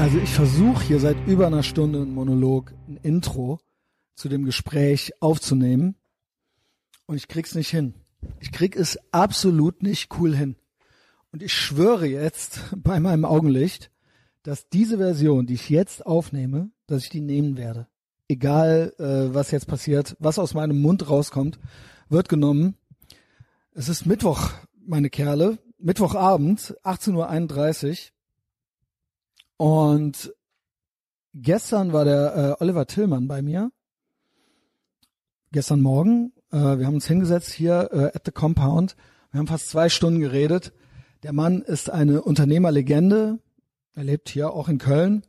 Also ich versuche hier seit über einer Stunde ein Monolog, ein Intro zu dem Gespräch aufzunehmen und ich krieg's nicht hin. Ich krieg es absolut nicht cool hin. Und ich schwöre jetzt bei meinem Augenlicht, dass diese Version, die ich jetzt aufnehme, dass ich die nehmen werde. Egal, äh, was jetzt passiert, was aus meinem Mund rauskommt, wird genommen. Es ist Mittwoch, meine Kerle, Mittwochabend, 18.31 Uhr. Und gestern war der äh, Oliver Tillmann bei mir. Gestern Morgen. Äh, wir haben uns hingesetzt hier äh, at the Compound. Wir haben fast zwei Stunden geredet. Der Mann ist eine Unternehmerlegende. Er lebt hier auch in Köln.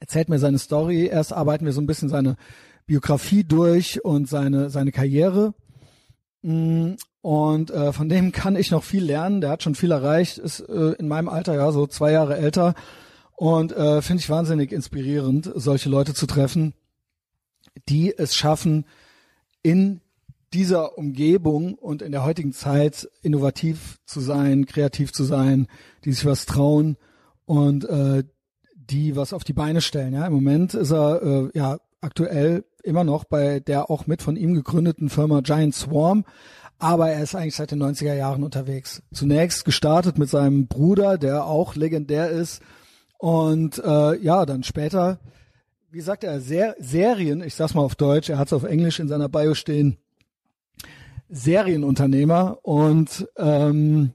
Erzählt mir seine Story. Erst arbeiten wir so ein bisschen seine Biografie durch und seine, seine Karriere. Mm, und äh, von dem kann ich noch viel lernen. Der hat schon viel erreicht, ist äh, in meinem Alter ja so zwei Jahre älter. Und äh, finde ich wahnsinnig inspirierend, solche Leute zu treffen, die es schaffen, in dieser Umgebung und in der heutigen Zeit innovativ zu sein, kreativ zu sein, die sich was trauen und äh, die was auf die Beine stellen. Ja, im Moment ist er äh, ja aktuell immer noch bei der auch mit von ihm gegründeten Firma Giant Swarm, aber er ist eigentlich seit den 90er Jahren unterwegs. Zunächst gestartet mit seinem Bruder, der auch legendär ist und äh, ja, dann später, wie sagt er, Ser Serien, ich sag's mal auf Deutsch, er hat es auf Englisch in seiner Bio stehen, Serienunternehmer und ähm,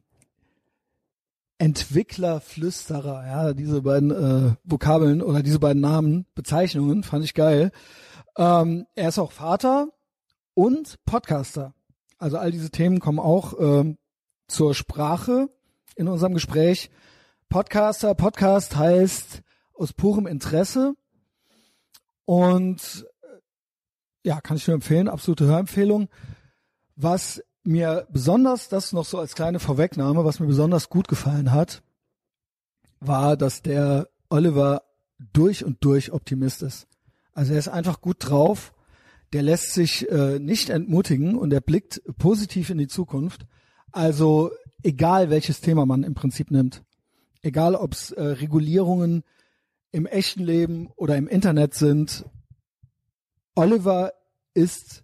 Entwickler, Flüsterer, ja, diese beiden äh, Vokabeln oder diese beiden Namen, Bezeichnungen, fand ich geil. Ähm, er ist auch Vater und Podcaster. Also all diese Themen kommen auch ähm, zur Sprache in unserem Gespräch. Podcaster, Podcast heißt aus purem Interesse und äh, ja, kann ich nur empfehlen, absolute Hörempfehlung. Was mir besonders, das noch so als kleine Vorwegnahme, was mir besonders gut gefallen hat, war, dass der Oliver durch und durch Optimist ist. Also er ist einfach gut drauf, der lässt sich äh, nicht entmutigen und er blickt positiv in die Zukunft. Also egal welches Thema man im Prinzip nimmt, egal ob es äh, Regulierungen im echten Leben oder im Internet sind, Oliver ist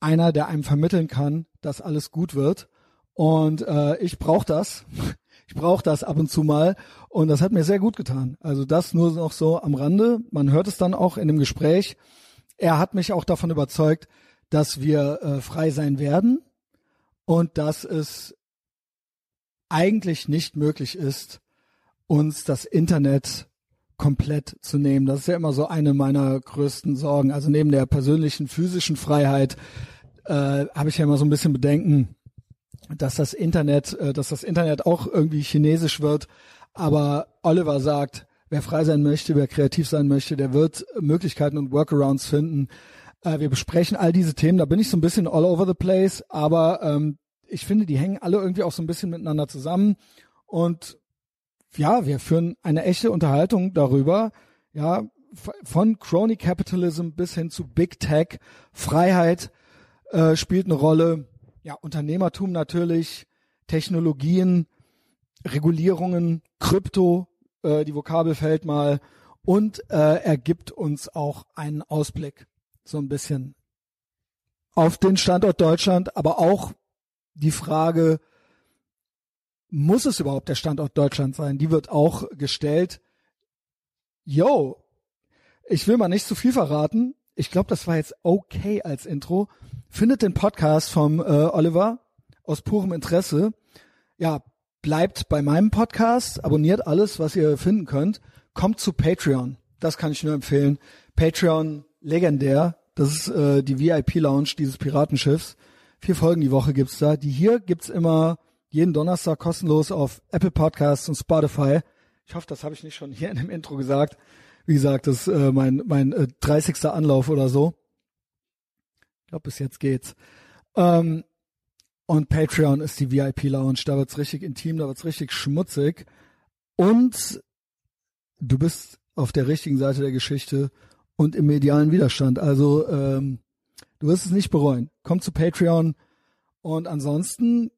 einer, der einem vermitteln kann, dass alles gut wird. Und äh, ich brauche das. Ich brauche das ab und zu mal. Und das hat mir sehr gut getan. Also das nur noch so am Rande. Man hört es dann auch in dem Gespräch. Er hat mich auch davon überzeugt, dass wir äh, frei sein werden und dass es eigentlich nicht möglich ist, uns das Internet komplett zu nehmen. Das ist ja immer so eine meiner größten Sorgen. Also neben der persönlichen physischen Freiheit äh, habe ich ja immer so ein bisschen Bedenken, dass das Internet, äh, dass das Internet auch irgendwie chinesisch wird. Aber Oliver sagt, wer frei sein möchte, wer kreativ sein möchte, der wird Möglichkeiten und Workarounds finden. Äh, wir besprechen all diese Themen. Da bin ich so ein bisschen all over the place, aber ähm, ich finde, die hängen alle irgendwie auch so ein bisschen miteinander zusammen. Und ja, wir führen eine echte Unterhaltung darüber, ja, von Crony Capitalism bis hin zu Big Tech, Freiheit, äh, spielt eine Rolle. Ja, Unternehmertum natürlich, Technologien, Regulierungen, Krypto, äh, die Vokabel fällt mal und äh, er gibt uns auch einen Ausblick, so ein bisschen auf den Standort Deutschland, aber auch die Frage, muss es überhaupt der Standort Deutschland sein? Die wird auch gestellt. Yo, ich will mal nicht zu viel verraten. Ich glaube, das war jetzt okay als Intro. Findet den Podcast vom äh, Oliver aus purem Interesse. Ja, bleibt bei meinem Podcast, abonniert alles, was ihr finden könnt. Kommt zu Patreon. Das kann ich nur empfehlen. Patreon legendär. Das ist äh, die VIP-Lounge dieses Piratenschiffs. Vier Folgen die Woche gibt's da. Die hier gibt's immer jeden Donnerstag kostenlos auf Apple Podcasts und Spotify. Ich hoffe, das habe ich nicht schon hier in dem Intro gesagt. Wie gesagt, das ist äh, mein, mein äh, 30. Anlauf oder so. Ich glaube, bis jetzt geht's. Ähm, und Patreon ist die VIP-Lounge. Da wird's richtig intim, da wird's richtig schmutzig. Und du bist auf der richtigen Seite der Geschichte und im medialen Widerstand. Also ähm, du wirst es nicht bereuen. Komm zu Patreon. Und ansonsten,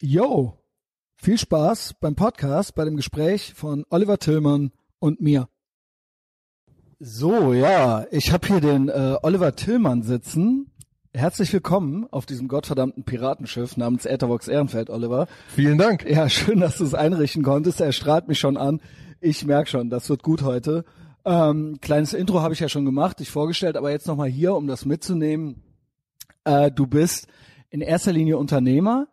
yo, viel Spaß beim Podcast, bei dem Gespräch von Oliver Tillmann und mir. So, ja, ich habe hier den äh, Oliver Tillmann sitzen. Herzlich willkommen auf diesem gottverdammten Piratenschiff namens Ethervox Ehrenfeld, Oliver. Vielen Dank. Ja, schön, dass du es einrichten konntest. Er strahlt mich schon an. Ich merk schon, das wird gut heute. Ähm, kleines Intro habe ich ja schon gemacht, dich vorgestellt, aber jetzt nochmal hier, um das mitzunehmen. Äh, du bist in erster Linie Unternehmer,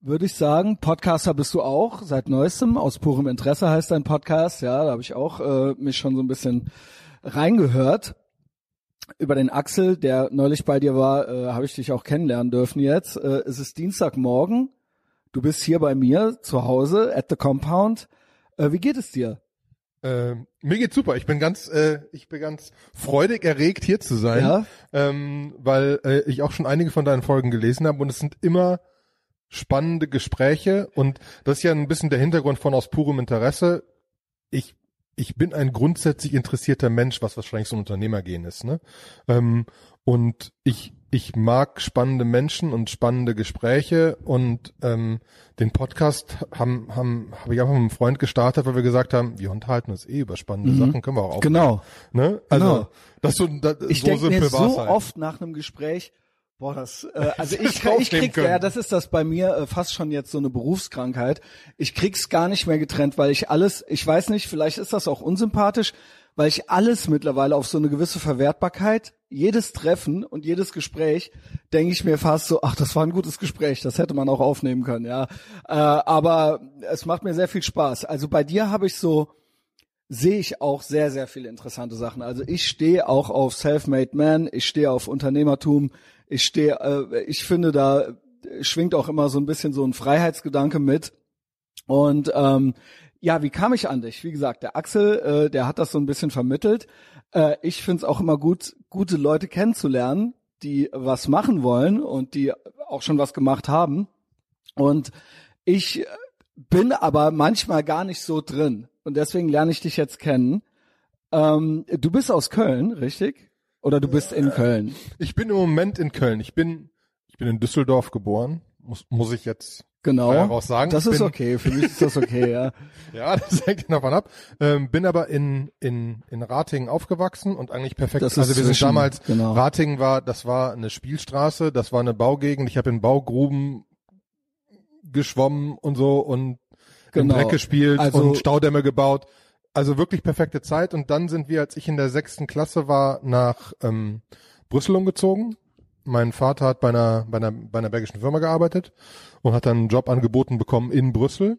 würde ich sagen. Podcaster bist du auch, seit neuestem. Aus purem Interesse heißt dein Podcast. Ja, da habe ich auch äh, mich schon so ein bisschen reingehört. Über den Axel, der neulich bei dir war, äh, habe ich dich auch kennenlernen dürfen jetzt. Äh, es ist Dienstagmorgen. Du bist hier bei mir zu Hause at the Compound. Äh, wie geht es dir? Äh, mir geht's super. Ich bin ganz, äh, ich bin ganz freudig erregt hier zu sein, Ja? ähm, weil äh, ich auch schon einige von deinen Folgen gelesen habe und es sind immer spannende Gespräche und das ist ja ein bisschen der Hintergrund von aus purem Interesse. Ich ich bin ein grundsätzlich interessierter Mensch, was wahrscheinlich so ein Unternehmergehen ist, ne? Ähm, und ich ich mag spannende Menschen und spannende Gespräche und ähm, den Podcast haben haben habe ich einfach mit einem Freund gestartet, weil wir gesagt haben, wir unterhalten uns eh über spannende Sachen, können wir auch aufnehmen, Genau. ne? Also Genau. das so, das, Ich so denke mir so halt. oft nach einem Gespräch, boah, das, äh, also ich, ich krieg, können. ja, das ist das bei mir äh, fast schon jetzt so eine Berufskrankheit. Ich krieg's gar nicht mehr getrennt, weil ich alles, ich weiß nicht, vielleicht ist das auch unsympathisch, weil ich alles mittlerweile auf so eine gewisse Verwertbarkeit, jedes Treffen und jedes Gespräch, denke ich mir fast so, ach, das war ein gutes Gespräch, das hätte man auch aufnehmen können, ja. Äh, aber es macht mir sehr viel Spaß. Also bei dir habe ich so, sehe ich auch sehr, sehr viele interessante Sachen. Also ich stehe auch auf Self-Made Man, ich stehe auf Unternehmertum, ich stehe, äh, ich finde, da schwingt auch immer so ein bisschen so ein Freiheitsgedanke mit. Und ähm, ja, wie kam ich an dich? Wie gesagt, der Axel, äh, der hat das so ein bisschen vermittelt. Äh, ich finde es auch immer gut, gute Leute kennenzulernen, die was machen wollen und die auch schon was gemacht haben. Und ich bin aber manchmal gar nicht so drin. Und deswegen lerne ich dich jetzt kennen. Ähm, du bist aus Köln, richtig? Oder du bist in Köln? Ich bin im Moment in Köln. Ich bin ich bin in Düsseldorf geboren. Muss muss ich jetzt Genau. heraus sagen. Das ist bin- okay. Für mich ist das okay, ja. Ja, das hängt davon ab. Ähm, bin aber in, in, in Ratingen aufgewachsen und eigentlich perfekt. Das also wir sind zwischen- damals, genau. Ratingen war, das war eine Spielstraße, das war eine Baugegend. Ich habe in Baugruben geschwommen und so und Genau. im Dreck gespielt Also- und Staudämme gebaut. Also wirklich perfekte Zeit. Und dann sind wir, als ich in der sechsten Klasse war, nach ähm, Brüssel umgezogen. Mein Vater hat bei einer, bei einer, bei einer belgischen Firma gearbeitet und hat dann einen Job angeboten bekommen in Brüssel.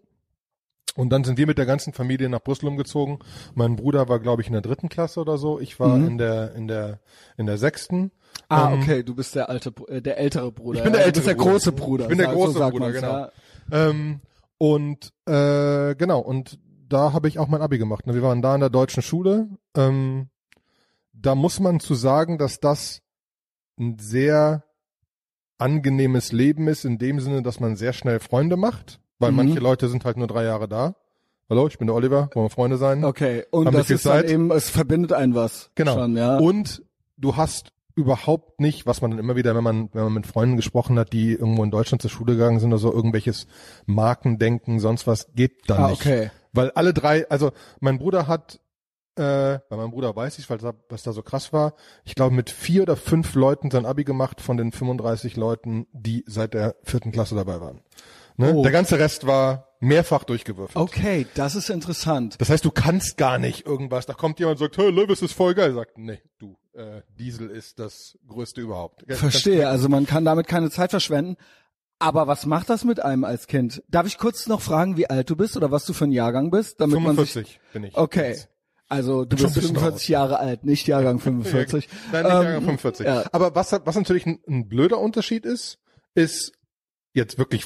Und dann sind wir mit der ganzen Familie nach Brüssel umgezogen. Mein Bruder war, glaube ich, in der dritten Klasse oder so. Ich war Mhm. in der, in der, in der sechsten. Ah, Ähm, okay, du bist der alte, äh, der ältere Bruder. Ich bin der ja. ältere der Bruder. große Bruder. Ich bin der so- große Bruder, genau. Ja. Ähm, und äh, genau, und da habe ich auch mein Abi gemacht. Wir waren da in der deutschen Schule. Ähm, da muss man zu sagen, dass das ein sehr angenehmes Leben ist, in dem Sinne, dass man sehr schnell Freunde macht, weil Mhm. manche Leute sind halt nur drei Jahre da. Hallo, ich bin der Oliver, wollen wir Freunde sein? Okay, und Haben das ist dann Zeit? eben, es verbindet einen was. Genau. Schon, ja. Und du hast überhaupt nicht, was man dann immer wieder, wenn man, wenn man mit Freunden gesprochen hat, die irgendwo in Deutschland zur Schule gegangen sind oder so, irgendwelches Markendenken, sonst was, geht da ah, nicht. okay. Weil alle drei, also mein Bruder hat, äh, bei meinem Bruder weiß ich, weil da, was da so krass war, ich glaube mit vier oder fünf Leuten sein Abi gemacht von den 35 Leuten, die seit der vierten Klasse dabei waren. Ne? Oh. Der ganze Rest war mehrfach durchgewürfelt. Okay, das ist interessant. Das heißt, du kannst gar nicht irgendwas. Da kommt jemand und sagt, hey, Lewis ist voll geil. Sagt, nee, du, äh, Diesel ist das Größte überhaupt. Ganz- Verstehe, also man kann damit keine Zeit verschwenden. Aber was macht das mit einem als Kind? Darf ich kurz noch fragen, wie alt du bist oder was du für ein Jahrgang bist? Damit Ganz, man 45 sich, bin ich. Okay. jetzt. Also du bist ein bisschen 45 Jahre alt, nicht Jahrgang 45. Nein, nicht Ähm, Jahrgang 45. ja. Aber was, was natürlich ein, ein blöder Unterschied ist, ist jetzt wirklich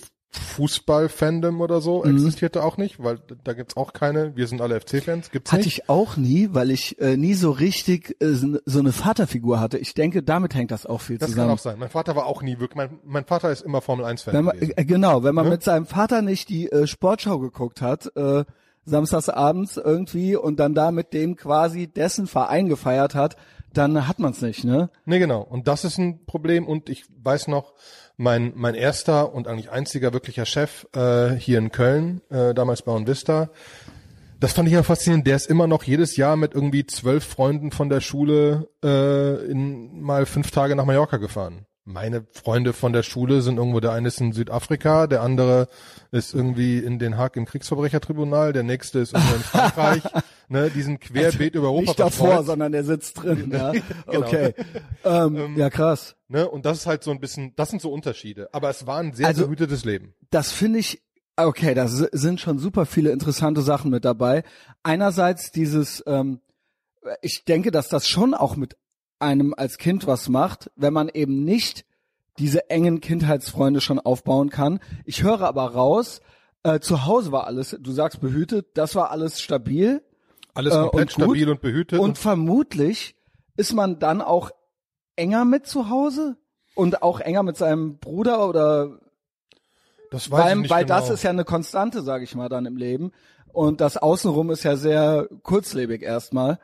Fußball-Fandom oder so Mhm. existierte auch nicht, weil da gibt's auch keine, wir sind alle FC-Fans, gibt's Hatte nicht. ich auch nie, weil ich äh, nie so richtig äh, so so eine Vaterfigur hatte. Ich denke, damit hängt das auch viel das kann zusammen. auch sein. Mein Vater war auch nie wirklich, mein, mein Vater ist immer Formel 1-Fan Wenn man, gewesen. äh, genau, wenn man Ne? mit seinem Vater nicht die äh, Sportschau geguckt hat, äh, samstags abends irgendwie und dann da mit dem quasi dessen Verein gefeiert hat, dann hat man's nicht, ne? Nee, genau. Und das ist ein Problem. Und ich weiß noch, mein, mein erster und eigentlich einziger wirklicher Chef äh, hier in Köln, äh, damals bei Vista, Das fand ich ja faszinierend. Der ist immer noch jedes Jahr mit irgendwie zwölf Freunden von der Schule äh, in mal fünf Tage nach Mallorca gefahren. Meine Freunde von der Schule sind irgendwo, der eine ist in Südafrika, der andere ist irgendwie in Den Haag im Kriegsverbrechertribunal, der nächste ist irgendwo in Frankreich. ne, diesen Querbeet über Europa. Nicht davor, verstreut. sondern der sitzt drin. Ja. Genau. Okay. Ähm, ja, krass. Ne, und das ist halt so ein bisschen, das sind so Unterschiede. Aber es war ein sehr Also- behütetes Leben. Das finde ich, okay, da sind schon super viele interessante Sachen mit dabei. Einerseits dieses, ähm, ich denke, dass das schon auch mit einem als Kind was macht, wenn man eben nicht diese engen Kindheitsfreunde schon aufbauen kann. Ich höre aber raus, äh, zu Hause war alles, du sagst behütet, das war alles stabil Alles Äh, komplett und gut. stabil und behütet. und vermutlich ist man dann auch enger mit zu Hause und auch enger mit seinem Bruder oder das weiß ich weil, nicht weil genau. das ist ja eine Konstante, sage ich mal, dann im Leben. Und das Außenrum ist ja sehr kurzlebig erstmal.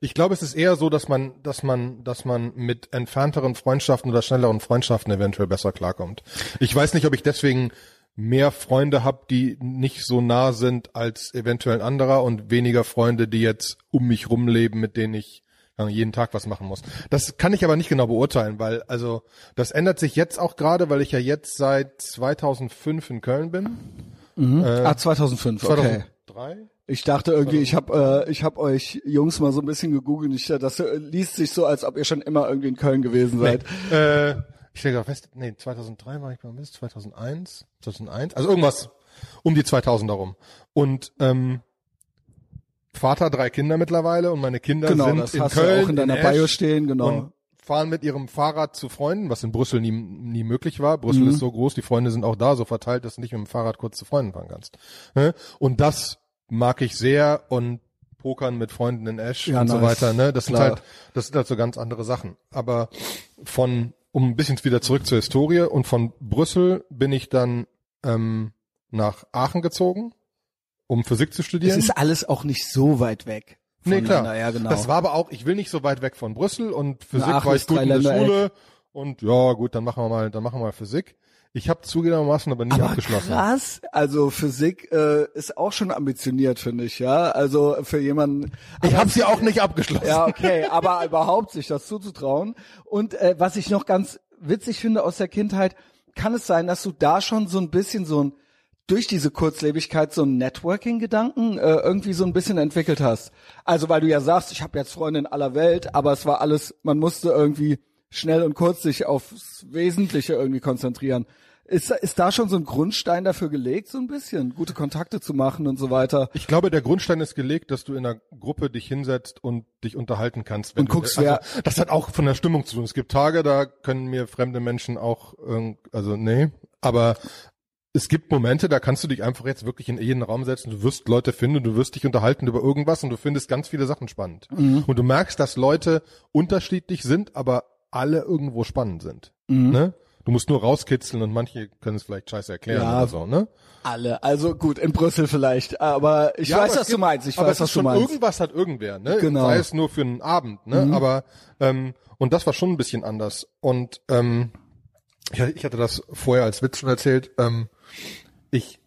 Ich glaube, es ist eher so, dass man, dass man, dass man mit entfernteren Freundschaften oder schnelleren Freundschaften eventuell besser klarkommt. Ich weiß nicht, ob ich deswegen mehr Freunde habe, die nicht so nah sind als eventuell ein anderer und weniger Freunde, die jetzt um mich rumleben, mit denen ich äh, jeden Tag was machen muss. Das kann ich aber nicht genau beurteilen, weil also das ändert sich jetzt auch gerade, weil ich ja jetzt seit 2005 in Köln bin. ah, 2005, okay. 2003? Ich dachte irgendwie, ich habe äh, ich hab euch Jungs mal so ein bisschen gegoogelt. Ich, das äh, liest sich so, als ob ihr schon immer irgendwie in Köln gewesen seid. Äh, ich denke fest, nee, 2003 war ich beim Mist, 2001, 2001, also irgendwas um die 2000 darum. Und ähm, Vater, drei Kinder mittlerweile und meine Kinder Genau, sind das in hast Köln du auch in deiner Esch Bio stehen, genau. Und fahren mit ihrem Fahrrad zu Freunden, was in Brüssel nie, nie möglich war. Brüssel Mhm. ist so groß, die Freunde sind auch da, so verteilt, dass du nicht mit dem Fahrrad kurz zu Freunden fahren kannst. Ne? Und das mag ich sehr und Pokern mit Freunden in Esch Ja, und so nice. weiter, ne? Das sind Klar. halt, das sind halt so ganz andere Sachen. Aber von, um ein bisschen wieder zurück zur Historie und von Brüssel bin ich dann ähm, nach Aachen gezogen, um Physik zu studieren. ist alles auch nicht so weit weg. Nee, klar. Ja, genau. Das war aber auch, ich will nicht so weit weg von Brüssel und Physik war ich gut in der. Schule und ja, gut, dann machen wir mal, dann machen wir mal Physik. Ich habe zugegebenermaßen aber nie aber abgeschlossen. krass, also Physik äh, ist auch schon ambitioniert, finde ich, ja. Also für jemanden. Ich habe sie auch nicht abgeschlossen. Ja, okay, aber überhaupt sich das zuzutrauen. Und äh, was ich noch ganz witzig finde aus der Kindheit, kann es sein, dass du da schon so ein bisschen so ein durch diese Kurzlebigkeit so einen Networking-Gedanken äh, irgendwie so ein bisschen entwickelt hast. Also weil du ja sagst, ich habe jetzt Freunde in aller Welt, aber es war alles, man musste irgendwie schnell und kurz sich aufs Wesentliche irgendwie konzentrieren. Ist, ist da schon so ein Grundstein dafür gelegt, so ein bisschen gute Kontakte zu machen und so weiter? Ich glaube, der Grundstein ist gelegt, dass du in einer Gruppe dich hinsetzt und dich unterhalten kannst. Wenn Und du, guckst, also, wer- Das hat auch von der Stimmung zu tun. Es gibt Tage, da können mir fremde Menschen auch, also nee, aber es gibt Momente, da kannst du dich einfach jetzt wirklich in jeden Raum setzen, du wirst Leute finden, du wirst dich unterhalten über irgendwas und du findest ganz viele Sachen spannend. Mhm. Und du merkst, dass Leute unterschiedlich sind, aber alle irgendwo spannend sind. Mhm. Ne? Du musst nur rauskitzeln und manche können es vielleicht scheiße erklären Ja. oder so, ne? Alle, also gut, in Brüssel vielleicht, aber ich Ja, weiß, aber was du gibt- meinst. Ich aber weiß, es was ist du schon meinst. irgendwas hat irgendwer, ne? Genau. Sei es nur für einen Abend, ne? Mhm. Aber ähm, und das war schon ein bisschen anders. Und ähm, ich, ich hatte das vorher als Witz schon erzählt. Ähm, ich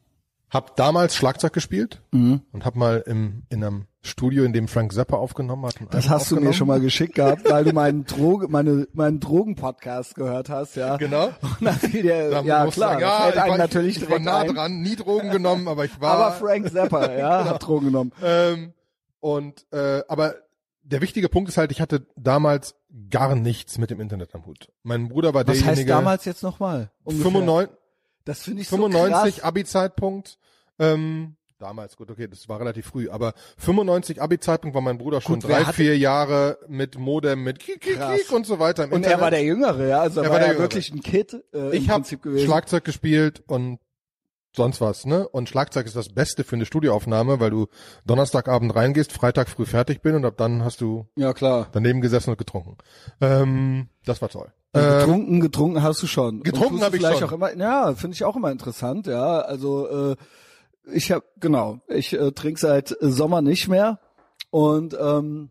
habe damals Schlagzeug gespielt Mhm. und habe mal im in einem Studio, in dem Frank Zappa aufgenommen hat. Das hast du mir schon mal geschickt gehabt, weil du meinen Droge, meine, meinen Drogen-Podcast gehört hast, ja. Genau. Und dann fiel dir, Da ja klar, ich sagen, ja, fällt einem war, natürlich ich, ich war nah ein. dran, nie Drogen genommen, aber ich war. Aber Frank Zappa, ja, hat Drogen genommen. Ähm, und äh, aber der wichtige Punkt ist halt, ich hatte damals gar nichts mit dem Internet am Hut. Mein Bruder war Was derjenige. heißt damals jetzt nochmal? 95, Das finde ich so 95 krass. Abi-Zeitpunkt. Ähm, damals, gut, okay, das war relativ früh, aber 95 Abi-Zeitpunkt war mein Bruder schon Gut, drei, vier Jahre mit Modem, mit Kik, Kik. Kik und so weiter Und Internet. er war der Jüngere, ja, also er war, war der ja wirklich ein Kid äh, ich im habe Prinzip gewesen. Schlagzeug gespielt und sonst was, ne? Und Schlagzeug ist das Beste für eine Studioaufnahme, weil du Donnerstagabend reingehst, Freitag früh fertig bin und ab dann hast du ja, klar. daneben gesessen und getrunken. Ähm, das war toll. Also Ähm, getrunken, getrunken hast du schon. Getrunken tust du hab ich vielleicht schon. Auch immer, ja, finde ich auch immer interessant, ja. Also äh, ich habe genau, ich äh, trinke seit äh, Sommer nicht mehr und ähm,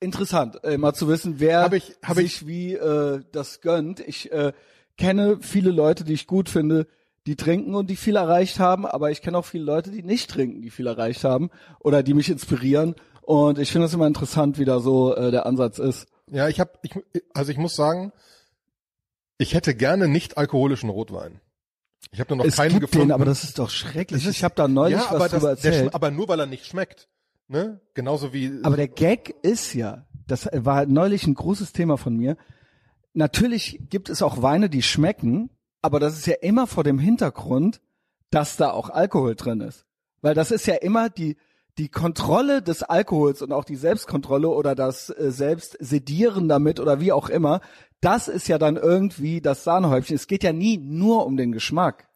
interessant, äh, mal zu wissen, wer Hab ich- hab sich wie äh, das gönnt. Ich äh, kenne viele Leute, die ich gut finde, die trinken und die viel erreicht haben, aber ich kenne auch viele Leute, die nicht trinken, die viel erreicht haben oder die mich inspirieren. Und ich finde es immer interessant, wie da so äh, der Ansatz ist. Ja, ich habe, ich, also ich muss sagen, ich hätte gerne nicht alkoholischen Rotwein. Ich habe nur noch es keinen gibt gefunden. den, aber das ist doch schrecklich. ich habe da neulich ja, was aber, drüber das, der, erzählt. aber nur weil er nicht schmeckt. Ne? Genauso wie. Aber der Gag ist ja, das war neulich ein großes Thema von mir. Natürlich gibt es auch Weine, die schmecken, aber das ist ja immer vor dem Hintergrund, dass da auch Alkohol drin ist. Weil das ist ja immer die, die Kontrolle des Alkohols und auch die Selbstkontrolle oder das äh, Selbstsedieren damit oder wie auch immer, das ist ja dann irgendwie das Sahnehäubchen. Es geht ja nie nur um den Geschmack.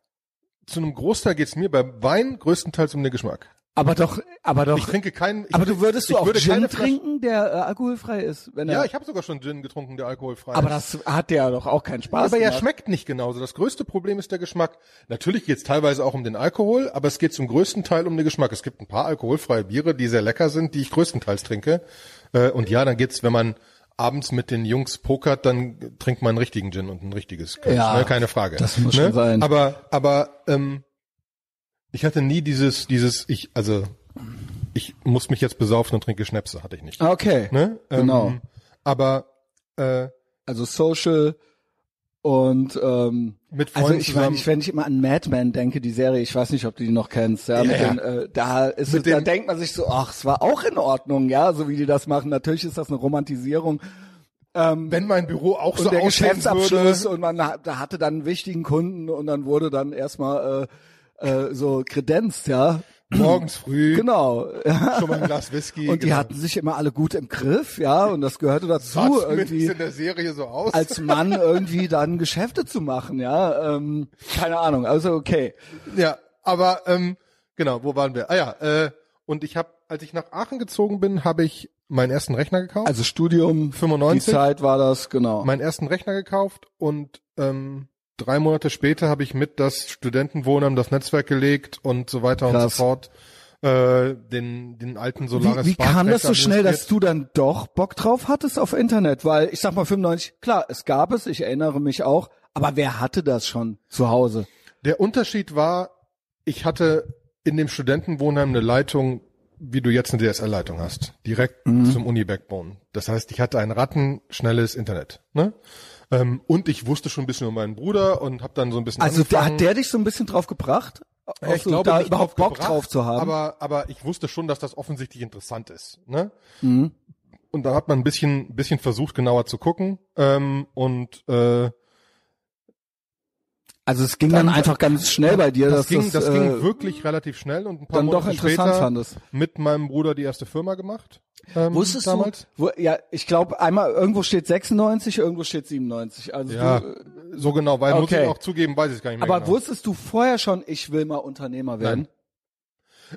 zu einem Großteil geht's mir bei Wein größtenteils um den Geschmack. Aber doch, aber doch. Ich trinke keinen. Ich aber du würdest du ich auch würde Gin trinken, der äh, alkoholfrei ist, wenn er Ja, ich habe sogar schon Gin getrunken, der alkoholfrei Aber ist. das hat ja doch auch keinen Spaß. aber er gemacht. schmeckt nicht genauso. Das größte Problem ist der Geschmack. Natürlich geht's teilweise auch um den Alkohol, aber es geht zum größten Teil um den Geschmack. Es gibt ein paar alkoholfreie Biere, die sehr lecker sind, die ich größtenteils trinke. Äh, Und ja, dann geht's, wenn man abends mit den Jungs pokert, dann trinkt man einen richtigen Gin und ein richtiges Kölsch, Ja, ne? keine Frage. das muss ne? schon sein. Aber, aber ähm, ich hatte nie dieses, dieses, ich, also ich muss mich jetzt besaufen und trinke Schnäpse, hatte ich nicht. Okay. Ne? Genau. Ähm, aber äh, Also Social und ähm, mit Freunden also ich zusammen. meine, wenn ich immer an Mad Men denke, die Serie, ich weiß nicht, ob du die noch kennst, ja, mit Ja. Den, äh, da ist Mit es, da den- denkt man sich so, ach, es war auch in Ordnung, ja, so wie die das machen. Natürlich ist das eine Romantisierung. Ähm, wenn mein Büro auch und so der Geschäftsabschluss würde, und man da hatte dann einen wichtigen Kunden und dann wurde dann erstmal äh, äh, so kredenzt, ja. morgens früh Genau. schon mal ein Glas Whisky. Und die genau. hatten sich immer alle gut im Griff, ja, und das gehörte dazu, Sah irgendwie in der Serie so aus. als Mann irgendwie dann Geschäfte zu machen, ja. Ähm, keine Ahnung, also okay. ja, aber ähm, genau, wo waren wir? Ah ja, äh, und ich habe, als ich nach Aachen gezogen bin, habe ich meinen ersten Rechner gekauft. Also Studium, 95. die Zeit war das, genau. meinen ersten Rechner gekauft und ähm, drei Monate später habe ich mit das Studentenwohnheim das Netzwerk gelegt und so weiter und Krass. so fort. Äh, den, den alten Solaris Wie, wie kam das so schnell, dass du dann doch Bock drauf hattest auf Internet? Weil ich sag mal 95, klar, es gab es, ich erinnere mich auch, aber wer hatte das schon zu Hause? Der Unterschied war, ich hatte in dem Studentenwohnheim eine Leitung, wie du jetzt eine DSL-Leitung hast, direkt Mhm. zum Uni-Backbone. Das heißt, ich hatte ein rattenschnelles Internet. Ne? Ähm, und ich wusste schon ein bisschen über meinen Bruder und habe dann so ein bisschen Also angefangen. hat der dich so ein bisschen drauf gebracht? Ja, ich so glaube, da nicht überhaupt Bock gebracht, drauf zu haben? Aber, aber ich wusste schon, dass das offensichtlich interessant ist. Ne? Mhm. Und dann hat man ein bisschen, bisschen versucht, genauer zu gucken. Ähm, und äh, Also es ging dann, Dann- einfach ganz schnell bei dir, das, ging, das, das äh, ging wirklich relativ schnell und ein paar dann doch Monate interessant später fandest. mit meinem Bruder die erste Firma gemacht. Ähm, Wusstest damals. du, wo, ja, ich glaube, einmal irgendwo steht 96, irgendwo steht 97. Also Ja, du, äh, so genau, weil muss Okay. ich auch zugeben, weiß ich es gar nicht mehr aber genau. wusstest du vorher schon, ich will mal Unternehmer werden?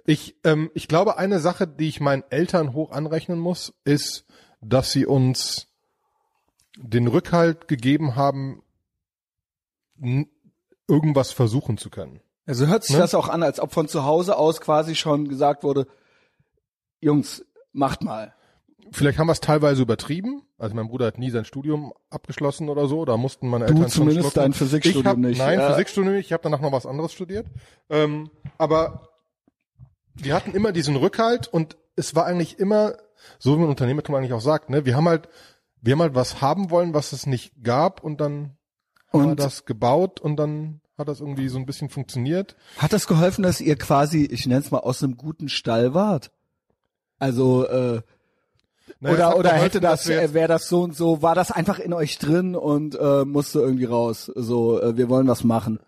Ich, ähm, ich glaube, eine Sache, die ich meinen Eltern hoch anrechnen muss, ist, dass sie uns den Rückhalt gegeben haben, irgendwas versuchen zu können. Also hört sich Ne? das auch an, als ob von zu Hause aus quasi schon gesagt wurde, Jungs, macht mal. Vielleicht haben wir es teilweise übertrieben. Also mein Bruder hat nie sein Studium abgeschlossen oder so. Da mussten meine Du Eltern zumindest schon dein Physikstudium hab, nicht. Nein, Ja. Physikstudium nicht. Ich habe danach noch was anderes studiert. Ähm, aber wir hatten immer diesen Rückhalt und es war eigentlich immer, so wie man Unternehmertum eigentlich auch sagt, ne, wir haben halt, wir haben halt was haben wollen, was es nicht gab und dann Und das gebaut und dann hat das irgendwie so ein bisschen funktioniert. hat das geholfen, dass ihr quasi, ich nenne es mal, aus einem guten Stall wart? Also, äh, Naja, oder oder geholfen, hätte das, äh, wäre das so und so, war das einfach in euch drin und äh, musste irgendwie raus? So, äh, wir wollen was machen.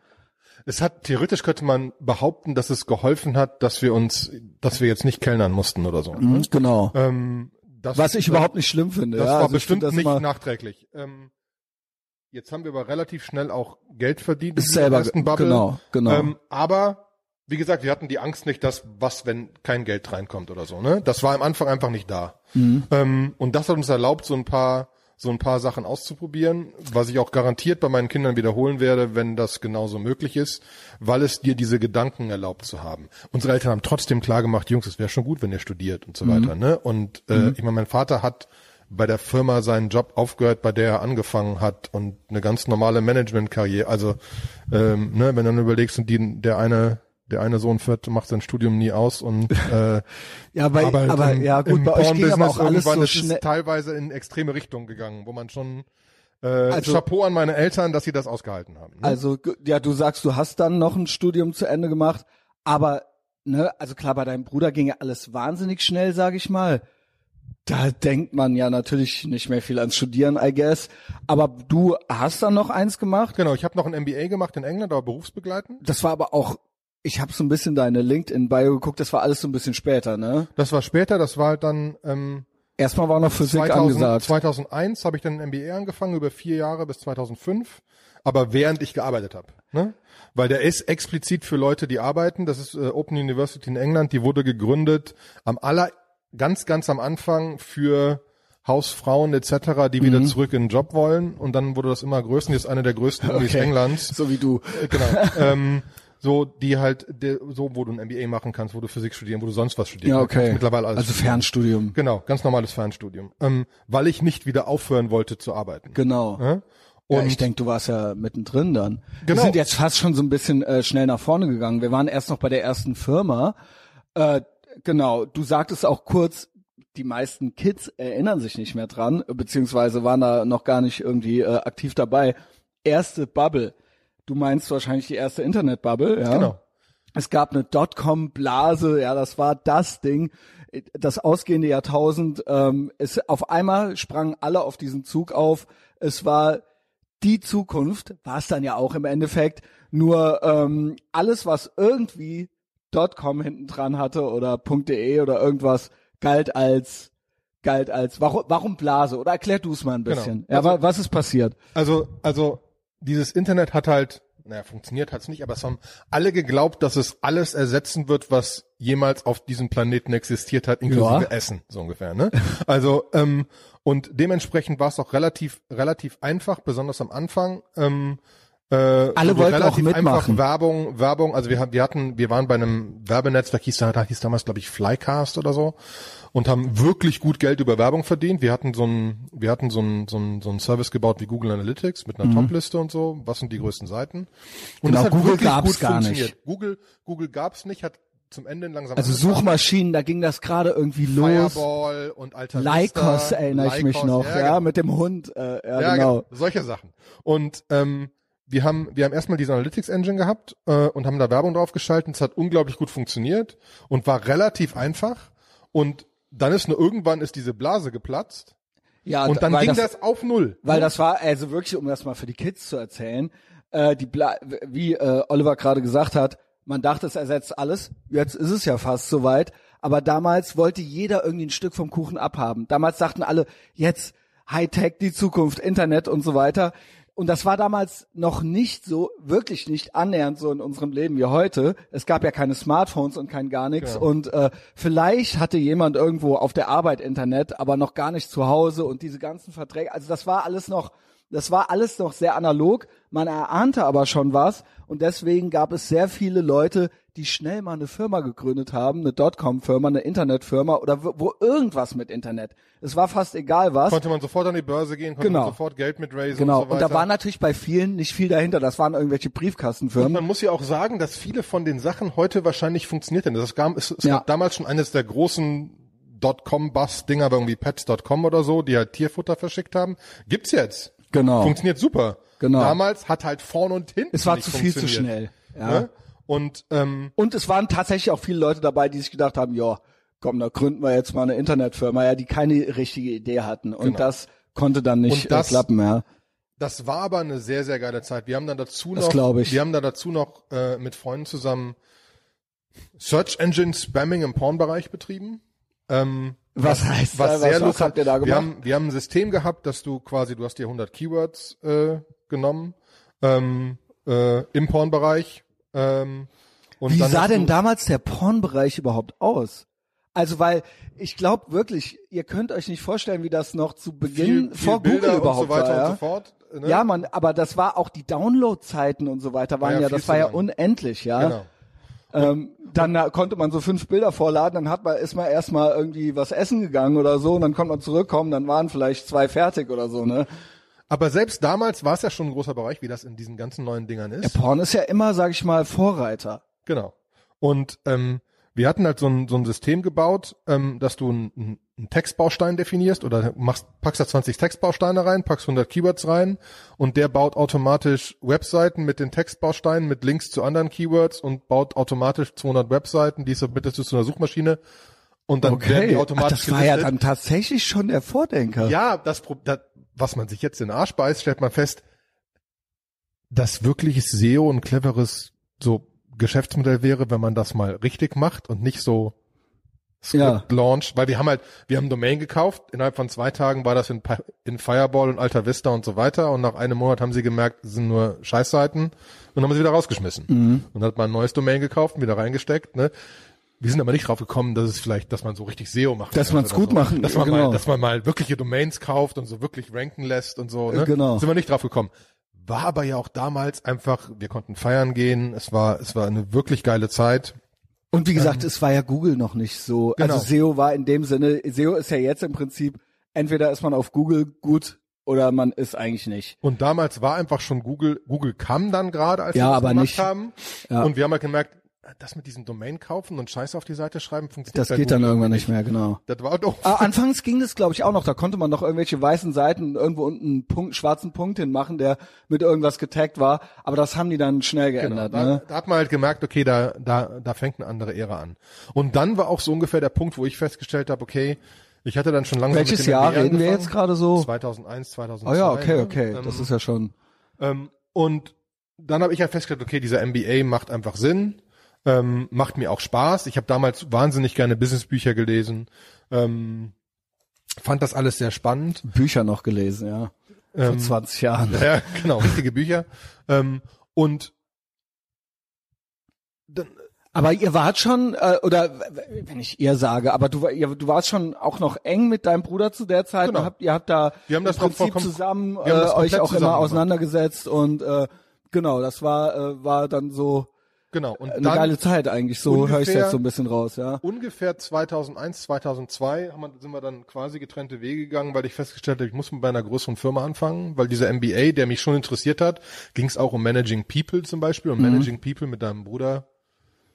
Es hat theoretisch könnte man behaupten, dass es geholfen hat, dass wir uns, dass wir jetzt nicht kellnern mussten oder so. Mhm, genau. Ähm, das, Was ich überhaupt nicht schlimm finde. Das ja, war also bestimmt das nicht nachträglich. Ähm, jetzt haben wir aber relativ schnell auch Geld verdient Ist selber, ersten Bubble. genau, genau. Ähm, aber wie gesagt, wir hatten die Angst nicht, dass was, wenn kein Geld reinkommt oder so. Ne, das war am Anfang einfach nicht da. Mhm. Ähm, und das hat uns erlaubt, so ein paar so ein paar Sachen auszuprobieren, was ich auch garantiert bei meinen Kindern wiederholen werde, wenn das genauso möglich ist, weil es dir diese Gedanken erlaubt zu haben. Unsere Eltern haben trotzdem klar gemacht, Jungs, es wäre schon gut, wenn ihr studiert und so Mhm. weiter. Ne? Und äh, ich meine, mein Vater hat bei der Firma seinen Job aufgehört, bei der er angefangen hat und eine ganz normale Managementkarriere. Also ähm, ne, wenn du dann überlegst, und die, der eine der eine Sohn fährt, macht sein Studium nie aus und äh, Ja, bei, aber im, ja gut, bei euch ging aber auch alles so schnell. ist teilweise in extreme Richtungen gegangen, wo man schon äh, Also- Chapeau an meine Eltern, dass sie das ausgehalten haben. Ne? Also ja, du sagst, du hast dann noch ein Studium zu Ende gemacht, aber ne, also klar, bei deinem Bruder ging ja alles wahnsinnig schnell, sag ich mal. Da denkt man ja natürlich nicht mehr viel ans Studieren, I guess. Aber du hast dann noch eins gemacht. genau, ich habe noch ein MBA gemacht in England, aber berufsbegleitend. Das war aber auch, ich habe so ein bisschen deine LinkedIn-Bio geguckt, das war alles so ein bisschen später, ne? Das war später, das war halt dann ähm, Erstmal war noch Physik 2000, angesagt. 2001 habe ich dann ein MBA angefangen, über vier Jahre bis 2005, aber während ich gearbeitet habe. Ne? Weil der ist explizit für Leute, die arbeiten. Das ist äh, Open University in England. Die wurde gegründet am aller, ganz, ganz am Anfang für Hausfrauen etc., die Mhm. wieder zurück in den Job wollen. Und dann wurde das immer größer. Die ist eine der größten Unis Okay. Englands. So wie du. Äh, Genau. ähm, so die halt, der, so wo du ein MBA machen kannst, wo du Physik studieren, wo du sonst was studieren Ja, kannst. okay. Mittlerweile alles. Also. Fernstudium. Genau, ganz normales Fernstudium. Ähm, weil ich nicht wieder aufhören wollte zu arbeiten. Genau. Ja? Ja, Und ich denke, du warst ja mittendrin dann. Wir Genau. sind jetzt fast schon so ein bisschen äh, schnell nach vorne gegangen. Wir waren erst noch bei der ersten Firma. Äh, genau, du sagtest auch kurz, die meisten Kids erinnern sich nicht mehr dran, beziehungsweise waren da noch gar nicht irgendwie äh, aktiv dabei. Erste Bubble. Du meinst wahrscheinlich die erste Internet-Bubble, ja? Genau. Es gab eine Dotcom-Blase, ja, das war das Ding, das ausgehende Jahrtausend. Ähm, es, auf einmal sprangen alle auf diesen Zug auf. Es war die Zukunft, war es dann ja auch im Endeffekt. Nur ähm, alles, was irgendwie .com hinten dran hatte oder .de oder irgendwas, galt als galt als warum, warum Blase? Oder erklär du es mal ein Genau. bisschen. Ja, Also- wa- was ist passiert? Also, also dieses Internet hat halt, naja, funktioniert hat's nicht, aber es haben alle geglaubt, dass es alles ersetzen wird, was jemals auf diesem Planeten existiert hat, inklusive Ja. Essen, so ungefähr. Ne? Also ähm, und dementsprechend war es auch relativ relativ einfach, besonders am Anfang. Ähm, äh, Alle wollten auch mitmachen. Werbung, Werbung. Also wir, wir hatten, wir waren bei einem Werbenetzwerk, hieß da, hieß damals glaube ich Flycast oder so, und haben wirklich gut Geld über Werbung verdient. Wir hatten so ein, wir hatten so ein, so ein, so ein Service gebaut wie Google Analytics mit einer Topliste und so. Was sind die größten Seiten? Und Mhm. Genau, das hat Google wirklich gab's gut gar funktioniert. nicht. Google, Google gab's nicht, hat zum Ende langsam Also. Suchmaschinen, da ging das gerade irgendwie los. Fireball und Alta Lycos erinnere ich mich Lycos, noch, ja, genau. mit dem Hund, äh, ja, Ja, genau. genau. Solche Sachen. Und ähm, wir haben, wir haben erstmal diese Analytics Engine gehabt äh, und haben da Werbung drauf geschalten. Es hat unglaublich gut funktioniert und war relativ einfach. Und dann ist nur irgendwann ist diese Blase geplatzt Ja, und dann ging das, das, auf null. weil das war, also wirklich, um das mal für die Kids zu erzählen, äh, die Bla wie äh, Oliver gerade gesagt hat, man dachte, es ersetzt alles. Jetzt ist es ja fast soweit. Aber damals wollte jeder irgendwie ein Stück vom Kuchen abhaben. Damals dachten alle, jetzt Hightech, die Zukunft, Internet und so weiter. Und das war damals noch nicht so, wirklich nicht annähernd so in unserem Leben wie heute. Es gab ja keine Smartphones und kein gar nichts. Genau. Und äh, vielleicht hatte jemand irgendwo auf der Arbeit Internet, aber noch gar nicht zu Hause und diese ganzen Verträge. Also das war alles noch, das war alles noch sehr analog. Man erahnte aber schon was. Und deswegen gab es sehr viele Leute, die schnell mal eine Firma gegründet haben, eine Dotcom-Firma, eine Internetfirma oder wo, wo irgendwas mit Internet. Es war fast egal was. Konnte man sofort an die Börse gehen, konnte Genau. man sofort Geld mit raisen Genau. und so Und weiter. da war natürlich bei vielen nicht viel dahinter. Das waren irgendwelche und Briefkastenfirmen. man muss ja auch sagen, dass viele von den Sachen heute wahrscheinlich funktioniert hätten. Es gab, es, es Ja. gab damals schon eines der großen Dotcom-Bus-Dinger, irgendwie Pets.com oder so, die halt Tierfutter verschickt haben. Gibt's jetzt. Genau. Funktioniert super. Genau. Damals hat halt vorn und hinten Es war zu viel zu schnell. Ja. Ne? Und ähm, Und es waren tatsächlich auch viele Leute dabei, die sich gedacht haben, ja, komm, da gründen wir jetzt mal eine Internetfirma, ja, die keine richtige Idee hatten. Und Genau. das konnte dann nicht Und das- äh, klappen, ja. das war aber eine sehr, sehr geile Zeit. Wir haben dann dazu Das noch, glaub ich. wir haben dann dazu noch äh, mit Freunden zusammen Search Engine Spamming im Pornbereich betrieben. Ähm, Was heißt was das? sehr Was- was lustig. habt ihr da gemacht? Wir haben, wir haben ein System gehabt, dass du quasi, du hast dir 100 Keywords äh, genommen ähm, äh, im Pornbereich. Ähm, und Wie sah denn damals der Pornbereich überhaupt aus? Also, weil ich glaube wirklich, ihr könnt euch nicht vorstellen, wie das noch zu Beginn viel, viel vor Bilder Google überhaupt und so weiter war. Ja? und so fort. Ne? Ja, man, aber das war auch die Downloadzeiten und so weiter waren War ja ja, viel das war ja unendlich, ja. genau. Ähm, dann äh, konnte man so fünf Bilder vorladen, dann hat man, ist man erstmal irgendwie was essen gegangen oder so und dann konnte man zurückkommen, dann waren vielleicht zwei fertig oder so, ne? Aber selbst damals war es ja schon ein großer Bereich, wie das in diesen ganzen neuen Dingern ist. Der Porn ist ja immer, sag ich mal, Vorreiter. Genau. Und ähm, wir hatten halt so ein, so ein System gebaut, ähm, dass du einen, einen Textbaustein definierst oder machst, packst da 20 Textbausteine rein, packst 100 Keywords rein und der baut automatisch Webseiten mit den Textbausteinen mit Links zu anderen Keywords und baut automatisch 200 Webseiten, die submittest du zu einer Suchmaschine und dann werden die Ach, automatisch das war ja gelistet. dann tatsächlich schon der Vordenker. Ja, das, das, was man sich jetzt in den Arsch beißt, stellt man fest, dass wirkliches SEO ein cleveres so Geschäftsmodell wäre, wenn man das mal richtig macht und nicht so Ja. Script Launch, weil wir haben halt, wir haben Domain gekauft, innerhalb von zwei Tagen war das in, in Fireball und Alta Vista und so weiter und nach einem Monat haben sie gemerkt, es sind nur Scheißseiten und haben sie wieder rausgeschmissen. Mhm. Und hat man ein neues Domain gekauft und wieder reingesteckt, ne? Wir sind aber nicht drauf gekommen, dass es vielleicht, dass man so richtig SEO macht. Dass man's gut machen, dass man genau. mal, dass man mal wirkliche Domains kauft und so wirklich ranken lässt und so, ne? Genau. Sind wir nicht drauf gekommen. War aber ja auch damals einfach, wir konnten feiern gehen, es war, es war eine wirklich geile Zeit. Und wie gesagt, es war ja Google noch nicht so. Genau. Also SEO war in dem Sinne, SEO ist ja jetzt im Prinzip, entweder ist man auf Google gut oder man ist eigentlich nicht. Und damals war einfach schon Google, Google kam dann gerade, als Ja, wir das aber gemacht nicht- haben. Ja. Und wir haben halt gemerkt, das mit diesem Domain kaufen und Scheiße auf die Seite schreiben funktioniert Das geht dann irgendwann nicht mehr, genau. Das war doch. Ah, anfangs ging das, glaube ich, auch noch. Da konnte man noch irgendwelche weißen Seiten irgendwo unten einen Punkt, schwarzen Punkt hinmachen, der mit irgendwas getaggt war. Aber das haben die dann schnell Genau, geändert. da, ne? da hat man halt gemerkt, okay, da, da, da fängt eine andere Ära an. Und dann war auch so ungefähr der Punkt, wo ich festgestellt habe, okay, ich hatte dann schon langsam Welches mit dem Jahr MBA reden wir angefangen. jetzt gerade so? 2001, 2002. Oh ja, okay, ne? okay. Ähm, Das ist ja schon. Ähm, und dann habe ich halt festgestellt, okay, dieser MBA macht einfach Sinn, ähm, macht mir auch Spaß. Ich habe damals wahnsinnig gerne Businessbücher gelesen, ähm, fand das alles sehr spannend. Bücher noch gelesen, ja. Vor Ähm, 20 Jahren. Ja, genau, richtige Bücher. Ähm, und dann, Aber ihr wart schon, äh, oder wenn ich ihr sage, aber du, ihr, du warst schon auch noch eng mit deinem Bruder zu der Zeit. Genau. Habt, ihr habt da Wir haben das Prinzip zusammen äh, euch auch immer auseinandergesetzt und äh, genau, das war äh, war dann so genau. Und eine geile Zeit eigentlich. So höre ich ungefähr- jetzt so ein bisschen raus, ja. ungefähr 2001, 2002 haben wir, sind wir dann quasi getrennte Wege gegangen, weil ich festgestellt habe, ich muss bei einer größeren Firma anfangen, weil dieser MBA, der mich schon interessiert hat, ging es auch um Managing People zum Beispiel und Mhm. Managing People mit deinem Bruder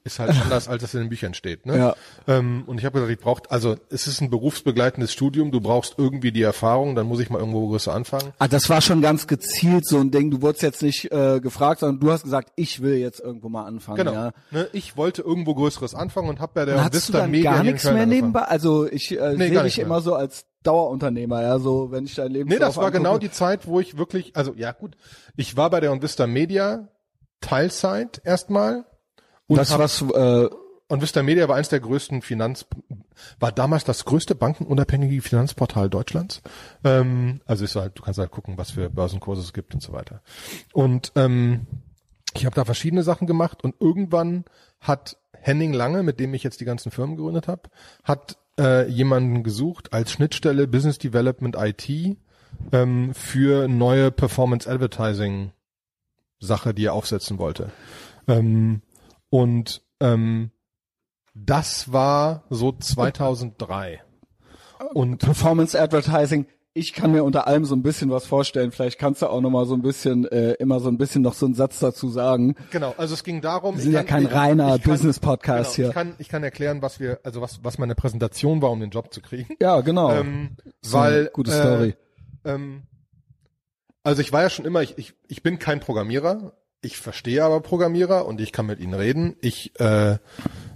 ist halt anders, als es in den Büchern steht. Ne? Ja. Ähm, und ich habe gesagt, ich brauche, also es ist ein berufsbegleitendes Studium, du brauchst irgendwie die Erfahrung, dann muss ich mal irgendwo größer anfangen. Ah, das war schon ganz gezielt so ein Ding. Du wurdest jetzt nicht äh, gefragt, sondern du hast gesagt, ich will jetzt irgendwo mal anfangen. Genau. Ja. Ne, ich wollte irgendwo Größeres anfangen und habe bei der du Vista dann Media gar nichts mehr angefangen. nebenbei? Also ich äh, Nee, sehe dich mehr. immer so als Dauerunternehmer, ja, so wenn ich dein Leben Nee, das war genau die Zeit, wo ich wirklich, also ja gut, ich war bei der Onvista Media Teilzeit erstmal. Und das hab- was äh, Onvista Media war eins der größten Finanz, war damals das größte bankenunabhängige Finanzportal Deutschlands. Ähm, also ist halt, du kannst halt gucken, was für Börsenkurse es gibt und so weiter. Und ähm, ich habe da verschiedene Sachen gemacht und irgendwann hat Henning Lange, mit dem ich jetzt die ganzen Firmen gegründet habe, hat äh, jemanden gesucht als Schnittstelle Business Development IT ähm, für neue Performance Advertising Sache, die er aufsetzen wollte. Ähm, und ähm, das war so 2003. Und Performance Advertising. Ich kann mir unter allem so ein bisschen was vorstellen. Vielleicht kannst du auch noch mal so ein bisschen, äh, immer so ein bisschen noch so einen Satz dazu sagen. genau, also es ging darum. Wir sind ja kein reiner Business-Podcast genau, hier. Ich kann, ich kann erklären, was wir, also was, was meine Präsentation war, um den Job zu kriegen. Ja, genau. Ähm, So weil gute äh, Story. Ähm, also ich war ja schon immer, ich, ich, ich bin kein Programmierer, ich verstehe aber Programmierer und ich kann mit ihnen reden. Ich äh,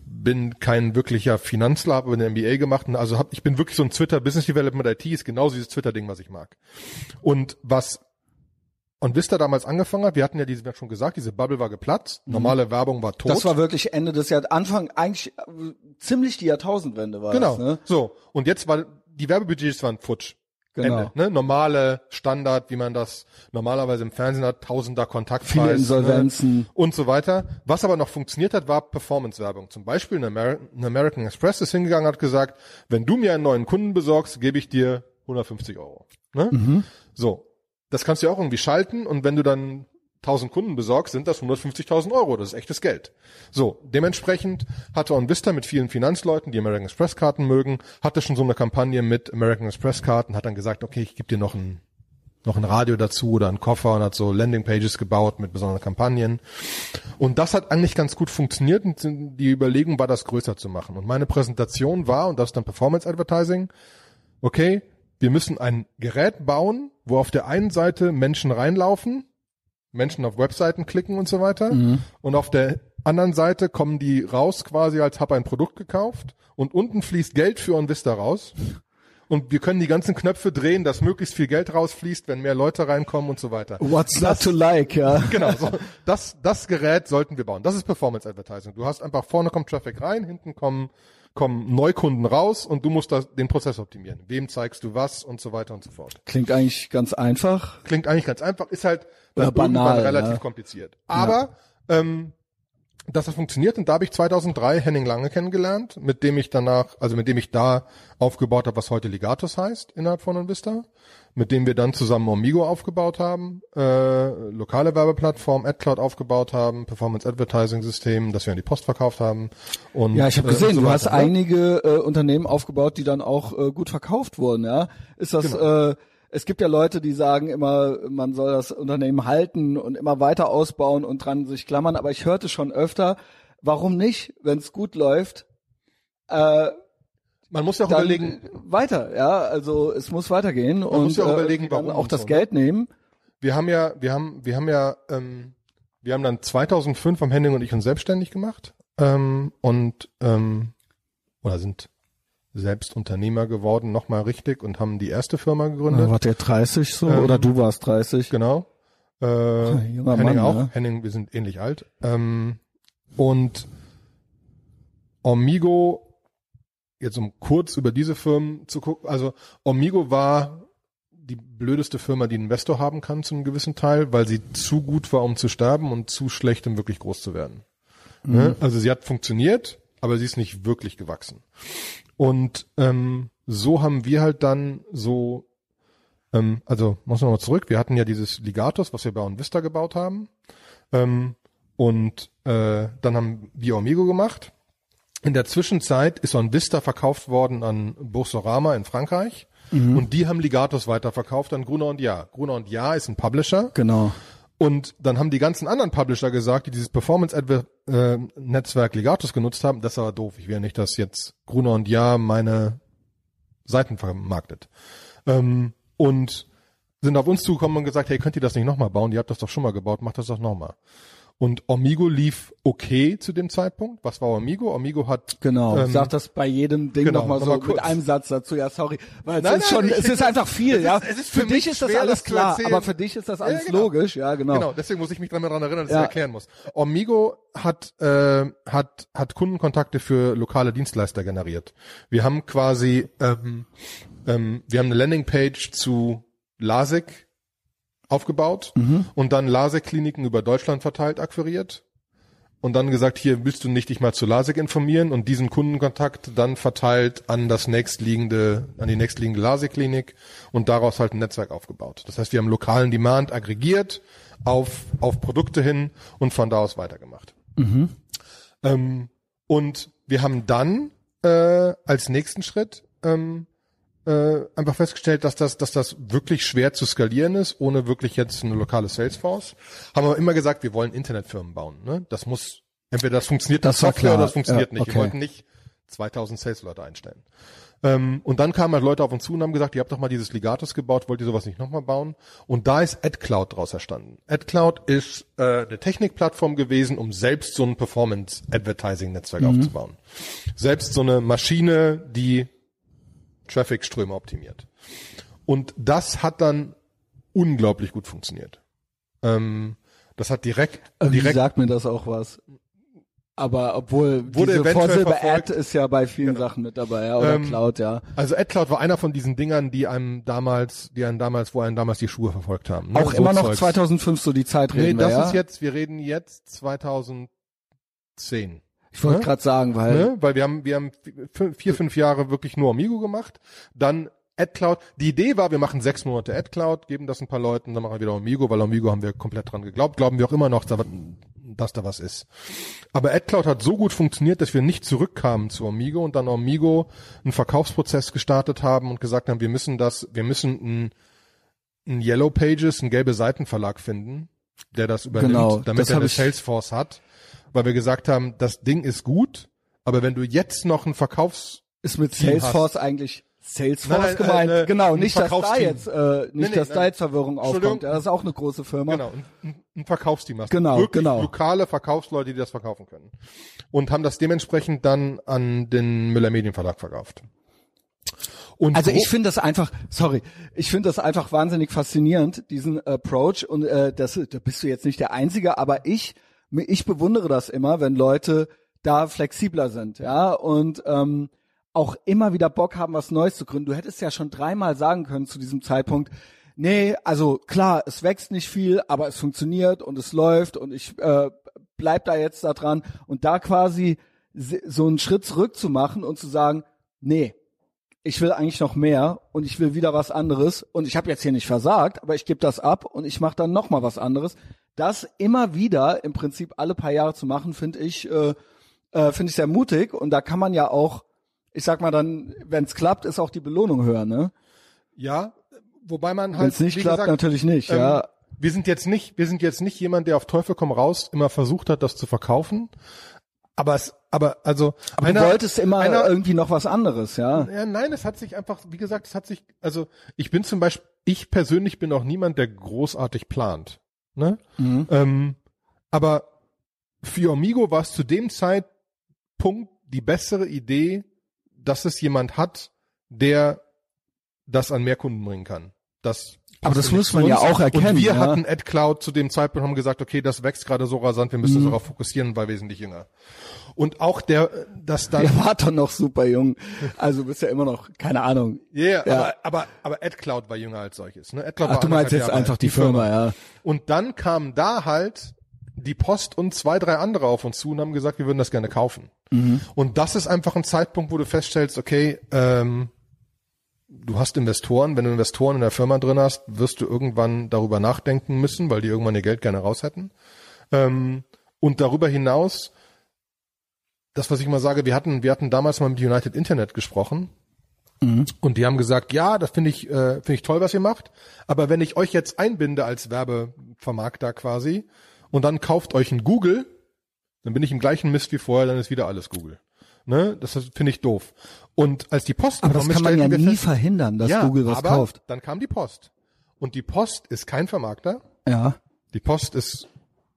bin kein wirklicher Finanzler, habe eine MBA gemacht, und also hab, ich bin wirklich so ein Twitter Business Development IT ist genauso dieses Twitter Ding, was ich mag. Und was und Vista damals angefangen hat, wir hatten ja diese, wir haben schon gesagt, diese Bubble war geplatzt, normale Werbung war tot. Mhm. Das war wirklich Ende des Jahr Anfang, eigentlich äh, ziemlich die Jahrtausendwende war genau. das, ne? So und jetzt war die Werbebudgets waren futsch. Genau. Ende, ne? Normale Standard, wie man das normalerweise im Fernsehen hat, tausender Kontaktpreis. Viele Insolvenzen. Ne? Und so weiter. Was aber noch funktioniert hat, war Performance-Werbung. Zum Beispiel ein, Amer ein American Express ist hingegangen und hat gesagt, wenn du mir einen neuen Kunden besorgst, gebe ich dir 150 Euro. Ne? Mhm. So. Das kannst du ja auch irgendwie schalten und wenn du dann 1000 Kunden besorgst, sind das 150.000 Euro. Das ist echtes Geld. So, dementsprechend hatte OnVista mit vielen Finanzleuten, die American Express Karten mögen, hatte schon so eine Kampagne mit American Express Karten, hat dann gesagt, okay, ich gebe dir noch ein noch ein Radio dazu oder einen Koffer und hat so Landingpages gebaut mit besonderen Kampagnen. Und das hat eigentlich ganz gut funktioniert und die Überlegung war, das größer zu machen. Und meine Präsentation war, und das ist dann Performance Advertising, okay, wir müssen ein Gerät bauen, wo auf der einen Seite Menschen reinlaufen, Menschen auf Webseiten klicken und so weiter. Mhm. Und auf der anderen Seite kommen die raus quasi als hab ein Produkt gekauft und unten fließt Geld für OnVista raus. Und wir können die ganzen Knöpfe drehen, dass möglichst viel Geld rausfließt, wenn mehr Leute reinkommen und so weiter. What's not to like, ja. Genau, so, das, das Gerät sollten wir bauen. Das ist Performance Advertising. Du hast einfach vorne kommt Traffic rein, hinten kommen, kommen Neukunden raus und du musst das, den Prozess optimieren. Wem zeigst du was und so weiter und so fort. Klingt eigentlich ganz einfach. Klingt eigentlich ganz einfach, ist halt dann Oder banal, irgendwann relativ ja. kompliziert. Aber ähm, das hat funktioniert und da habe ich 2003 Henning Lange kennengelernt, mit dem ich danach, also mit dem ich da aufgebaut habe, was heute Ligatus heißt innerhalb von Invista, mit dem wir dann zusammen Omigo aufgebaut haben, äh, lokale Werbeplattform, AdCloud aufgebaut haben, Performance Advertising System, das wir an die Post verkauft haben. Und, Ja, ich habe äh, gesehen, und so du hast ne? einige äh, Unternehmen aufgebaut, die dann auch äh, gut verkauft wurden, ja? Ist das Genau. äh, es gibt ja Leute, die sagen immer, man soll das Unternehmen halten und immer weiter ausbauen und dran sich klammern, aber ich hörte schon öfter, warum nicht, wenn es gut läuft, äh, Man muss ja auch überlegen, weiter, ja, also es muss weitergehen und muss ja auch äh, überlegen, warum auch das so, ne? Geld nehmen. wir haben ja, wir haben, wir haben ja, ähm, wir haben dann 2005 am Henning und ich uns selbstständig gemacht ähm, und ähm, oder sind selbst Unternehmer geworden, nochmal richtig und haben die erste Firma gegründet. Äh, wart ihr 30 so Ähm, oder du warst 30? Genau. Äh, junger Henning Mann, auch. ne? Henning, wir sind ähnlich alt. Ähm, und Omigo, jetzt um kurz über diese Firmen zu gucken, also Omigo war die blödeste Firma, die einen Investor haben kann zu einem gewissen Teil, weil sie zu gut war, um zu sterben und zu schlecht, um wirklich groß zu werden. Ne? Also sie hat funktioniert, aber sie ist nicht wirklich gewachsen. Und ähm, so haben wir halt dann so ähm, also, muss man mal zurück. Wir hatten ja dieses Ligatus, was wir bei OnVista gebaut haben. Ähm, und äh, dann haben wir Omigo gemacht. In der Zwischenzeit ist OnVista verkauft worden an Boursorama in Frankreich. Und die haben Ligatus weiterverkauft an Gruner und Ja. Gruner und Ja ist ein Publisher. Genau. Und dann haben die ganzen anderen Publisher gesagt, die dieses Performance-Netzwerk Ligatus genutzt haben, das aber doof. Ich will nicht, dass jetzt Gruner und Ja meine Seiten vermarktet. Ähm, und sind auf uns zugekommen und gesagt, hey, könnt ihr das nicht nochmal bauen? Ihr habt das doch schon mal gebaut, macht das doch nochmal. Und Omigo lief okay zu dem Zeitpunkt. Was war Omigo? Omigo hat Genau, ähm, sag das bei jedem Ding genau, nochmal so nochmal kurz. mit einem Satz dazu. Ja, sorry, weil es Nein, ist nein, schon, ich es ist einfach viel, ist- ja. es ist für, für mich ist das alles das klar, aber für dich ist das Ja, alles genau. logisch, ja, genau. Genau, deswegen muss ich mich dran daran erinnern, dass Ja. ich erklären muss. Omigo hat, äh, hat, hat Kundenkontakte für lokale Dienstleister generiert. Wir haben quasi, ähm, ähm, wir haben eine Landingpage zu LASIK aufgebaut Mhm. und dann LASIK-Kliniken über Deutschland verteilt akquiriert und dann gesagt, hier willst du nicht dich mal zu LASIK informieren und diesen Kundenkontakt dann verteilt an das nächstliegende, an die nächstliegende LASIK-Klinik und daraus halt ein Netzwerk aufgebaut. Das heißt, wir haben lokalen Demand aggregiert auf, auf Produkte hin und von da aus weitergemacht. Ähm, und wir haben dann äh, als nächsten Schritt ähm, äh, einfach festgestellt, dass das, dass das wirklich schwer zu skalieren ist, ohne wirklich jetzt eine lokale Salesforce. Haben aber immer gesagt, wir wollen Internetfirmen bauen. Ne? Das muss, entweder das funktioniert Das Software klar. oder das funktioniert Ja, nicht. Wir okay. wollten nicht 2000 Sales-Leute einstellen. Ähm, und dann kamen halt Leute auf uns zu und haben gesagt, ihr habt doch mal dieses Ligatus gebaut, wollt ihr sowas nicht nochmal bauen? Und da ist AdCloud draus erstanden. AdCloud ist äh, eine Technikplattform gewesen, um selbst so ein Performance-Advertising-Netzwerk Mhm. aufzubauen. Selbst so eine Maschine, die Traffic-Ströme optimiert. Und das hat dann unglaublich gut funktioniert. Ähm, das hat direkt, direkt sagt mir das auch was. Aber obwohl Wurde diese Vorsilbe. Ad ist ja bei vielen Sachen mit dabei, ja, oder Ähm, Cloud, ja. Also AdCloud war einer von diesen Dingern, die einem damals, die einem damals, wo einem damals die Schuhe verfolgt haben. ne? Auch So immer noch Zeugs. 2005 so die Zeit Nee, reden wir, das ja? ist jetzt, wir reden jetzt 2010. ich wollte ne? gerade sagen, weil Ne? Weil wir haben, wir haben vier, fünf Jahre wirklich nur Amigo gemacht. Dann AdCloud, die Idee war, wir machen sechs Monate AdCloud, geben das ein paar Leuten, dann machen wir wieder Omigo, weil Omigo haben wir komplett dran geglaubt, glauben wir auch immer noch, dass da was ist. Aber AdCloud hat so gut funktioniert, dass wir nicht zurückkamen zu Omigo und dann Omigo einen Verkaufsprozess gestartet haben und gesagt haben, wir müssen das, wir müssen ein, ein Yellow Pages, ein gelbe Seitenverlag finden, der das übernimmt, Genau, damit das er eine Salesforce hat, weil wir gesagt haben, das Ding ist gut, aber wenn du jetzt noch einen Verkaufs Ist mit Team Salesforce eigentlich Salesforce Nein, nein, gemeint? äh, genau, ein nicht, dass da jetzt, äh, nicht, Nee, nee, dass da nein. jetzt Verwirrung aufkommt. Ja, das ist auch eine große Firma. Genau, ein, ein, ein Verkaufsteam hast. Genau, Wirklich genau. lokale Verkaufsleute, die das verkaufen können. Und haben das dementsprechend dann an den Müller Medienverlag verkauft. Und Also ich finde das einfach, sorry, ich finde das einfach wahnsinnig faszinierend, diesen Approach. Und äh, das, da bist du jetzt nicht der Einzige, aber ich, ich bewundere das immer, wenn Leute da flexibler sind, ja, und ähm, auch immer wieder Bock haben, was Neues zu gründen. Du hättest ja schon dreimal sagen können zu diesem Zeitpunkt, nee, also klar, es wächst nicht viel, aber es funktioniert und es läuft und ich äh, bleib da jetzt da dran und da quasi so einen Schritt zurück zu machen und zu sagen, nee, ich will eigentlich noch mehr und ich will wieder was anderes und ich habe jetzt hier nicht versagt, aber ich gebe das ab und ich mache dann noch mal was anderes. Das immer wieder im Prinzip alle paar Jahre zu machen, finde ich äh, äh, finde ich sehr mutig und da kann man ja auch, ich sag mal dann, wenn es klappt, ist auch die Belohnung höher, ne? ja, wobei man Wenn halt es nicht klappt, gesagt, natürlich nicht, ähm, ja. Wir sind jetzt nicht, wir sind jetzt nicht jemand, der auf Teufel komm raus immer versucht hat, das zu verkaufen. Aber es, aber also Aber du wolltest immer einer- irgendwie noch was anderes, ja. Ja, nein, es hat sich einfach, wie gesagt, es hat sich, also ich bin zum Beispiel, ich persönlich bin auch niemand, der großartig plant. Ne? Mhm. Ähm, aber für Amigo war es zu dem Zeitpunkt die bessere Idee, dass es jemand hat, der das an mehr Kunden bringen kann. Das Aber das muss man ja auch erkennen, Und wir ja. hatten AdCloud zu dem Zeitpunkt und haben gesagt, okay, das wächst gerade so rasant, wir müssen uns Mhm. darauf fokussieren war wesentlich jünger. Und auch der, das dann, Ihr wart doch noch super jung. Also du bist ja immer noch, keine Ahnung. Yeah, Ja. aber, aber, aber AdCloud war jünger als solches. Ne? AdCloud Ach, war du meinst jetzt Jahre einfach die Firma, ja. Und dann kamen da halt die Post und zwei, drei andere auf uns zu und haben gesagt, wir würden das gerne kaufen. Mhm. Und das ist einfach ein Zeitpunkt, wo du feststellst, okay, ähm, du hast Investoren, wenn du Investoren in der Firma drin hast, wirst du irgendwann darüber nachdenken müssen, weil die irgendwann ihr Geld gerne raus hätten. Ähm, und darüber hinaus, das, was ich mal sage, wir hatten, wir hatten damals mal mit United Internet gesprochen und die haben gesagt, ja, das finde ich, äh, finde ich toll, was ihr macht. Aber wenn ich euch jetzt einbinde als Werbevermarkter quasi und dann kauft euch ein Google, dann bin ich im gleichen Mist wie vorher, dann ist wieder alles Google. Ne? Das finde ich doof. Und als die Post Aber das kann man ja nie fest- verhindern, dass Google was aber kauft. Dann kam die Post. Und die Post ist kein Vermarkter. Ja. Die Post ist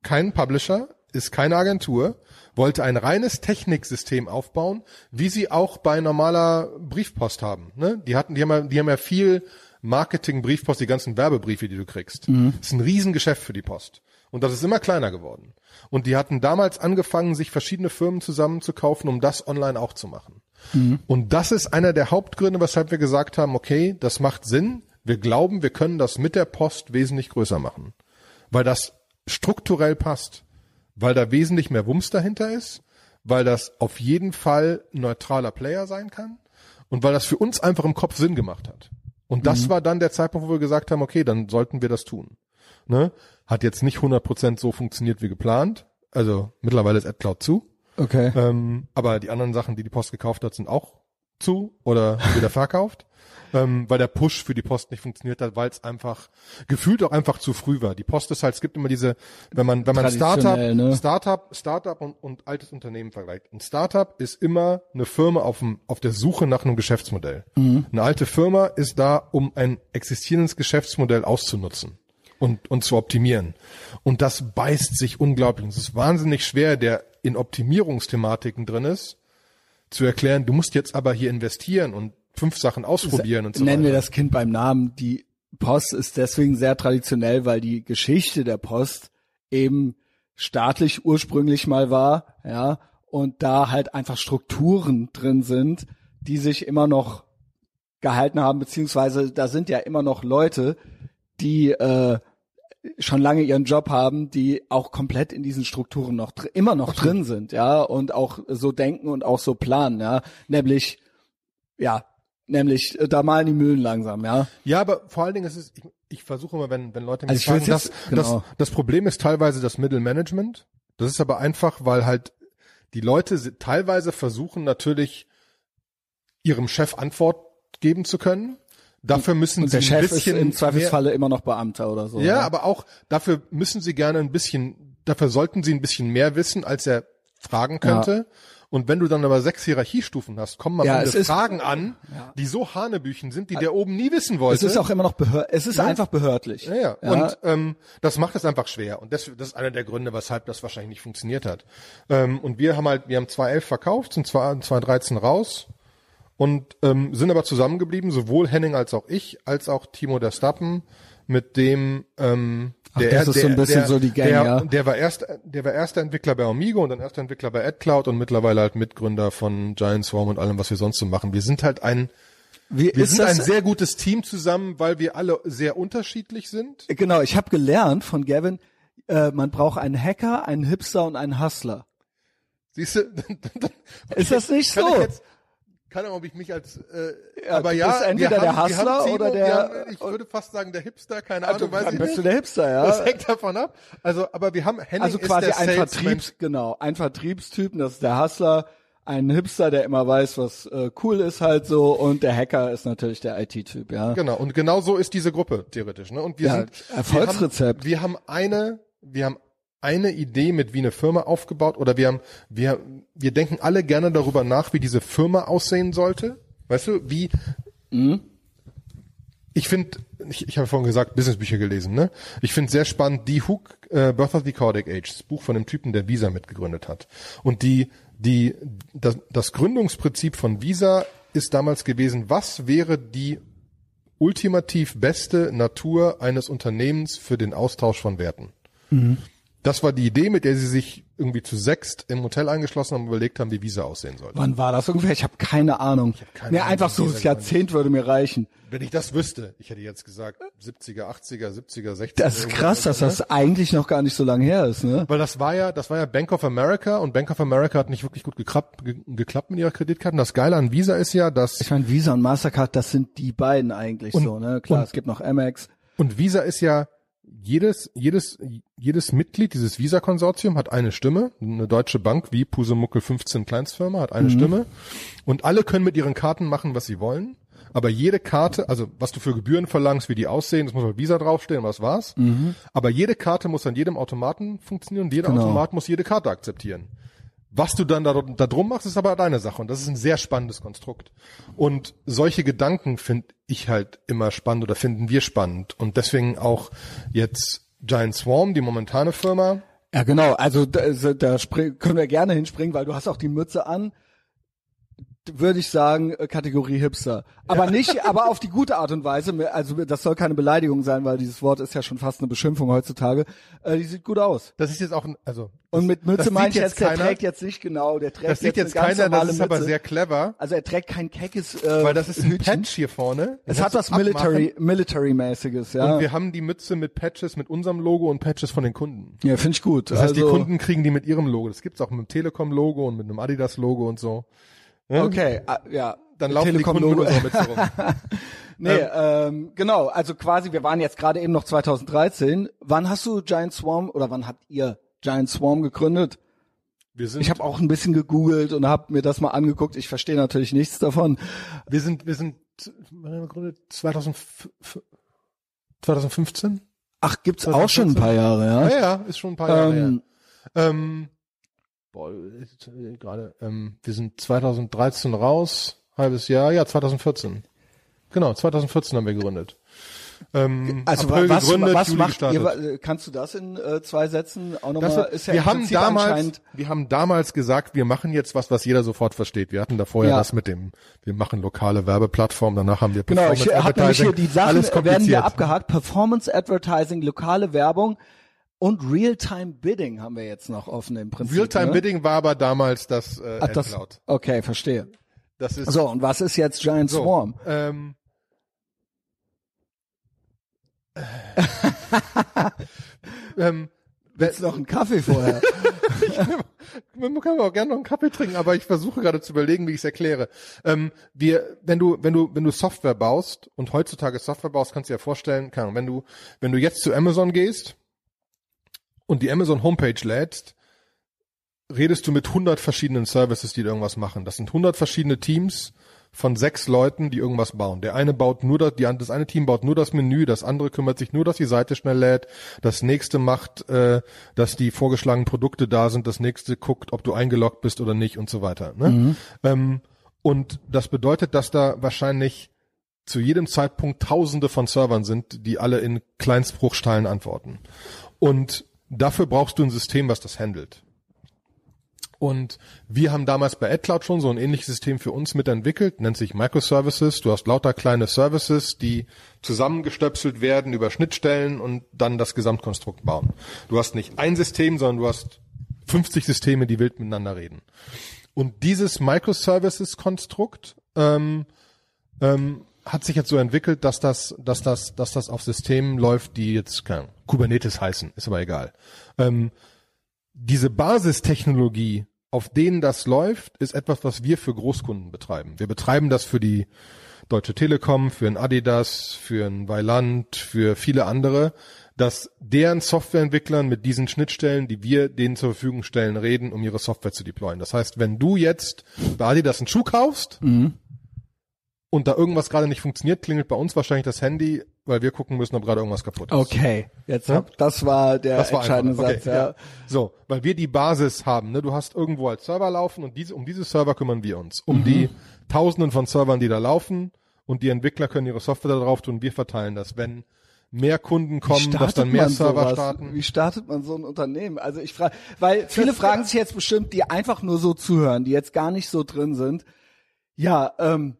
kein Publisher, ist keine Agentur, wollte ein reines Techniksystem aufbauen, wie sie auch bei normaler Briefpost haben. Ne? Die hatten, die haben ja, die haben ja viel Marketing, Briefpost, die ganzen Werbebriefe, die du kriegst. Mhm. Das ist ein Riesengeschäft für die Post. Und das ist immer kleiner geworden. Und die hatten damals angefangen, sich verschiedene Firmen zusammenzukaufen, um das online auch zu machen. Mhm. Und das ist einer der Hauptgründe, weshalb wir gesagt haben, okay, das macht Sinn. Wir glauben, wir können das mit der Post wesentlich größer machen. Weil das strukturell passt. Weil da wesentlich mehr Wumms dahinter ist. Weil das auf jeden Fall ein neutraler Player sein kann. Und weil das für uns einfach im Kopf Sinn gemacht hat. Und das war dann der Zeitpunkt, wo wir gesagt haben, okay, dann sollten wir das tun. Ne? Hat jetzt nicht 100% so funktioniert wie geplant. Also mittlerweile ist AdCloud zu. Okay. Ähm, aber die anderen Sachen, die die Post gekauft hat, sind auch zu oder wieder verkauft. Ähm, weil der Push für die Post nicht funktioniert hat, weil es einfach gefühlt auch einfach zu früh war. Die Post ist halt, es gibt immer diese, wenn man, wenn man Startup, ne? Startup, Startup und, und altes Unternehmen vergleicht. Ein Startup ist immer eine Firma auf, dem, auf der Suche nach einem Geschäftsmodell. Eine alte Firma ist da, um ein existierendes Geschäftsmodell auszunutzen und, und zu optimieren. Und das beißt sich unglaublich. Es ist wahnsinnig schwer, der in Optimierungsthematiken drin ist, zu erklären, du musst jetzt aber hier investieren und fünf Sachen ausprobieren und so Nennen wir weiter. das Kind beim Namen. Die Post ist deswegen sehr traditionell, weil die Geschichte der Post eben staatlich ursprünglich mal war, ja, und da halt einfach Strukturen drin sind, die sich immer noch gehalten haben, beziehungsweise da sind ja immer noch Leute, die äh, schon lange ihren Job haben, die auch komplett in diesen Strukturen noch immer noch drin sind, ja, und auch so denken und auch so planen, ja, nämlich ja, Nämlich, äh, da malen die Mühlen langsam, ja. Ja, aber vor allen Dingen ist es, ich, ich versuche immer, wenn, wenn Leute mir Also sagen, das, genau. das, das Problem ist teilweise das Mittelmanagement. Das ist aber einfach, weil halt die Leute teilweise versuchen natürlich ihrem Chef Antwort geben zu können. Dafür müssen Und sie der Chef ein ist bisschen im mehr, Zweifelsfalle immer noch Beamter oder so. ja, aber auch dafür müssen sie gerne ein bisschen, dafür sollten sie ein bisschen mehr wissen, als er fragen könnte. Und wenn du dann aber sechs Hierarchiestufen hast, kommen am Ja, Ende Fragen an, die so Hanebüchen sind, die der oben nie wissen wollte. Es ist auch immer noch behör es ist Ja. einfach behördlich. Ja, ja. Und ähm, das macht es einfach schwer. Und das, das ist einer der Gründe, weshalb das wahrscheinlich nicht funktioniert hat. Ähm, und wir haben halt, wir haben 2.11 verkauft, sind 2.13 raus und ähm, sind aber zusammengeblieben, sowohl Henning als auch ich, als auch Timo der Stappen, mit dem ähm, Ach, der, das ist der, so ein bisschen der, so die Gang, der, ja. der war erst, der war erster Entwickler bei Omigo und dann erster Entwickler bei AdCloud und mittlerweile halt Mitgründer von Giant Swarm und allem, was wir sonst so machen. Wir sind halt ein, Wie wir sind das? ein sehr gutes Team zusammen, weil wir alle sehr unterschiedlich sind. genau, ich habe gelernt von Gavin, äh, man braucht einen Hacker, einen Hipster und einen Hustler. Siehst du? Ist das nicht so? jetzt, keine Ahnung, ob ich mich als, äh, Ja, aber ja, bist entweder der haben, wir Hustler Timo, oder der- haben, ich würde fast sagen der Hipster, keine Ahnung, weiß dann ich bist nicht. du der Hipster, ja. Das hängt davon ab. Also, aber wir haben Henning Also quasi der ein. Vertriebs, genau, ein Vertriebstypen, das ist der Hustler, ein Hipster, der immer weiß, was äh, cool ist halt so und der Hacker ist natürlich der IT-Typ, ja. Genau. Und genau so ist diese Gruppe theoretisch. Ne? Und wir Ja, sind Erfolgsrezept. Wir haben, wir haben eine, wir haben eine Idee mit wie eine Firma aufgebaut oder wir haben, wir, wir denken alle gerne darüber nach, wie diese Firma aussehen sollte. Weißt du, wie, Mhm. ich finde, ich, ich habe vorhin gesagt, Businessbücher gelesen, ne? Ich finde sehr spannend, die Hook, äh, Birth of the Codic Age, das Buch von dem Typen, der Visa mitgegründet hat. Und die, die, das, das Gründungsprinzip von Visa ist damals gewesen, was wäre die ultimativ beste Natur eines Unternehmens für den Austausch von Werten? Das war die Idee, mit der sie sich irgendwie zu sechst im Hotel eingeschlossen haben und überlegt haben, wie Visa aussehen sollte. Wann war das ungefähr? Ich habe keine Ahnung. keine nee, Ahnung, einfach so, das Jahrzehnt würde mir reichen. Wenn ich das wüsste, ich hätte jetzt gesagt 70er, 80er, 70er, 60er. Das ist krass, dass so, ne? das eigentlich noch gar nicht so lange her ist, ne? Weil das war ja, das war ja Bank of America und Bank of America hat nicht wirklich gut geklappt, ge geklappt mit ihrer Kreditkarten. Das Geile an Visa ist ja, dass Ich meine, Visa und Mastercard, das sind die beiden eigentlich Und- so, ne? Klar, und- es gibt noch Amex. und Visa ist ja jedes jedes jedes Mitglied dieses Visa Konsortium hat eine Stimme. Eine deutsche Bank wie Pusemuckel 15 Kleinstfirma hat eine Stimme und alle können mit ihren Karten machen, was sie wollen. Aber jede Karte, also was du für Gebühren verlangst, wie die aussehen, das muss halt Visa draufstehen, was war's. Aber jede Karte muss an jedem Automaten funktionieren und jeder Genau. Automat muss jede Karte akzeptieren. Was du dann da, da drum machst, ist aber deine Sache. Und das ist ein sehr spannendes Konstrukt. Und solche Gedanken finde ich halt immer spannend oder finden wir spannend. Und deswegen auch jetzt Giant Swarm, die momentane Firma. Ja, genau. Also da, da können wir gerne hinspringen, weil du hast auch die Mütze an. Würde ich sagen, äh, Kategorie Hipster. Aber nicht, aber auf die gute Art und Weise. Also das soll keine Beleidigung sein, weil dieses Wort ist ja schon fast eine Beschimpfung heutzutage. Äh, die sieht gut aus. Das ist jetzt auch, ein, also. Und mit Mütze meine ich jetzt, der keiner. trägt jetzt nicht genau, der trägt Das sieht jetzt ganz keiner, das ist aber Mütze. sehr clever, Also er trägt kein keckes äh, weil das ist ein Hütchen. Patch hier vorne. Es hat was. Military, Military-mäßiges, ja. Und wir haben die Mütze mit Patches mit unserem Logo und Patches von den Kunden. ja, finde ich gut. Das heißt, die Also- Kunden kriegen die mit ihrem Logo. Das gibt's auch mit dem Telekom-Logo und mit einem Adidas-Logo und so. Ja? Okay, ah, ja. Dann laufen die Kunden mit Mütze rum. Nee, ähm, genau, also quasi, wir waren jetzt gerade eben noch 2013. Wann hast du Giant Swarm oder wann habt ihr Giant Swarm gegründet? Wir sind, Ich habe auch ein bisschen gegoogelt und habe mir das mal angeguckt. Ich verstehe natürlich nichts davon. wir sind, wir sind, wann haben wir gegründet? 2005 2015? Ach, gibt's auch schon ein paar Jahre, Ja, ja? ja, ist schon ein paar Jahre Ähm, her. Ähm, boah, äh, gerade, ähm, wir sind 2013 raus, halbes Jahr, ja, 2014. Genau, 2014 haben wir gegründet. Ähm, also April was, gegründet, was Juli macht gestartet. ihr? Kannst du das in äh, zwei Sätzen auch nochmal? Ist ja wir haben Prinzip damals, wir haben damals gesagt, wir machen jetzt was, was jeder sofort versteht. Wir hatten da vorher Ja. das mit dem, wir machen lokale Werbeplattformen, danach haben wir Genau, ich Performance habe nämlich hier Advertising. die Sachen Alles werden kompliziert. hier abgehakt. Performance Advertising, lokale Werbung und Real-Time Bidding haben wir jetzt noch offen im Prinzip. Realtime ne? Bidding war aber damals das äh, Ach, das, AdCloud. okay, verstehe. Das ist So, und was ist jetzt Giant so, Swarm? Ähm, ähm, Willst noch einen Kaffee vorher? Man kann auch gerne noch einen Kaffee trinken, aber ich versuche gerade zu überlegen, wie ich es erkläre. Ähm, wir, wenn du, wenn du, wenn du Software baust und heutzutage Software baust, kannst du dir vorstellen, keine Ahnung, wenn du, wenn du jetzt zu Amazon gehst und die Amazon Homepage lädst, redest du mit 100 verschiedenen Services, die irgendwas machen. Das sind 100 verschiedene Teams von sechs Leuten, die irgendwas bauen. Der eine baut nur das, die, das eine Team baut nur das Menü, das andere kümmert sich nur, dass die Seite schnell lädt, das nächste macht, äh, dass die vorgeschlagenen Produkte da sind, das nächste guckt, ob du eingeloggt bist oder nicht und so weiter. Ne? Mhm. Ähm, und das bedeutet, dass da wahrscheinlich zu jedem Zeitpunkt Tausende von Servern sind, die alle in Kleinstbruchsteilen antworten. Und dafür brauchst du ein System, was das handelt. Und wir haben damals bei AdCloud schon so ein ähnliches System für uns mitentwickelt, nennt sich Microservices. Du hast lauter kleine Services, die zusammengestöpselt werden über Schnittstellen und dann das Gesamtkonstrukt bauen. Du hast nicht ein System, sondern du hast 50 Systeme, die wild miteinander reden. Und dieses Microservices-Konstrukt ähm, ähm, hat sich jetzt so entwickelt, dass das, dass das, dass das auf Systemen läuft, die jetzt keine Kubernetes heißen, ist aber egal. Ähm, diese Basistechnologie, auf denen das läuft, ist etwas, was wir für Großkunden betreiben. Wir betreiben das für die Deutsche Telekom, für ein Adidas, für ein Weiland, für viele andere, dass deren Softwareentwicklern mit diesen Schnittstellen, die wir denen zur Verfügung stellen, reden, um ihre Software zu deployen. Das heißt, wenn du jetzt bei Adidas einen Schuh kaufst, mhm und da irgendwas gerade nicht funktioniert, klingelt bei uns wahrscheinlich das Handy, weil wir gucken müssen, ob gerade irgendwas kaputt ist. Okay, jetzt ja? hab, das war der das war entscheidende okay, Satz. Ja. ja. So, weil wir die Basis haben. Ne? Du hast irgendwo als Server laufen und diese, um diese Server kümmern wir uns. Um mhm. die Tausenden von Servern, die da laufen und die Entwickler können ihre Software da drauf tun. Wir verteilen das. Wenn mehr Kunden kommen, dass dann mehr Server sowas? starten. Wie startet man so ein Unternehmen? Also ich frage, weil viele fragen sich jetzt bestimmt, die einfach nur so zuhören, die jetzt gar nicht so drin sind. Ja, ähm,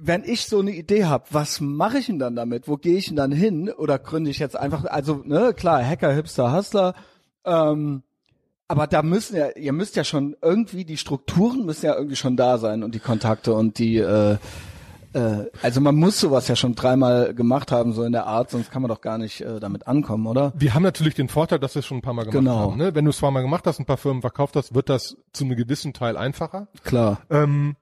wenn ich so eine Idee habe, was mache ich denn dann damit? Wo gehe ich denn dann hin? Oder gründe ich jetzt einfach, also ne, klar, Hacker, Hipster, Hustler, ähm, aber da müssen ja, ihr müsst ja schon irgendwie, die Strukturen müssen ja irgendwie schon da sein und die Kontakte und die, äh, äh, also man muss sowas ja schon dreimal gemacht haben, so in der Art, sonst kann man doch gar nicht äh, damit ankommen, oder? Wir haben natürlich den Vorteil, dass wir es schon ein paar Mal gemacht genau. haben. Ne? Wenn du es zweimal gemacht hast, ein paar Firmen verkauft hast, wird das zu einem gewissen Teil einfacher. Klar. Ähm,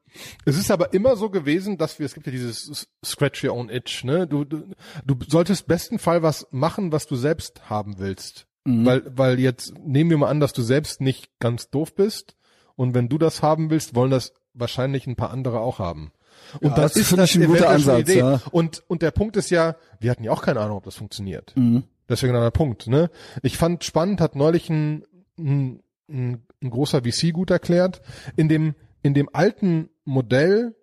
es ist aber immer so gewesen, dass wir, es gibt ja dieses Scratch Your Own Itch, ne? Du, du, du solltest besten Fall was machen, was du selbst haben willst. Mhm. Weil, weil jetzt nehmen wir mal an, dass du selbst nicht ganz doof bist. Und wenn du das haben willst, wollen das wahrscheinlich ein paar andere auch haben. Und ja, das, das ist das ein guter Ansatz, Idee. Ja. Und, und der Punkt ist ja, wir hatten ja auch keine Ahnung, ob das funktioniert. Mhm. Deswegen der Punkt, ne? Ich fand spannend, hat neulich ein, ein, ein, ein großer VC gut erklärt, in dem, in dem alten Modell,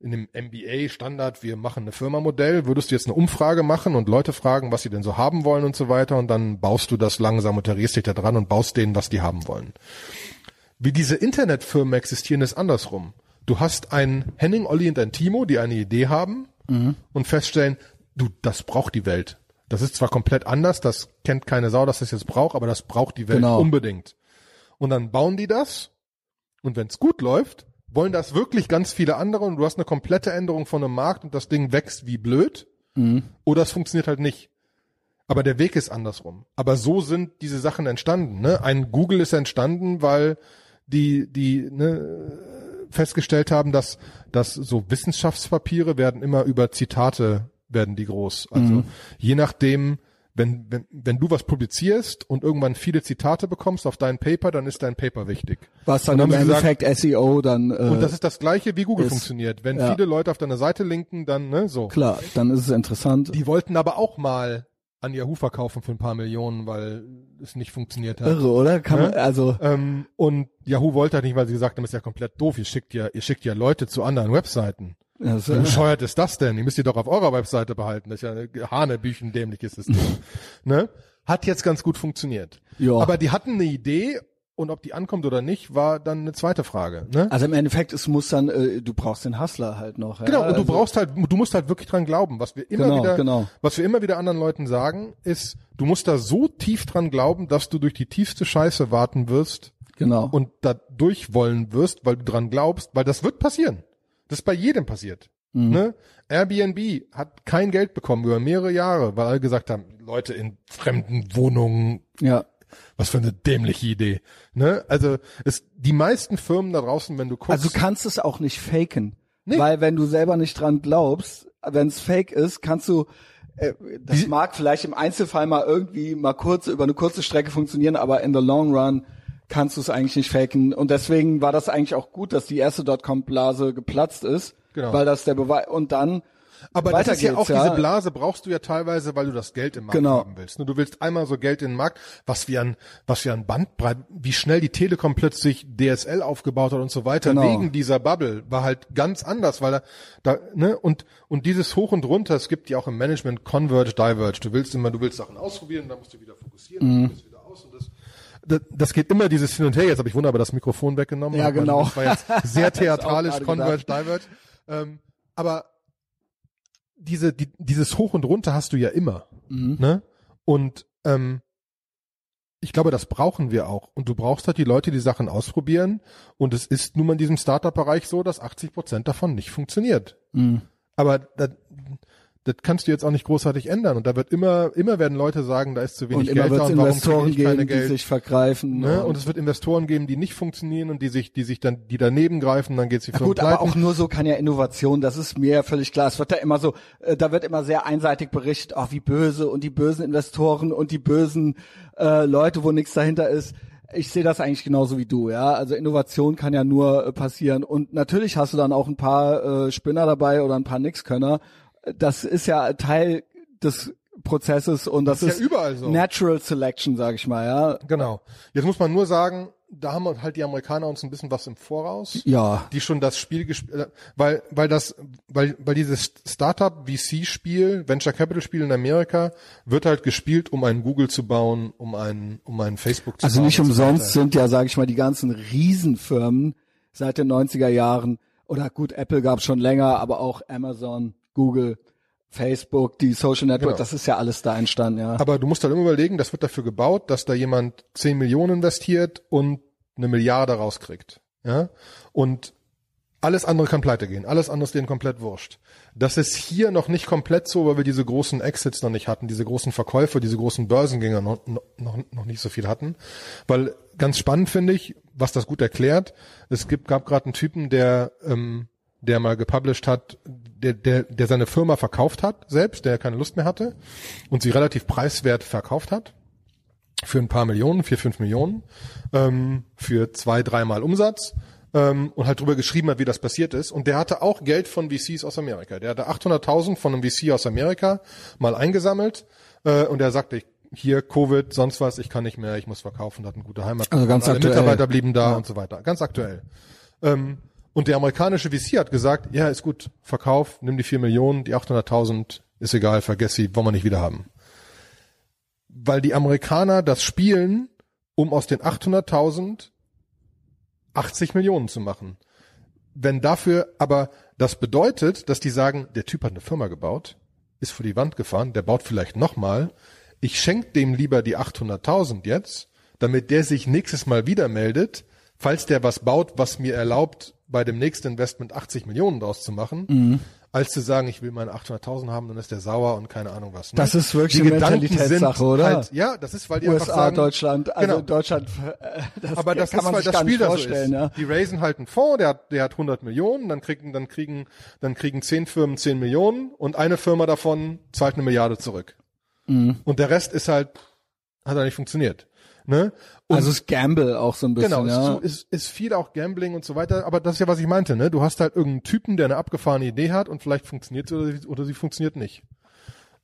in dem MBA-Standard, wir machen eine Firma-Modell, würdest du jetzt eine Umfrage machen und Leute fragen, was sie denn so haben wollen und so weiter und dann baust du das langsam und terrorierst dich da dran und baust denen, was die haben wollen. Wie diese Internetfirmen existieren, ist andersrum. Du hast einen Henning, Olli und ein Timo, die eine Idee haben mhm. und feststellen, du, das braucht die Welt. Das ist zwar komplett anders, das kennt keine Sau, dass das jetzt braucht, aber das braucht die Welt genau. unbedingt. Und dann bauen die das und wenn es gut läuft, wollen das wirklich ganz viele andere und du hast eine komplette Änderung von einem Markt und das Ding wächst wie blöd. Mhm. Oder es funktioniert halt nicht. Aber der Weg ist andersrum. Aber so sind diese Sachen entstanden. Ne? Ein Google ist entstanden, weil die, die ne, festgestellt haben, dass, dass so Wissenschaftspapiere werden immer über Zitate werden die groß. Also mhm. je nachdem, wenn, wenn, wenn du was publizierst und irgendwann viele Zitate bekommst auf dein Paper, dann ist dein Paper wichtig. Was dann, dann im Endeffekt gesagt, SEO dann. Äh, und das ist das gleiche, wie Google ist, funktioniert. Wenn ja. viele Leute auf deiner Seite linken, dann ne so. Klar, dann ist es interessant. Die wollten aber auch mal an Yahoo verkaufen für ein paar Millionen, weil es nicht funktioniert hat. Irre, oder? Kann man, also ähm, und Yahoo wollte halt nicht, weil sie gesagt haben, ist ja komplett doof. Ihr schickt ja, ihr schickt ja Leute zu anderen Webseiten. Ja, so, Wie bescheuert ist das denn? Die müsst ihr doch auf eurer Webseite behalten. Das ist ja eine Hanebüchen dämliches System. ne? Hat jetzt ganz gut funktioniert. Ja. Aber die hatten eine Idee und ob die ankommt oder nicht, war dann eine zweite Frage. Ne? Also im Endeffekt, es muss dann, äh, du brauchst den Hustler halt noch. Ja? Genau, und also, du brauchst halt, du musst halt wirklich dran glauben. Was wir immer genau, wieder, genau. was wir immer wieder anderen Leuten sagen, ist, du musst da so tief dran glauben, dass du durch die tiefste Scheiße warten wirst. Genau. Und da durch wollen wirst, weil du dran glaubst, weil das wird passieren. Das ist bei jedem passiert. Mhm. Ne? Airbnb hat kein Geld bekommen über mehrere Jahre, weil alle gesagt haben, Leute in fremden Wohnungen. Ja. Was für eine dämliche Idee. Ne? Also es, die meisten Firmen da draußen, wenn du guckst. Also du kannst es auch nicht faken. Nee. Weil wenn du selber nicht dran glaubst, wenn es fake ist, kannst du äh, das mag vielleicht im Einzelfall mal irgendwie mal kurz über eine kurze Strecke funktionieren, aber in the long run kannst du es eigentlich nicht faken. Und deswegen war das eigentlich auch gut, dass die erste Dotcom-Blase geplatzt ist, genau. weil das der Beweis und dann aber das ist ja auch ja. diese Blase brauchst du ja teilweise, weil du das Geld im Markt genau. haben willst. Du willst einmal so Geld in den Markt, was wie ein, was wie ein Bandbreite, wie schnell die Telekom plötzlich DSL aufgebaut hat und so weiter, genau. wegen dieser Bubble, war halt ganz anders, weil da, da, ne, und, und dieses Hoch und Runter, es gibt ja auch im Management Converge, Diverge. Du willst immer, du willst Sachen ausprobieren, dann musst du wieder fokussieren, mhm. dann wieder aus und das, das, geht immer dieses Hin und Her. Jetzt habe ich wunderbar das Mikrofon weggenommen. Ja, genau. Das war jetzt sehr theatralisch, Converge, Diverge. Ähm, aber diese, die, dieses Hoch und Runter hast du ja immer. Mhm. Ne? Und ähm, ich glaube, das brauchen wir auch. Und du brauchst halt die Leute, die Sachen ausprobieren. Und es ist nun mal in diesem Startup-Bereich so, dass 80 Prozent davon nicht funktioniert. Mhm. Aber da, das kannst du jetzt auch nicht großartig ändern. Und da wird immer, immer werden Leute sagen, da ist zu wenig und Geld da und warum Investoren ich keine geben, Geld. die sich vergreifen. Ne? Und es wird Investoren geben, die nicht funktionieren und die sich, die sich dann, die daneben greifen, dann geht sie für Gut, aber auch nur so kann ja Innovation, das ist mir völlig klar. Es wird da immer so, äh, da wird immer sehr einseitig berichtet, ach wie böse und die bösen Investoren und die bösen äh, Leute, wo nichts dahinter ist ich sehe das eigentlich genauso wie du, ja. Also Innovation kann ja nur äh, passieren. Und natürlich hast du dann auch ein paar äh, Spinner dabei oder ein paar Nixkönner das ist ja Teil des Prozesses und das, das ist, ja überall so. Natural Selection, sag ich mal, ja. Genau. Jetzt muss man nur sagen, da haben halt die Amerikaner uns ein bisschen was im Voraus. Ja. Die schon das Spiel gespielt, weil, weil das, weil, weil dieses Startup VC Spiel, Venture Capital Spiel in Amerika wird halt gespielt, um einen Google zu bauen, um einen, um einen Facebook zu also bauen. Also nicht umsonst sind ja, sag ich mal, die ganzen Riesenfirmen seit den 90er Jahren oder gut, Apple gab schon länger, aber auch Amazon, Google, Facebook, die Social Network, genau. das ist ja alles da entstanden, ja. Aber du musst halt immer überlegen, das wird dafür gebaut, dass da jemand 10 Millionen investiert und eine Milliarde rauskriegt. Ja? Und alles andere kann pleite gehen. Alles andere ist denen komplett wurscht. Das ist hier noch nicht komplett so, weil wir diese großen Exits noch nicht hatten, diese großen Verkäufe, diese großen Börsengänger noch, noch, noch nicht so viel hatten. Weil ganz spannend finde ich, was das gut erklärt, es gibt, gab gerade einen Typen, der ähm, der mal gepublished hat, der, der, der seine Firma verkauft hat, selbst, der keine Lust mehr hatte und sie relativ preiswert verkauft hat. Für ein paar Millionen, vier, fünf Millionen, ähm, für zwei, dreimal Umsatz ähm, und halt drüber geschrieben hat, wie das passiert ist. Und der hatte auch Geld von VCs aus Amerika. Der hatte 800.000 von einem VC aus Amerika mal eingesammelt äh, und er sagte, ich, hier Covid, sonst was, ich kann nicht mehr, ich muss verkaufen, hat eine gute Heimat. Also ganz aktuell. Mitarbeiter blieben da ja. und so weiter. Ganz aktuell. Ähm, und der amerikanische VC hat gesagt, ja, ist gut, Verkauf, nimm die vier Millionen, die 800.000, ist egal, vergess sie, wollen wir nicht wieder haben. Weil die Amerikaner das spielen, um aus den 800.000 80 Millionen zu machen. Wenn dafür aber das bedeutet, dass die sagen, der Typ hat eine Firma gebaut, ist vor die Wand gefahren, der baut vielleicht nochmal, ich schenke dem lieber die 800.000 jetzt, damit der sich nächstes Mal wieder meldet, falls der was baut, was mir erlaubt, bei dem nächsten Investment 80 Millionen draus zu machen, mhm. als zu sagen, ich will meine 800.000 haben, dann ist der sauer und keine Ahnung was. Ne? Das ist wirklich die eine Mentalitätssache, oder? Halt, ja, das ist, weil die USA, einfach sagen, Deutschland, also genau. Deutschland, äh, das aber das kann ist, weil das Spiel da so ist. Ja? Die raisen halt einen Fonds, der hat, der hat 100 Millionen, dann kriegen, dann kriegen, dann kriegen zehn Firmen 10 Millionen und eine Firma davon zahlt eine Milliarde zurück. Mhm. Und der Rest ist halt, hat er nicht funktioniert. Ne? Und also ist Gamble auch so ein bisschen. Genau, ja. ist, ist, ist viel auch Gambling und so weiter, aber das ist ja, was ich meinte, ne? Du hast halt irgendeinen Typen, der eine abgefahrene Idee hat und vielleicht funktioniert sie oder, oder sie funktioniert nicht.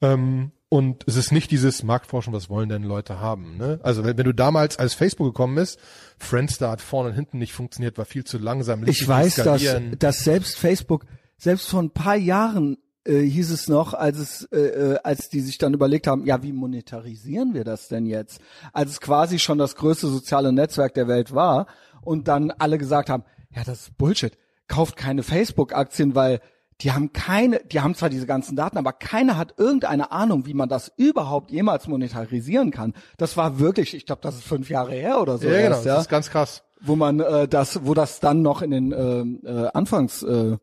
Ähm, und es ist nicht dieses Marktforschen, was wollen denn Leute haben. Ne? Also wenn, wenn du damals als Facebook gekommen bist, Friendster hat vorne und hinten nicht funktioniert, war viel zu langsam. Ich weiß, dass, dass selbst Facebook, selbst vor ein paar Jahren äh, hieß es noch, als es, äh, äh, als die sich dann überlegt haben, ja, wie monetarisieren wir das denn jetzt? Als es quasi schon das größte soziale Netzwerk der Welt war und dann alle gesagt haben, ja, das ist Bullshit. Kauft keine Facebook-Aktien, weil die haben keine, die haben zwar diese ganzen Daten, aber keiner hat irgendeine Ahnung, wie man das überhaupt jemals monetarisieren kann. Das war wirklich, ich glaube, das ist fünf Jahre her oder so. Ja, erst, genau, ja? das ist ganz krass. Wo man äh, das, wo das dann noch in den äh, äh, Anfangs äh,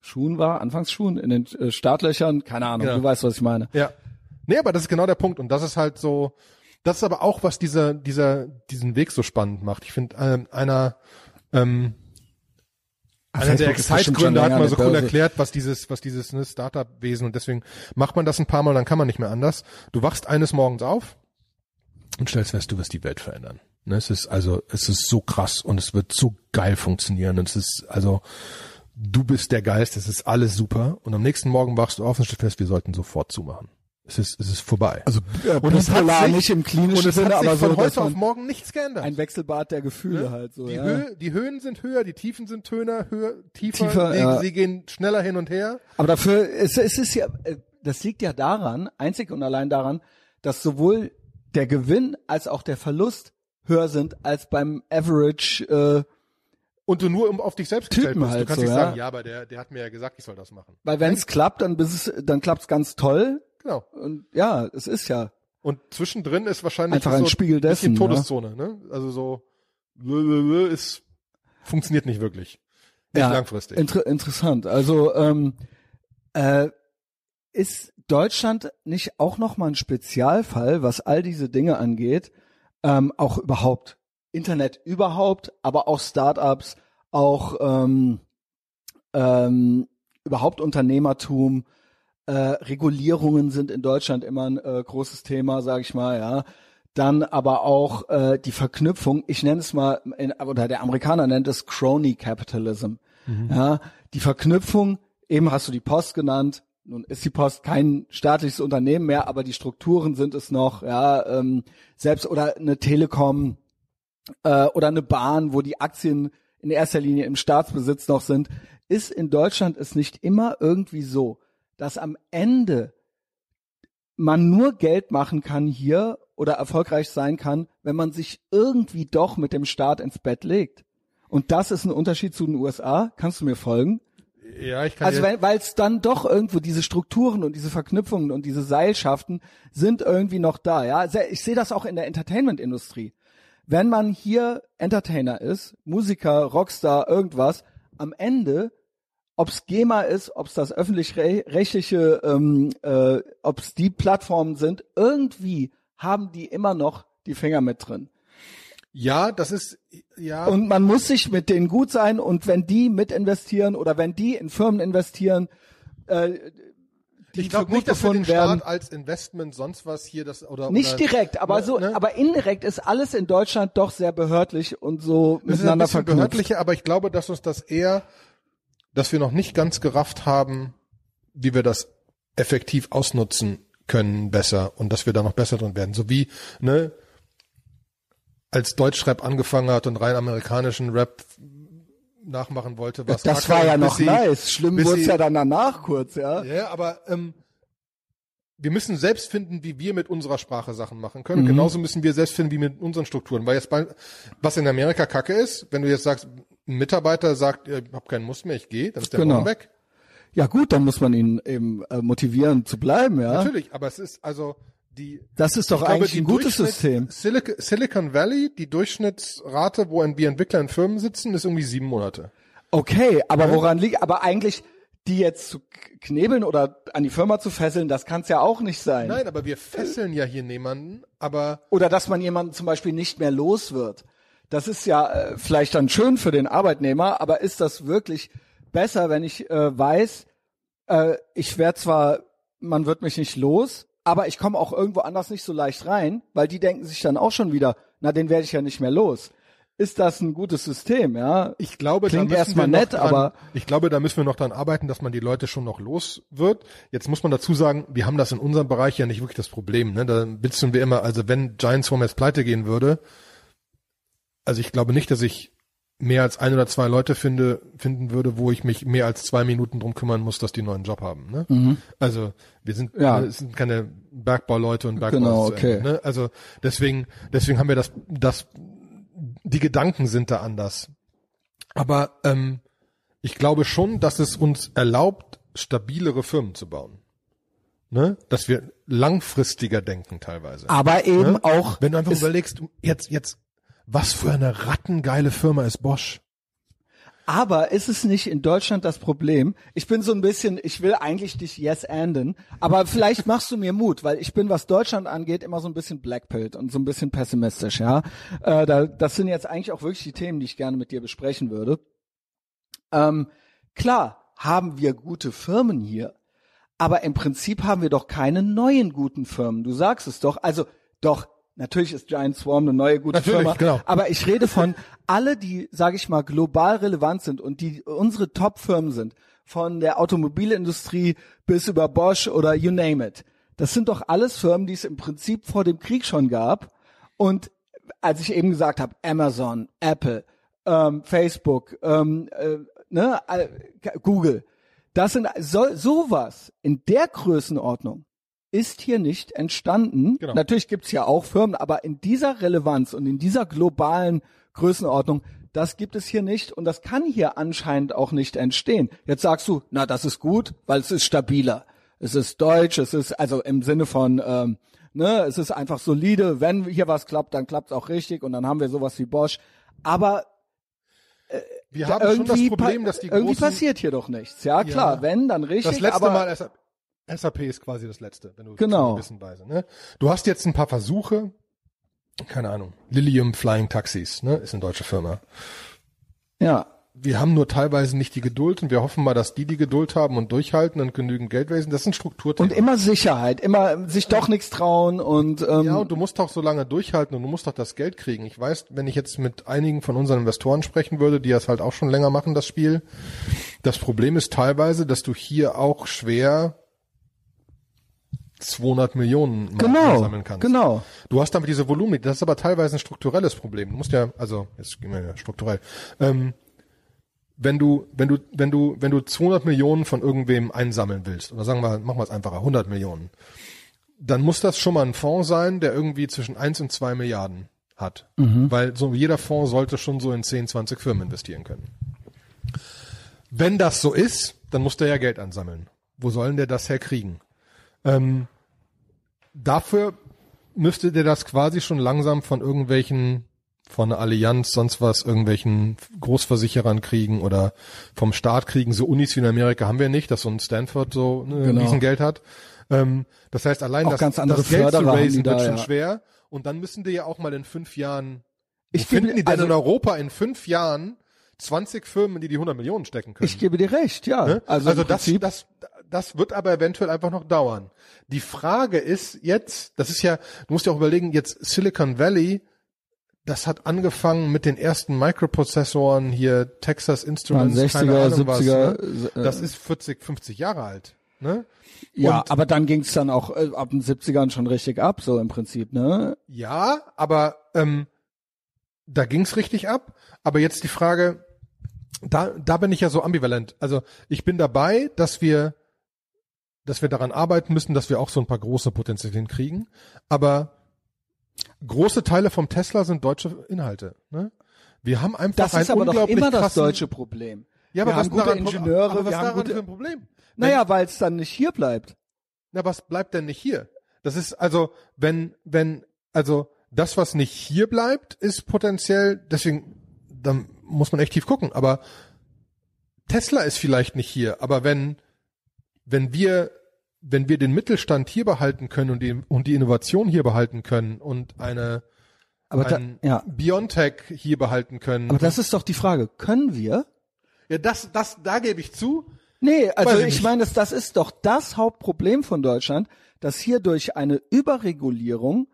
Schuhen war, Anfangsschuhen, in den äh, Startlöchern, keine Ahnung, ja. du weißt, was ich meine. Ja. Nee, aber das ist genau der Punkt und das ist halt so, das ist aber auch, was dieser, dieser, diesen Weg so spannend macht. Ich finde, ähm, einer, ähm, einer der Excite-Gründer hat mal so cool erklärt, was dieses, was dieses ne, Startup-Wesen und deswegen macht man das ein paar Mal, dann kann man nicht mehr anders. Du wachst eines Morgens auf und stellst fest, du wirst die Welt verändern. Ne, es ist also, es ist so krass und es wird so geil funktionieren und es ist also, du bist der Geist, es ist alles super und am nächsten Morgen wachst du auf und stellst fest, wir sollten sofort zumachen. Es ist, es ist vorbei. Also äh, und es hat sich, nicht im und klinischen es hat Sinne, sich aber von so, heute auf morgen nichts geändert. ein Wechselbad der Gefühle Ne? halt so. die, ja. Höhe, die Höhen sind höher, die Tiefen sind höher, höher tiefer, Tiefer, die, ja. sie gehen schneller hin und her. Aber dafür, es, es ist ja, äh, das liegt ja daran, einzig und allein daran, dass sowohl der Gewinn als auch der Verlust höher sind als beim Average. Äh, Und du nur um- auf dich selbst Typen gestellt bist. halt du kannst so, nicht ja. sagen, ja, aber der, der hat mir ja gesagt, ich soll das machen. weil wenn es klappt, dann bis es, dann klappt's ganz toll. Genau. Und ja, es ist ja. Und zwischendrin ist wahrscheinlich Einfach ein so Spiegel bisschen dessen, ne? Todeszone, ne? Also so ist funktioniert nicht wirklich. Nicht Ja, langfristig. Inter interessant. Also ähm, äh, ist Deutschland nicht auch noch mal ein Spezialfall, was all diese Dinge angeht? Ähm, auch überhaupt Internet überhaupt, aber auch Startups, auch ähm, ähm, überhaupt Unternehmertum. Äh, Regulierungen sind in Deutschland immer ein äh, großes Thema, sage ich mal, ja. Dann aber auch äh, die Verknüpfung, ich nenne es mal, in, oder der Amerikaner nennt es Crony Capitalism. Ja, die Verknüpfung, eben hast du die Post genannt, nun ist die Post kein staatliches Unternehmen mehr, aber die Strukturen sind es noch, ja, ähm, selbst oder eine Telekom äh, oder eine Bahn, wo die Aktien in erster Linie im Staatsbesitz noch sind, ist in Deutschland es nicht immer irgendwie so, dass am Ende man nur Geld machen kann hier oder erfolgreich sein kann, wenn man sich irgendwie doch mit dem Staat ins Bett legt. Und das ist ein Unterschied zu den USA. Kannst du mir folgen? ja, ich kann Also weil es dann doch irgendwo diese Strukturen und diese Verknüpfungen und diese Seilschaften sind irgendwie noch da. Ja, ich sehe das auch in der Entertainment-Industrie. Wenn man hier Entertainer ist, Musiker, Rockstar, irgendwas, am Ende, ob's GEMA ist, ob's das öffentlich-rechtliche, ähm, äh, ob's die Plattformen sind, irgendwie haben die immer noch die Finger mit drin. ja, das ist ja Und man muss sich mit denen gut sein und wenn die mit investieren oder wenn die in Firmen investieren, äh, die ich glaube für nicht, dass wir den werden. Staat als Investment sonst was hier das oder Nicht oder, direkt, aber ne, so, ne? aber indirekt ist alles in Deutschland doch sehr behördlich und so Es ist ein miteinander verknüpft. behördlicher, aber ich glaube, dass uns das eher, dass wir noch nicht ganz gerafft haben, wie wir das effektiv ausnutzen können besser und dass wir da noch besser drin werden. So wie, ne, als Deutschrap angefangen hat und rein amerikanischen Rap nachmachen wollte, was Das Acker war ja noch Bissy- nice. Schlimm wurde sie- ja dann danach kurz, ja. Ja, aber ähm, wir müssen selbst finden, wie wir mit unserer Sprache Sachen machen können. Mhm. Genauso müssen wir selbst finden, wie mit unseren Strukturen. Weil jetzt bei, was in Amerika Kacke ist, wenn du jetzt sagst, ein Mitarbeiter sagt, ich habe keinen Muss mehr, ich gehe, dann ist der Genau. weg. Ja gut, dann muss man ihn eben äh, motivieren zu bleiben, ja. Natürlich, aber es ist also die Das ist doch ich glaube, eigentlich die ein gutes System. Silicon, Silicon Valley, die Durchschnittsrate, wo wir Entwickler in Firmen sitzen, ist irgendwie sieben Monate. Okay, aber woran liegt, aber eigentlich die jetzt zu knebeln oder an die Firma zu fesseln, das kann es ja auch nicht sein. Nein, aber wir fesseln ja hier niemanden, aber Oder dass man jemanden zum Beispiel nicht mehr los wird. Das ist ja äh, vielleicht dann schön für den Arbeitnehmer, aber ist das wirklich besser, wenn ich äh, weiß, äh, ich werde zwar, man wird mich nicht los, aber ich komme auch irgendwo anders nicht so leicht rein, weil die denken sich dann auch schon wieder, na, den werde ich ja nicht mehr los. Ist das ein gutes System, ja? Ich glaube, Klingt da müssen erstmal wir noch nett, dran, aber- ich glaube, da müssen wir noch dran arbeiten, dass man die Leute schon noch los wird. Jetzt muss man dazu sagen, wir haben das in unserem Bereich ja nicht wirklich das Problem. Ne? Da witzen wir immer, also wenn Giants Home jetzt pleite gehen würde, also ich glaube nicht, dass ich mehr als ein oder zwei Leute finde, finden würde, wo ich mich mehr als zwei Minuten drum kümmern muss, dass die einen neuen Job haben. Ne? Also wir sind, Mhm. Ja. es sind keine Bergbauleute und Bergbau. Genau, Ende, okay. Ne? Also deswegen, deswegen haben wir das, das, die Gedanken sind da anders. Aber ähm, ich glaube schon, dass es uns erlaubt, stabilere Firmen zu bauen. Ne? Dass wir langfristiger denken teilweise. Aber eben Ne? auch, Wenn du einfach überlegst, jetzt, jetzt, was für eine rattengeile Firma ist Bosch. Aber ist es nicht in Deutschland das Problem? Ich bin so ein bisschen, ich will eigentlich dich yes anden, aber vielleicht machst du mir Mut, weil ich bin, was Deutschland angeht, immer so ein bisschen blackpilled und so ein bisschen pessimistisch, ja. Äh, da, das sind jetzt eigentlich auch wirklich die Themen, die ich gerne mit dir besprechen würde. Ähm, klar haben wir gute Firmen hier, aber im Prinzip haben wir doch keine neuen guten Firmen. Du sagst es doch. Also doch, natürlich ist Giant Swarm eine neue gute Natürlich, Firma. genau. Aber ich rede von alle, die, sage ich mal, global relevant sind und die unsere Top-Firmen sind, von der Automobilindustrie bis über Bosch oder you name it. Das sind doch alles Firmen, die es im Prinzip vor dem Krieg schon gab. Und als ich eben gesagt habe, Amazon, Apple, ähm, Facebook, ähm, äh, ne, äh, Google, das sind so, sowas in der Größenordnung ist hier nicht entstanden. Genau. Natürlich gibt's ja auch Firmen, aber in dieser Relevanz und in dieser globalen Größenordnung, das gibt es hier nicht und das kann hier anscheinend auch nicht entstehen. Jetzt sagst du, na, das ist gut, weil es ist stabiler. Es ist deutsch, es ist also im Sinne von, ähm, ne, es ist einfach solide. Wenn hier was klappt, dann klappt's auch richtig und dann haben wir sowas wie Bosch. Aber Wir haben schon das irgendwie Problem, dass die irgendwie großen, passiert hier doch nichts. Ja, klar, Ja. wenn dann richtig. das letzte aber, Mal SAP, ist quasi das letzte, wenn du Genau. zu gewissen Weise, ne? Du hast jetzt ein paar Versuche, keine Ahnung, Lilium Flying Taxis, ne, ist eine deutsche Firma. Ja, Wir haben nur teilweise nicht die Geduld und wir hoffen mal, dass die die Geduld haben und durchhalten und genügend Geld raisen. Das sind Strukturthemen. und immer Sicherheit, immer sich doch nichts trauen und ähm, Ja, und du musst doch so lange durchhalten und du musst doch das Geld kriegen. Ich weiß, wenn ich jetzt mit einigen von unseren Investoren sprechen würde, die das halt auch schon länger machen, das Spiel. Das Problem ist teilweise, dass du hier auch schwer 200 Millionen mal genau, sammeln kannst. genau. Du hast damit diese Volumen, das ist aber teilweise ein strukturelles Problem. Du musst ja, also, jetzt gehen wir ja strukturell. Ähm, wenn du, wenn du, wenn du, wenn du 200 Millionen von irgendwem einsammeln willst, oder sagen wir, machen wir es einfacher, 100 Millionen, dann muss das schon mal ein Fonds sein, der irgendwie zwischen 1 und 2 Milliarden hat. Weil so jeder Fonds sollte schon so in 10, 20 Firmen investieren können. Wenn das so ist, dann muss der ja Geld ansammeln. Wo sollen der das herkriegen? Ähm, dafür müsste der das quasi schon langsam von irgendwelchen, von Allianz, sonst was, irgendwelchen Großversicherern kriegen oder vom Staat kriegen. So Unis wie in Amerika haben wir nicht, dass so ein Stanford so ne, Genau. Riesengeld hat. Ähm, das heißt, allein Auch das, ganz andere das Geld zu raisen die wird da, schon ja. schwer. Und dann müssen die ja auch mal in fünf Jahren, Ich finden die denn also- in Europa in fünf Jahren 20 Firmen, die die 100 Millionen stecken können? Ich gebe dir recht, ja. Ne? Also, Also, das, Prinzip, das, das wird aber eventuell einfach noch dauern. Die Frage ist jetzt, das ist ja, du musst ja auch überlegen, jetzt Silicon Valley, das hat angefangen mit den ersten Microprozessoren hier, Texas Instruments, 60er, keine Ahnung 70er. was. Ne? Das ist 40, 50 Jahre alt. Ne? ja, und- aber dann ging es dann auch äh, ab den 70ern schon richtig ab, so im Prinzip, ne? Ja, aber ähm, da ging's richtig ab. Aber jetzt die Frage, da, da bin ich ja so ambivalent. Also ich bin dabei, dass wir, dass wir daran arbeiten müssen, dass wir auch so ein paar große Potenzialien kriegen. Aber große Teile vom Tesla sind deutsche Inhalte. Ne? Wir haben einfach Das ein ist aber doch unglaublich immer das deutsche Problem. Ja, aber wir was haben gute Ingenieure, aber was wir haben gute, für ein Problem? naja, weil es dann nicht hier bleibt. Na, was bleibt denn nicht hier? Das ist also, wenn, wenn, also das, was nicht hier bleibt, ist potenziell, deswegen, dann muss man echt tief gucken, aber Tesla ist vielleicht nicht hier, aber wenn, wenn wir, wenn wir den Mittelstand hier behalten können und die, und die Innovation hier behalten können und eine, Aber da, ein ja, Biontech hier behalten können. aber das ist doch die Frage, können wir? ja, das, das, da gebe ich zu. Nee, also ich ich, meine, das, das ist doch das Hauptproblem von Deutschland, dass hier durch eine Überregulierung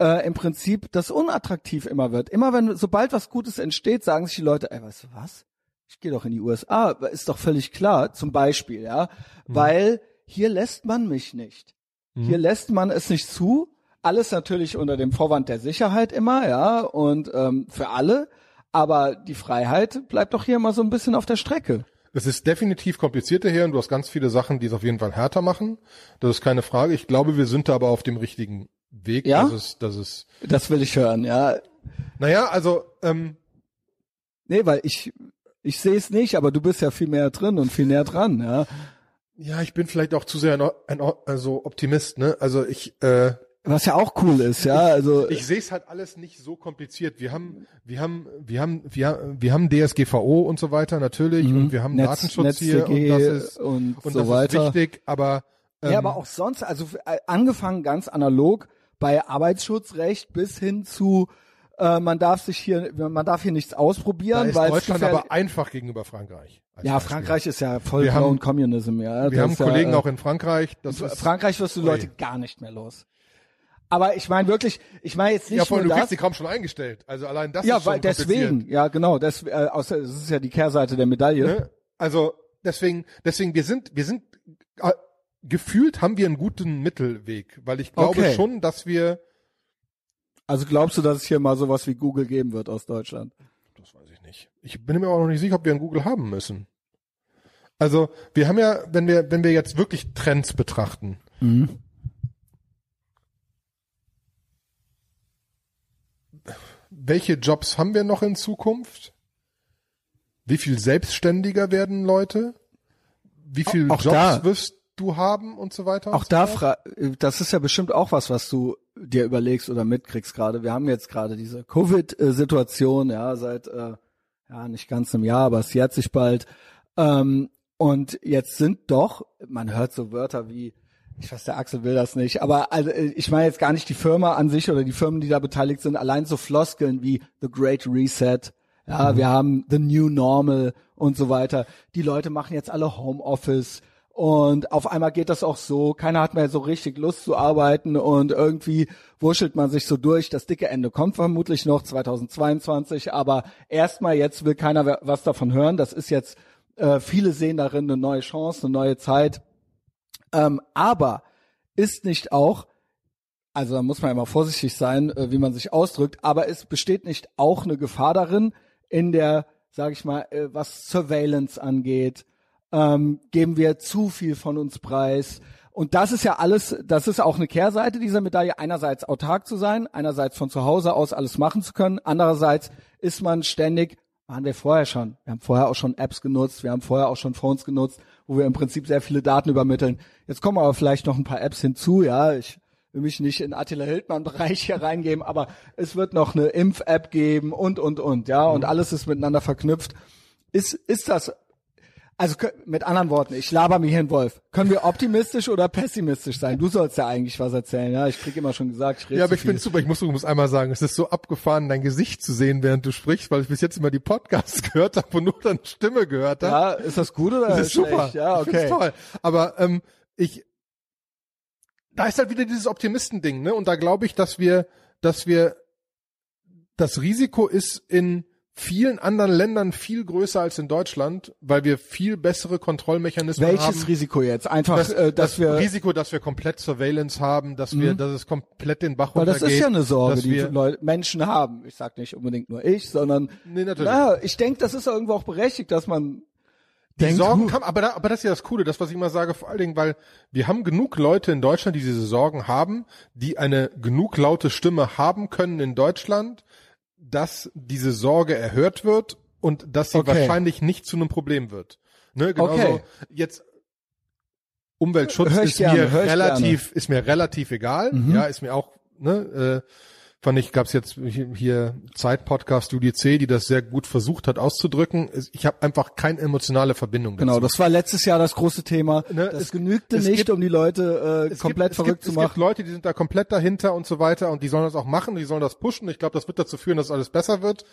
äh, im Prinzip das unattraktiv immer wird. Immer wenn, sobald was Gutes entsteht, sagen sich die Leute, ey, weißt du was? Ich gehe doch in die USA, ist doch völlig klar, zum Beispiel, ja, Mhm. weil hier lässt man mich nicht. Hier lässt man es nicht zu. Alles natürlich unter dem Vorwand der Sicherheit immer, ja, und ähm, für alle. Aber die Freiheit bleibt doch hier immer so ein bisschen auf der Strecke. Es ist definitiv komplizierter hier und du hast ganz viele Sachen, die es auf jeden Fall härter machen. Das ist keine Frage. Ich glaube, wir sind da aber auf dem richtigen Weg. Ja? Das ist, das ist, Das will ich hören, ja. naja, also, ähm, Nee, weil ich, ich sehe es nicht, aber du bist ja viel mehr drin und viel näher dran, ja. ja, ich bin vielleicht auch zu sehr ein, ein also Optimist, ne? Also ich, äh, Was ja auch cool ist, ja. Also Ich sehe es halt alles nicht so kompliziert. Wir haben, wir haben, wir haben, wir, wir haben DSGVO und so weiter natürlich und wir haben Mhm. Netz- Datenschutz hier und das ist und und so das weiter. ist wichtig, aber ähm, ja, aber auch sonst, also äh, angefangen ganz analog bei Arbeitsschutzrecht bis hin zu äh, man darf sich hier, man darf hier nichts da ausprobieren, ist weil Deutschland aber einfach gegenüber Frankreich. ja, Beispiel. Frankreich ist ja voll Wir haben- Communism, ja. Wir Das haben ist ja, Kollegen äh, auch in Frankreich. Das ist, Frankreich wirst du Ui. Leute gar nicht mehr los. Aber ich meine wirklich, ich meine jetzt nicht ja, vor allem, nur du das. kriegst die kaum schon eingestellt. Also allein das Ja, ist schon weil deswegen, ja genau, das, äh, außer, das ist ja die Kehrseite der Medaille. Ne? Also deswegen, deswegen, wir sind, wir sind äh, gefühlt haben wir einen guten Mittelweg, weil ich glaube Okay. schon, dass wir Also glaubst du, dass es hier mal sowas wie Google geben wird aus Deutschland? Das weiß ich nicht. Ich bin mir auch noch nicht sicher, ob wir ein Google haben müssen. Also, wir haben ja, wenn wir, wenn wir jetzt wirklich Trends betrachten, welche Jobs haben wir noch in Zukunft? Wie viel selbstständiger werden Leute? Wie viel Auch Jobs da- wirst du haben und so weiter? Auch so da, fra das ist ja bestimmt auch was, was du dir überlegst oder mitkriegst gerade. Wir haben jetzt gerade diese Covid-Situation, ja, seit äh, ja nicht ganz einem Jahr, aber es jährt sich bald. Ähm, und jetzt sind doch, man hört so Wörter wie, ich weiß, der Axel will das nicht, aber also, ich meine jetzt gar nicht die Firma an sich oder die Firmen, die da beteiligt sind, allein so Floskeln wie The Great Reset, ja, wir haben The New Normal und so weiter. Die Leute machen jetzt alle Homeoffice und auf einmal geht das auch so. Keiner hat mehr so richtig Lust zu arbeiten und irgendwie wurschtelt man sich so durch. Das dicke Ende kommt vermutlich noch 2022, aber erstmal jetzt will keiner was davon hören. Das ist jetzt, äh, viele sehen darin eine neue Chance, eine neue Zeit. Ähm, aber ist nicht auch, also da muss man immer vorsichtig sein, äh, wie man sich ausdrückt, aber es besteht nicht auch eine Gefahr darin, in der, sage ich mal, äh, was Surveillance angeht, ähm, geben wir zu viel von uns preis. Und das ist ja alles, das ist auch eine Kehrseite dieser Medaille. Einerseits autark zu sein, einerseits von zu Hause aus alles machen zu können. Andererseits ist man ständig, waren wir vorher schon. Wir haben vorher auch schon Apps genutzt, wir haben vorher auch schon Phones genutzt, wo wir im Prinzip sehr viele Daten übermitteln. Jetzt kommen aber vielleicht noch ein paar Apps hinzu, ja. Ich will mich nicht in Attila Hildmann-Bereich hier reingeben, aber es wird noch eine Impf-App geben und, und, und, ja. Und alles ist miteinander verknüpft. Ist, ist das also mit anderen Worten, ich laber mich hin, Wolf. Können wir optimistisch oder pessimistisch sein? Du sollst ja eigentlich was erzählen, ja? Ich krieg immer schon gesagt, ich rede Ja, aber ich viel. bin super. Ich muss übrigens einmal sagen, es ist so abgefahren, dein Gesicht zu sehen, während du sprichst, weil ich bis jetzt immer die Podcasts gehört habe und nur deine Stimme gehört habe. Ja, ist das gut oder Das ist super. schlecht? Ja, Ich find's okay. toll. Aber ähm, ich, da ist halt wieder dieses Optimistending, ne? Und da glaube ich, dass wir, dass wir, das Risiko ist in vielen anderen Ländern viel größer als in Deutschland, weil wir viel bessere Kontrollmechanismen haben. Welches Risiko jetzt? Einfach, das, äh, dass das wir, Risiko, dass wir komplett Surveillance haben, dass wir, dass es komplett den Bach weil das runtergeht. ist ja eine Sorge, die Leute, Menschen haben. Ich sag nicht unbedingt nur ich, sondern, Nee, natürlich. ja, ich denke, das ist irgendwo auch berechtigt, dass man Die denkt, Sorgen kam, aber, da, aber das ist ja das Coole, das, was ich immer sage, vor allen Dingen, weil wir haben genug Leute in Deutschland, die diese Sorgen haben, die eine genug laute Stimme haben können in Deutschland, dass diese Sorge erhört wird und dass sie Okay. wahrscheinlich nicht zu einem Problem wird. Ne, genauso Okay. jetzt Umweltschutz ist gerne, mir relativ, ist mir relativ egal. Mhm. Ja, ist mir auch, ne, äh, fand ich, gab's jetzt hier Zeit-Podcast UDC, die das sehr gut versucht hat auszudrücken. Ich habe einfach keine emotionale Verbindung dazu. Genau, das war letztes Jahr das große Thema. Ne, das es- genügte es nicht, gibt- um die Leute äh, Es komplett gibt, verrückt es gibt, zu Es gibt machen. Leute, die sind da komplett dahinter und so weiter und die sollen das auch machen, die sollen das pushen. Ich glaube, das wird dazu führen, dass alles besser wird.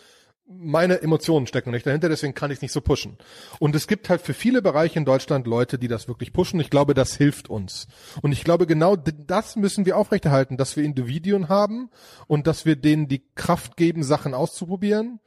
Meine Emotionen stecken nicht dahinter, deswegen kann ich es nicht so pushen. Und es gibt halt für viele Bereiche in Deutschland Leute, die das wirklich pushen. Ich glaube, das hilft uns. Und ich glaube, genau das müssen wir aufrechterhalten, dass wir Individuen haben und dass wir denen die Kraft geben, Sachen auszuprobieren.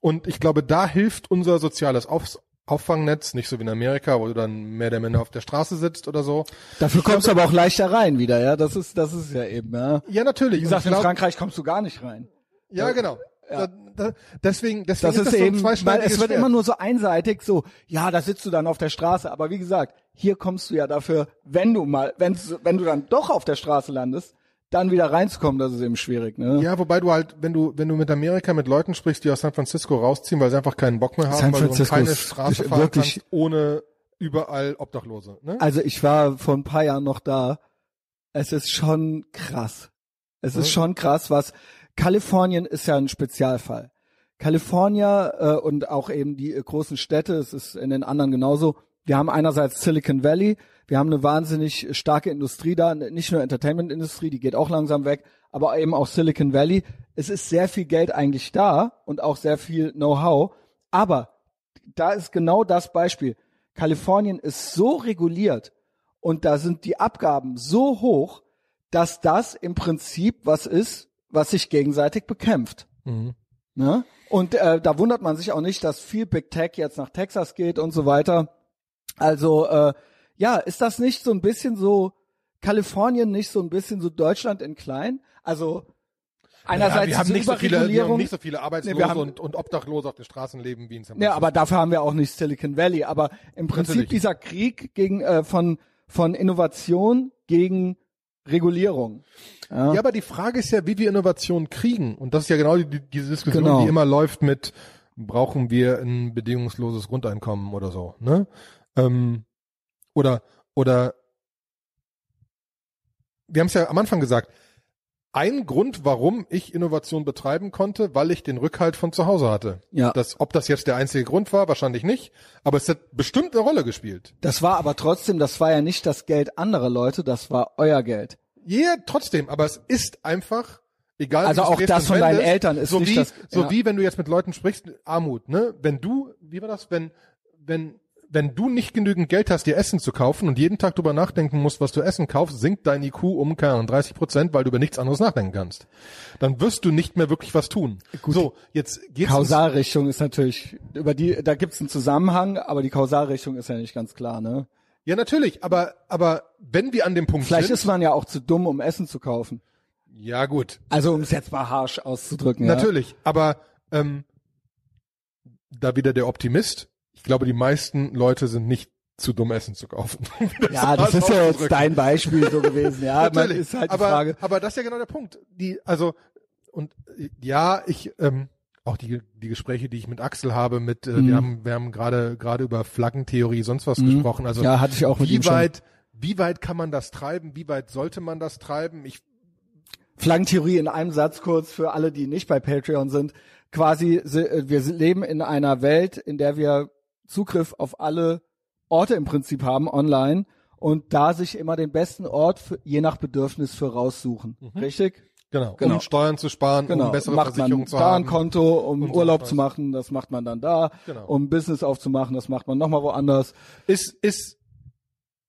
Und ich glaube, da hilft unser soziales Auf Auffangnetz, nicht so wie in Amerika, wo du dann mehr oder minder auf der Straße sitzt oder so. Dafür kommst du aber auch leichter rein wieder, ja. Das ist, das ist ja eben, ja. Ja, natürlich. Wie gesagt, ich in Frankreich kommst du gar nicht rein. Ja, genau. Da, da, deswegen, deswegen Das ist ist das so ein eben, weil es wird Schwert. immer nur so einseitig, so, ja, da sitzt du dann auf der Straße. Aber wie gesagt, hier kommst du ja dafür, wenn du mal, wenn, wenn du dann doch auf der Straße landest, dann wieder reinzukommen, das ist eben schwierig, ne? Ja, wobei du halt, wenn du, wenn du mit Amerika mit Leuten sprichst, die aus San Francisco rausziehen, weil sie einfach keinen Bock mehr haben, San weil du Francisco keine ist Straße fahren wirklich- kannst, ohne überall Obdachlose. Ne? Also ich war vor ein paar Jahren noch da. Es ist schon krass. Es ist schon krass, was Kalifornien ist ja ein Spezialfall. California äh, und auch eben die äh, großen Städte, es ist in den anderen genauso. Wir haben einerseits Silicon Valley, wir haben eine wahnsinnig starke Industrie da, nicht nur Entertainment-Industrie, die geht auch langsam weg, aber eben auch Silicon Valley. Es ist sehr viel Geld eigentlich da und auch sehr viel Know-how, aber da ist genau das Beispiel. Kalifornien ist so reguliert und da sind die Abgaben so hoch, dass das im Prinzip was ist, was sich gegenseitig bekämpft. Mhm. Ne? Und äh, da wundert man sich auch nicht, dass viel Big Tech jetzt nach Texas geht und so weiter. Also äh, ja, ist das nicht so ein bisschen so Kalifornien nicht so ein bisschen so Deutschland in klein? Also einerseits ja, wir haben nicht so, viele, wir haben nicht so viele Arbeitslose Nee, haben- und, und Obdachlose auf den Straßen leben wie in San Ja, aber dafür haben wir auch nicht Silicon Valley. Aber im Prinzip Natürlich. dieser Krieg gegen äh, von von Innovation gegen Regulierung. Ja. Ja, aber die Frage ist ja, wie wir Innovation kriegen. Und das ist ja genau die, die, diese Diskussion, Genau. die immer läuft mit, brauchen wir ein bedingungsloses Grundeinkommen oder so, ne? Ähm, oder, oder, wir haben es ja am Anfang gesagt, ein Grund, warum ich Innovation betreiben konnte, weil ich den Rückhalt von zu Hause hatte. Ja. Das, ob das jetzt der einzige Grund war, wahrscheinlich nicht, aber es hat bestimmt eine Rolle gespielt. Das war aber trotzdem, das war ja nicht das Geld anderer Leute, das war euer Geld. Ja, trotzdem, aber es ist einfach, egal Also auch das von deinen Eltern ist so nicht wie, das- So ja. wie wenn du jetzt mit Leuten sprichst, Armut, ne? Wenn du, wie war das, wenn, wenn, wenn du nicht genügend Geld hast, dir Essen zu kaufen und jeden Tag drüber nachdenken musst, was du Essen kaufst, sinkt dein IQ um, keine Ahnung, 30 Prozent, weil du über nichts anderes nachdenken kannst. Dann wirst du nicht mehr wirklich was tun. So, jetzt geht's Kausalrichtung ist natürlich über die, da gibt's einen Zusammenhang, aber die Kausalrichtung ist ja nicht ganz klar, ne? Ja, natürlich, aber, aber wenn wir an dem Punkt Vielleicht sind, ist man ja auch zu dumm, um Essen zu kaufen. ja gut, Also um es jetzt mal harsch auszudrücken. Natürlich, aber ähm, da wieder der Optimist. Ich glaube, die meisten Leute sind nicht zu dumm, Essen zu kaufen. Ja, ja das ist ja jetzt dein Beispiel so gewesen. Ja, Natürlich, ist halt die aber, Frage. aber das ist ja genau der Punkt. Die, also und ja, ich ähm, auch die die Gespräche, die ich mit Axel habe, mit äh, Mhm. wir haben wir haben gerade gerade über Flaggentheorie sonst was gesprochen. Also Ja, hatte ich auch mit ihm wie schon. weit wie weit kann man das treiben? Wie weit sollte man das treiben? Ich Flaggentheorie in einem Satz kurz für alle, die nicht bei Patreon sind. Quasi, äh, wir leben in einer Welt, in der wir Zugriff auf alle Orte im Prinzip haben online und da sich immer den besten Ort für, je nach Bedürfnis für raussuchen. Richtig? genau, Genau. um Steuern zu sparen, Genau. um bessere macht man Versicherungen zu da haben. ein Konto, um Urlaub zu machen, das macht man dann da. Genau. Um Business aufzumachen, das macht man nochmal woanders. ist, ist,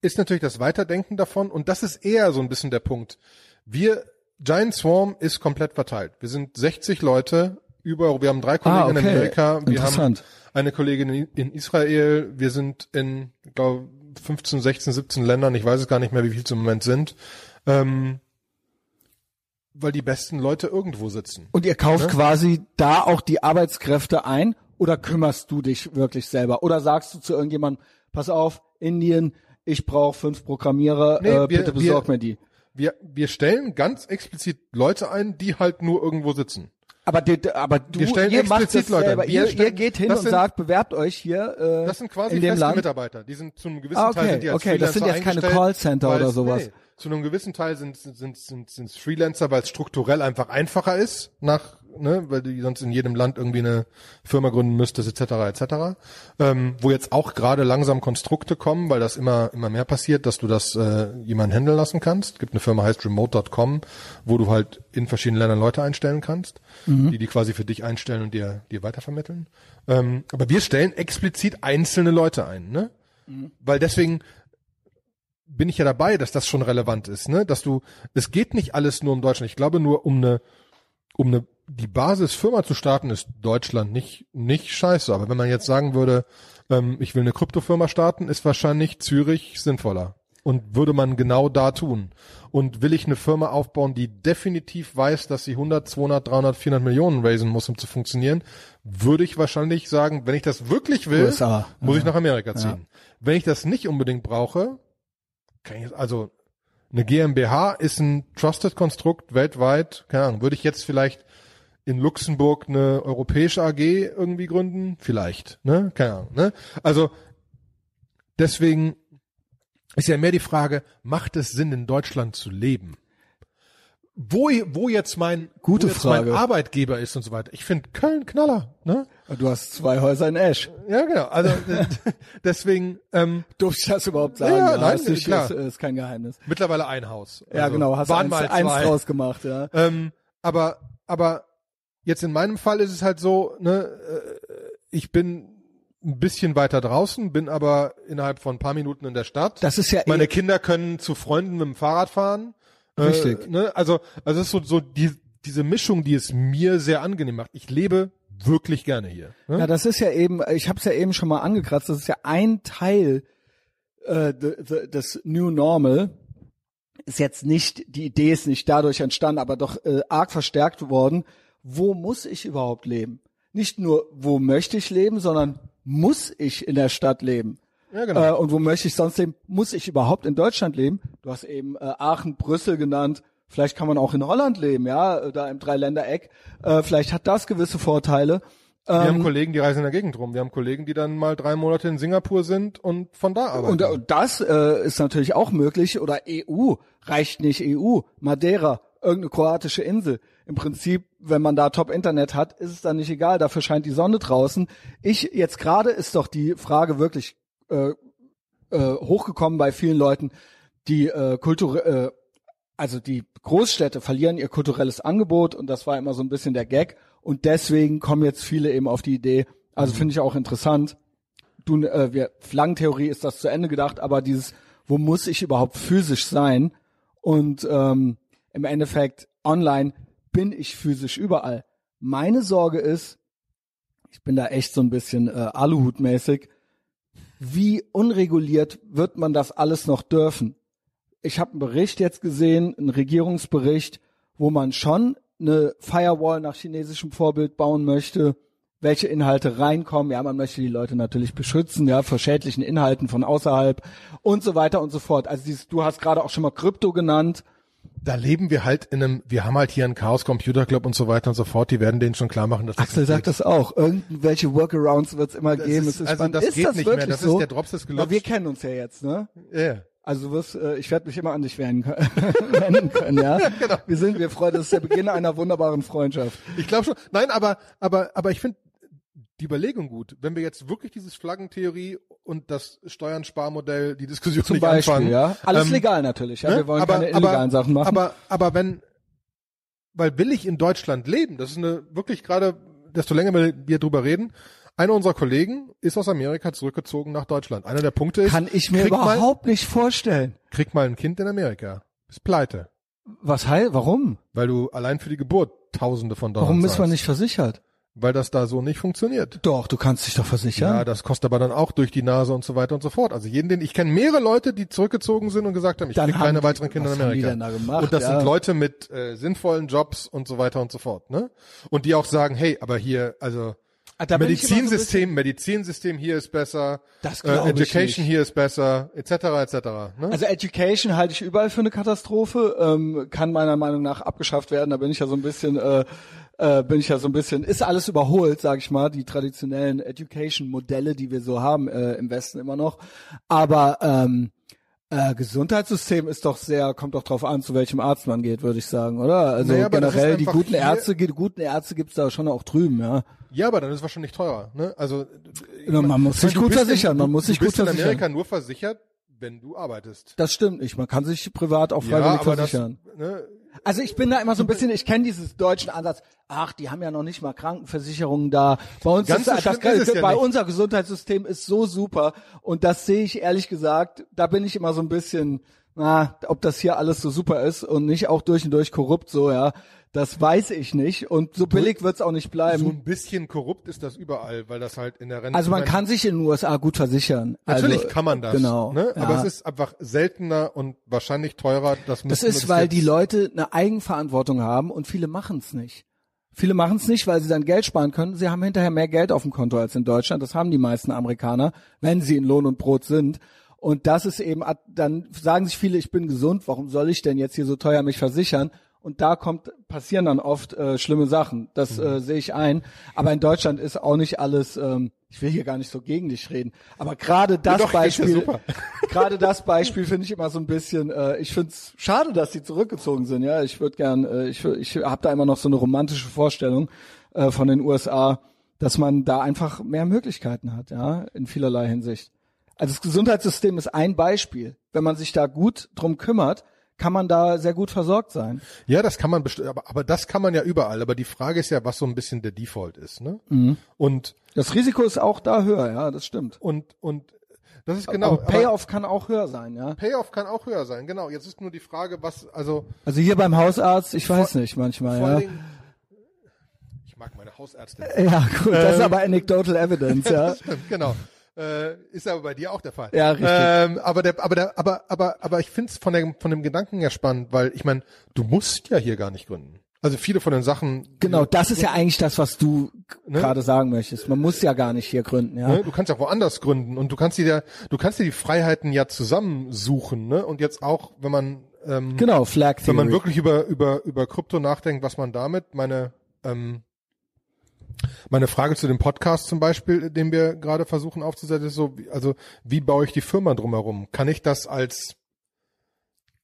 ist natürlich das Weiterdenken davon und das ist eher so ein bisschen der Punkt. Wir, Giant Swarm ist komplett verteilt. Wir sind 60 Leute, über, wir haben drei Kollegen Ah, in okay. Amerika, wir haben Interessant. Eine Kollegin in, Israel, wir sind in, ich glaube, 15, 16, 17 Ländern, ich weiß es gar nicht mehr, wie viel es im Moment sind, ähm, weil die besten Leute irgendwo sitzen. Und ihr kauft Ne? quasi da auch die Arbeitskräfte ein oder kümmerst du dich wirklich selber? Oder sagst du zu irgendjemandem, pass auf, Indien, ich brauche fünf Programmierer, Nee, äh, wir- bitte besorg wir- mir die. Wir, wir stellen ganz explizit Leute ein, die halt nur irgendwo sitzen. Aber, die, aber du, ihr macht das Leute. selber. Ihr, ihr stellen- geht hin und sind- sagt, bewerbt euch hier äh, Das sind quasi in dem feste Land. Mitarbeiter. Die sind zu einem gewissen Ah, Teil okay, sind die als okay, das sind jetzt keine Callcenter oder sowas. Nee, zu einem gewissen Teil sind sind sind sind, sind Freelancer, weil es strukturell einfach einfacher ist, nach ne, weil du sonst in jedem Land irgendwie eine Firma gründen müsstest, etc. etc. Ähm, wo jetzt auch gerade langsam Konstrukte kommen, weil das immer immer mehr passiert, dass du das äh, jemanden handeln lassen kannst. Es gibt eine Firma heißt Remote.com, wo du halt in verschiedenen Ländern Leute einstellen kannst, die die quasi für dich einstellen und dir dir weitervermitteln. Ähm, aber wir stellen explizit einzelne Leute ein, ne? Weil deswegen bin ich ja dabei, dass das schon relevant ist, ne? Dass du, es geht nicht alles nur um Deutschland. Ich glaube nur um eine, um eine, die Basisfirma zu starten, ist Deutschland nicht, nicht scheiße. Aber wenn man jetzt sagen würde, ähm, ich will eine Kryptofirma starten, ist wahrscheinlich Zürich sinnvoller. Und würde man genau da tun. Und will ich eine Firma aufbauen, die definitiv weiß, dass sie 100, 200, 300, 400 Millionen raisen muss, um zu funktionieren, würde ich wahrscheinlich sagen, wenn ich das wirklich will, USA, muss ja. ich nach Amerika ziehen. Wenn ich das nicht unbedingt brauche, kann ich, also eine GmbH ist ein Trusted Konstrukt weltweit, keine Ahnung, würde ich jetzt vielleicht in Luxemburg eine europäische AG irgendwie gründen? Vielleicht, ne? Keine Ahnung, ne? Also deswegen ist ja mehr die Frage, macht es Sinn in Deutschland zu leben? wo, wo jetzt mein, Gute wo jetzt Frage. mein Arbeitgeber ist und so weiter. Ich finde Köln Knaller, ne? Du hast zwei Häuser in Esch. Ja, genau. Also äh, deswegen ähm, Durfte ich das überhaupt sagen? Ja, nein, ist, nicht, klar. ist, ist kein Geheimnis. mittlerweile ein Haus. Ja, Also, genau, hast eins, eins draus gemacht, ja. Ähm, aber, aber jetzt in meinem Fall ist es halt so, ne, äh, ich bin ein bisschen weiter draußen, bin aber innerhalb von ein paar Minuten in der Stadt. Das ist ja Meine eh, Kinder können zu Freunden mit dem Fahrrad fahren. Richtig. Äh, ne? Also, also es ist so, so die, diese Mischung, die es mir sehr angenehm macht. Ich lebe wirklich gerne hier. Ne? ja, das ist ja eben, ich habe es ja eben schon mal angekratzt, das ist ja ein Teil äh, de- de- des New Normal. Ist jetzt nicht, die Idee ist nicht dadurch entstanden, aber doch äh, arg verstärkt worden. Wo muss ich überhaupt leben? Nicht nur, wo möchte ich leben, sondern muss ich in der Stadt leben? Ja, genau. Äh, und wo möchte ich sonst leben? Muss ich überhaupt in Deutschland leben? Du hast eben äh, Aachen, Brüssel genannt. Vielleicht kann man auch in Holland leben, ja, äh, da im Dreiländereck. Äh, vielleicht hat das gewisse Vorteile. Wir haben Kollegen, die reisen in der Gegend rum. Wir haben Kollegen, die dann mal drei Monate in Singapur sind und von da arbeiten. Und, äh, und das äh, ist natürlich auch möglich. Oder EU reicht nicht EU. Madeira, irgendeine kroatische Insel. Im Prinzip, wenn man da Top-Internet hat, ist es dann nicht egal. Dafür scheint die Sonne draußen. Ich jetzt gerade ist doch die Frage wirklich äh, äh, hochgekommen bei vielen Leuten, die äh, Kultur, äh, also die Großstädte verlieren ihr kulturelles Angebot und das war immer so ein bisschen der Gag und deswegen kommen jetzt viele eben auf die Idee. Also finde ich auch interessant. Du, äh, wir Flaggentheorie ist das zu Ende gedacht, aber dieses, wo muss ich überhaupt physisch sein? Und ähm, im Endeffekt online bin ich physisch überall. Meine Sorge ist, ich bin da echt so ein bisschen äh, Aluhutmäßig, wie unreguliert wird man das alles noch dürfen? Ich habe einen Bericht jetzt gesehen, einen Regierungsbericht, wo man schon eine Firewall nach chinesischem Vorbild bauen möchte, welche Inhalte reinkommen. Ja, man möchte die Leute natürlich beschützen, ja, vor schädlichen Inhalten von außerhalb und so weiter und so fort. Also dieses, du hast gerade auch schon mal Krypto genannt. Da leben wir halt in einem, wir haben halt hier einen Chaos Computer Club und so weiter und so fort, die werden denen schon klar machen, dass das Axel sagt das auch. Irgendwelche Workarounds wird es immer Das geben. ist- es ist also das ist geht das nicht mehr. wirklich Das ist so? der Drops ist Aber gelutscht. wir kennen uns ja jetzt, ne? Ja. Also du wirst, äh, ich werde mich immer an dich wenden können, wenden können, ja. genau. Wir sind, wir freuen, das ist der Beginn einer wunderbaren Freundschaft. Ich glaube schon. Nein, aber, aber, aber ich finde die Überlegung gut. Wenn wir jetzt wirklich dieses Flaggentheorie und das Steuernsparmodell, die Diskussion Zum nicht Beispiel, anfangen. ja. Alles ähm, legal natürlich, ja. ne? Wir wollen aber, keine illegalen aber, Sachen machen. Aber, aber wenn, weil will ich in Deutschland leben, das ist eine wirklich gerade, desto länger wir wir drüber reden, einer unserer Kollegen ist aus Amerika zurückgezogen nach Deutschland. Einer der Punkte ist, Kann ich mir krieg mal, überhaupt nicht vorstellen. krieg mal ein Kind in Amerika. Ist pleite. Was heißt, warum? Weil du allein für die Geburt Tausende von Dollar Warum ist man nicht versichert? Weil das da so nicht funktioniert. Doch, du kannst dich doch versichern. Ja, das kostet aber dann auch durch die Nase und so weiter und so fort. Also jeden, den ich kenne mehrere Leute, die zurückgezogen sind und gesagt haben, ich kriege keine die- weiteren Kinder in haben die Amerika. denn da gemacht? und das Ja. sind Leute mit äh, sinnvollen Jobs und so weiter und so fort, ne? Und die auch sagen, hey, aber hier, also Ah, da immer so Medizinsystem, Medizinsystem hier ist besser, Das äh, Education hier ist besser, etc. etc. Ne? Also Education halte ich überall für eine Katastrophe, ähm, kann meiner Meinung nach abgeschafft werden. Da bin ich ja so ein bisschen, äh, äh, bin ich ja so ein bisschen, ist alles überholt, sag ich mal, die traditionellen Education-Modelle, die wir so haben äh, im Westen immer noch. Aber ähm, äh, Gesundheitssystem ist doch sehr, kommt doch drauf an, zu welchem Arzt man geht, würde ich sagen, oder? Also Naja, generell die guten Ärzte, die guten Ärzte gibt's da schon auch drüben, ja. ja, aber dann ist es wahrscheinlich teurer, ne? Also Ja, man muss ich sich du gut versichern, in, man muss sich du gut bist in versichern. Amerika nur versichert, wenn du arbeitest. Das stimmt nicht. Man kann sich privat auch freiwillig aber versichern. das, ne, Also ich bin da immer so ein bisschen, ich kenne dieses deutschen Ansatz, ach, die haben ja noch nicht mal Krankenversicherungen da. Bei uns Ganz ist, so das, schlimm ist es ja bei nicht. unser Gesundheitssystem ist so super und das sehe ich ehrlich gesagt, da bin ich immer so ein bisschen, na, ob das hier alles so super ist und nicht auch durch und durch korrupt so, ja. Das weiß ich nicht und so billig wird's auch nicht so bleiben. ein bisschen korrupt ist das überall, weil das halt in der Rente. Also man kann sich in den USA gut versichern. Natürlich also, kann man das. Genau. Ne? Aber ja. es ist einfach seltener und wahrscheinlich teurer. Das, Das ist, weil die Leute eine Eigenverantwortung haben und viele machen es nicht. Viele machen es nicht, weil sie dann Geld sparen können. Sie haben hinterher mehr Geld auf dem Konto als in Deutschland. Das haben die meisten Amerikaner, wenn sie in Lohn und Brot sind. Und das ist eben, dann sagen sich viele, ich bin gesund, warum soll ich denn jetzt hier so teuer mich versichern? Und da kommt, passieren dann oft äh, schlimme Sachen. Das Mhm. äh, sehe ich ein. Aber in Deutschland ist auch nicht alles, ähm, ich will hier gar nicht so gegen dich reden, aber gerade das Doch, Beispiel, gerade das Beispiel finde ich immer so ein bisschen, äh, ich finde es schade, dass die zurückgezogen sind, ja. Ich würde gern, äh, ich, ich habe da immer noch so eine romantische Vorstellung äh, von den USA, dass man da einfach mehr Möglichkeiten hat, ja, in vielerlei Hinsicht. Also das Gesundheitssystem ist ein Beispiel. Wenn man sich da gut drum kümmert, kann man da sehr gut versorgt sein. Ja, das kann man bestimmt, aber, aber das kann man ja überall. Aber die Frage ist ja, was so ein bisschen der Default ist, ne? Mhm. Und Das Risiko ist auch da höher, ja, das stimmt. und und das ist genau. aber Payoff kann auch höher sein, ja. Payoff kann auch höher sein, genau. Jetzt ist nur die Frage, was, also Also hier beim Hausarzt, ich weiß nicht manchmal, vor ja. Dingen, ich mag meine Hausärzte. Ja, gut, das ist aber anecdotal evidence, ja. Das stimmt, genau. Äh, ist aber bei dir auch der Fall. Ja, richtig. Ähm, aber der, aber der, aber, aber, aber ich finde es von dem, von dem Gedanken her spannend, weil ich meine, du musst ja hier gar nicht gründen. Also viele von den Sachen. Genau, das ist ja eigentlich das, was du Ne? gerade sagen möchtest. Man muss ja gar nicht hier gründen, ja. Ne? Du kannst ja woanders gründen und du kannst dir, du kannst dir die Freiheiten ja zusammensuchen, ne? Und jetzt auch, wenn man, ähm, Genau, Flag Theory. wenn man wirklich über über über Krypto nachdenkt, was man damit, meine ähm, meine Frage zu dem Podcast zum Beispiel, den wir gerade versuchen aufzusetzen, ist so, also wie baue ich die Firma drumherum? Kann ich das als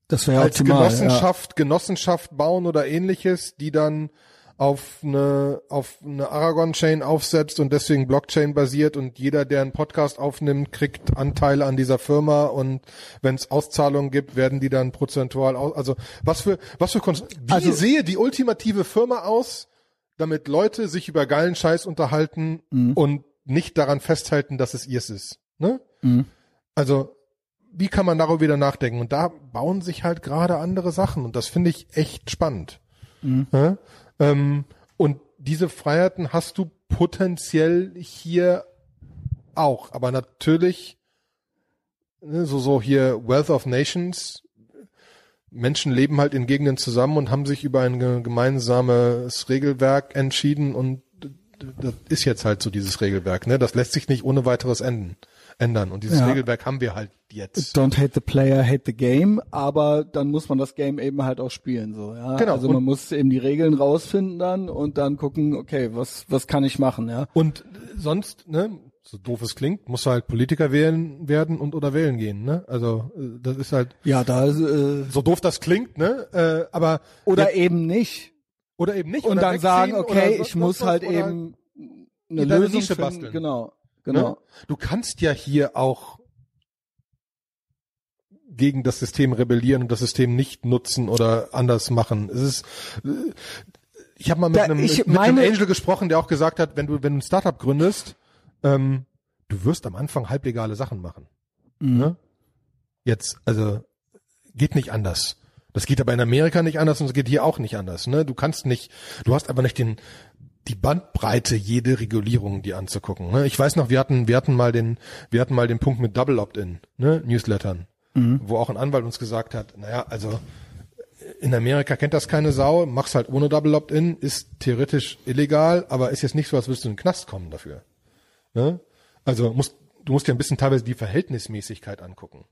das wäre als optimal, Genossenschaft, Genossenschaft bauen oder ähnliches, die dann auf eine, auf eine Aragon-Chain aufsetzt und deswegen Blockchain basiert und jeder, der einen Podcast aufnimmt, kriegt Anteile an dieser Firma und wenn es Auszahlungen gibt, werden die dann prozentual aus, also was für, was für, Kon wie Also- sehe die ultimative Firma aus, damit Leute sich über geilen Scheiß unterhalten Mhm. und nicht daran festhalten, dass es ihrs ist, ne? Mhm. Also, wie kann man darüber wieder nachdenken? Und da bauen sich halt gerade andere Sachen und das finde ich echt spannend. Mhm. Ja? Ähm, und diese Freiheiten hast du potenziell hier auch, aber natürlich ne, so so hier Wealth of Nations. Menschen leben halt in Gegenden zusammen und haben sich über ein ge- gemeinsames Regelwerk entschieden und das ist jetzt halt so dieses Regelwerk, ne? Das lässt sich nicht ohne weiteres ändern. ändern. Und dieses Ja. Regelwerk haben wir halt jetzt. Don't hate the player, hate the game, aber dann muss man das Game eben halt auch spielen, so, ja. Genau. Also Und- man muss eben die Regeln rausfinden dann und dann gucken, okay, was, was kann ich machen, ja. Und sonst, ne, so doof es klingt, muss halt Politiker wählen werden und oder wählen gehen, ne? Also äh, das ist halt Ja, da, äh, so doof das klingt, ne? Äh, aber oder eben nicht. oder eben nicht. Und dann sagen, okay, ich muss halt eben eine Lösung Nische finden. basteln. Genau, genau. Ne? Du kannst ja hier auch gegen das System rebellieren und das System nicht nutzen oder anders machen. Es ist äh, ich habe mal mit Da- einem, ich mit einem meine- Angel gesprochen, der auch gesagt hat, wenn du wenn du ein Startup gründest, ähm, du wirst am Anfang halblegale Sachen machen. Mhm. Ne? Jetzt, also geht nicht anders. Das geht aber in Amerika nicht anders und es geht hier auch nicht anders. Ne? Du kannst nicht, du hast aber nicht den die Bandbreite, jede Regulierung die anzugucken. Ne? Ich weiß noch, wir hatten, wir hatten mal den, wir hatten mal den Punkt mit Double Opt-in, ne? Newslettern, wo auch ein Anwalt uns gesagt hat, naja, also in Amerika kennt das keine Sau, mach's halt ohne Double Opt-in, ist theoretisch illegal, aber ist jetzt nicht so, als würdest du in den Knast kommen dafür. Ne? Also musst, du musst dir ein bisschen teilweise die Verhältnismäßigkeit angucken.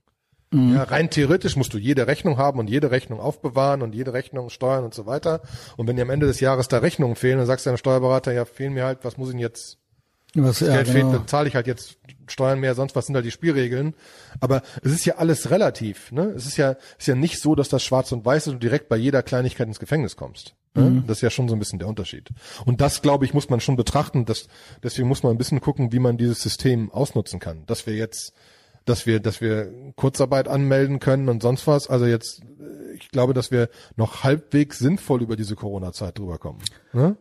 Ja, rein theoretisch musst du jede Rechnung haben und jede Rechnung aufbewahren und jede Rechnung steuern und so weiter. Und wenn dir am Ende des Jahres da Rechnungen fehlen, dann sagst du deinem Steuerberater, ja, fehlen mir halt, was muss ich denn jetzt Was, ja, Geld genau. fehlt, dann zahle ich halt jetzt Steuern mehr, sonst was sind halt die Spielregeln. Aber es ist ja alles relativ. Ne? Es ist ja, ist ja nicht so, dass das schwarz und weiß ist und direkt bei jeder Kleinigkeit ins Gefängnis kommst. Ne? Das ist ja schon so ein bisschen der Unterschied. Und das, glaube ich, muss man schon betrachten. Das, deswegen muss man ein bisschen gucken, wie man dieses System ausnutzen kann. Dass wir jetzt, dass wir, dass wir Kurzarbeit anmelden können und sonst was. Also jetzt, ich glaube, dass wir noch halbwegs sinnvoll über diese Corona-Zeit drüber kommen. Ne?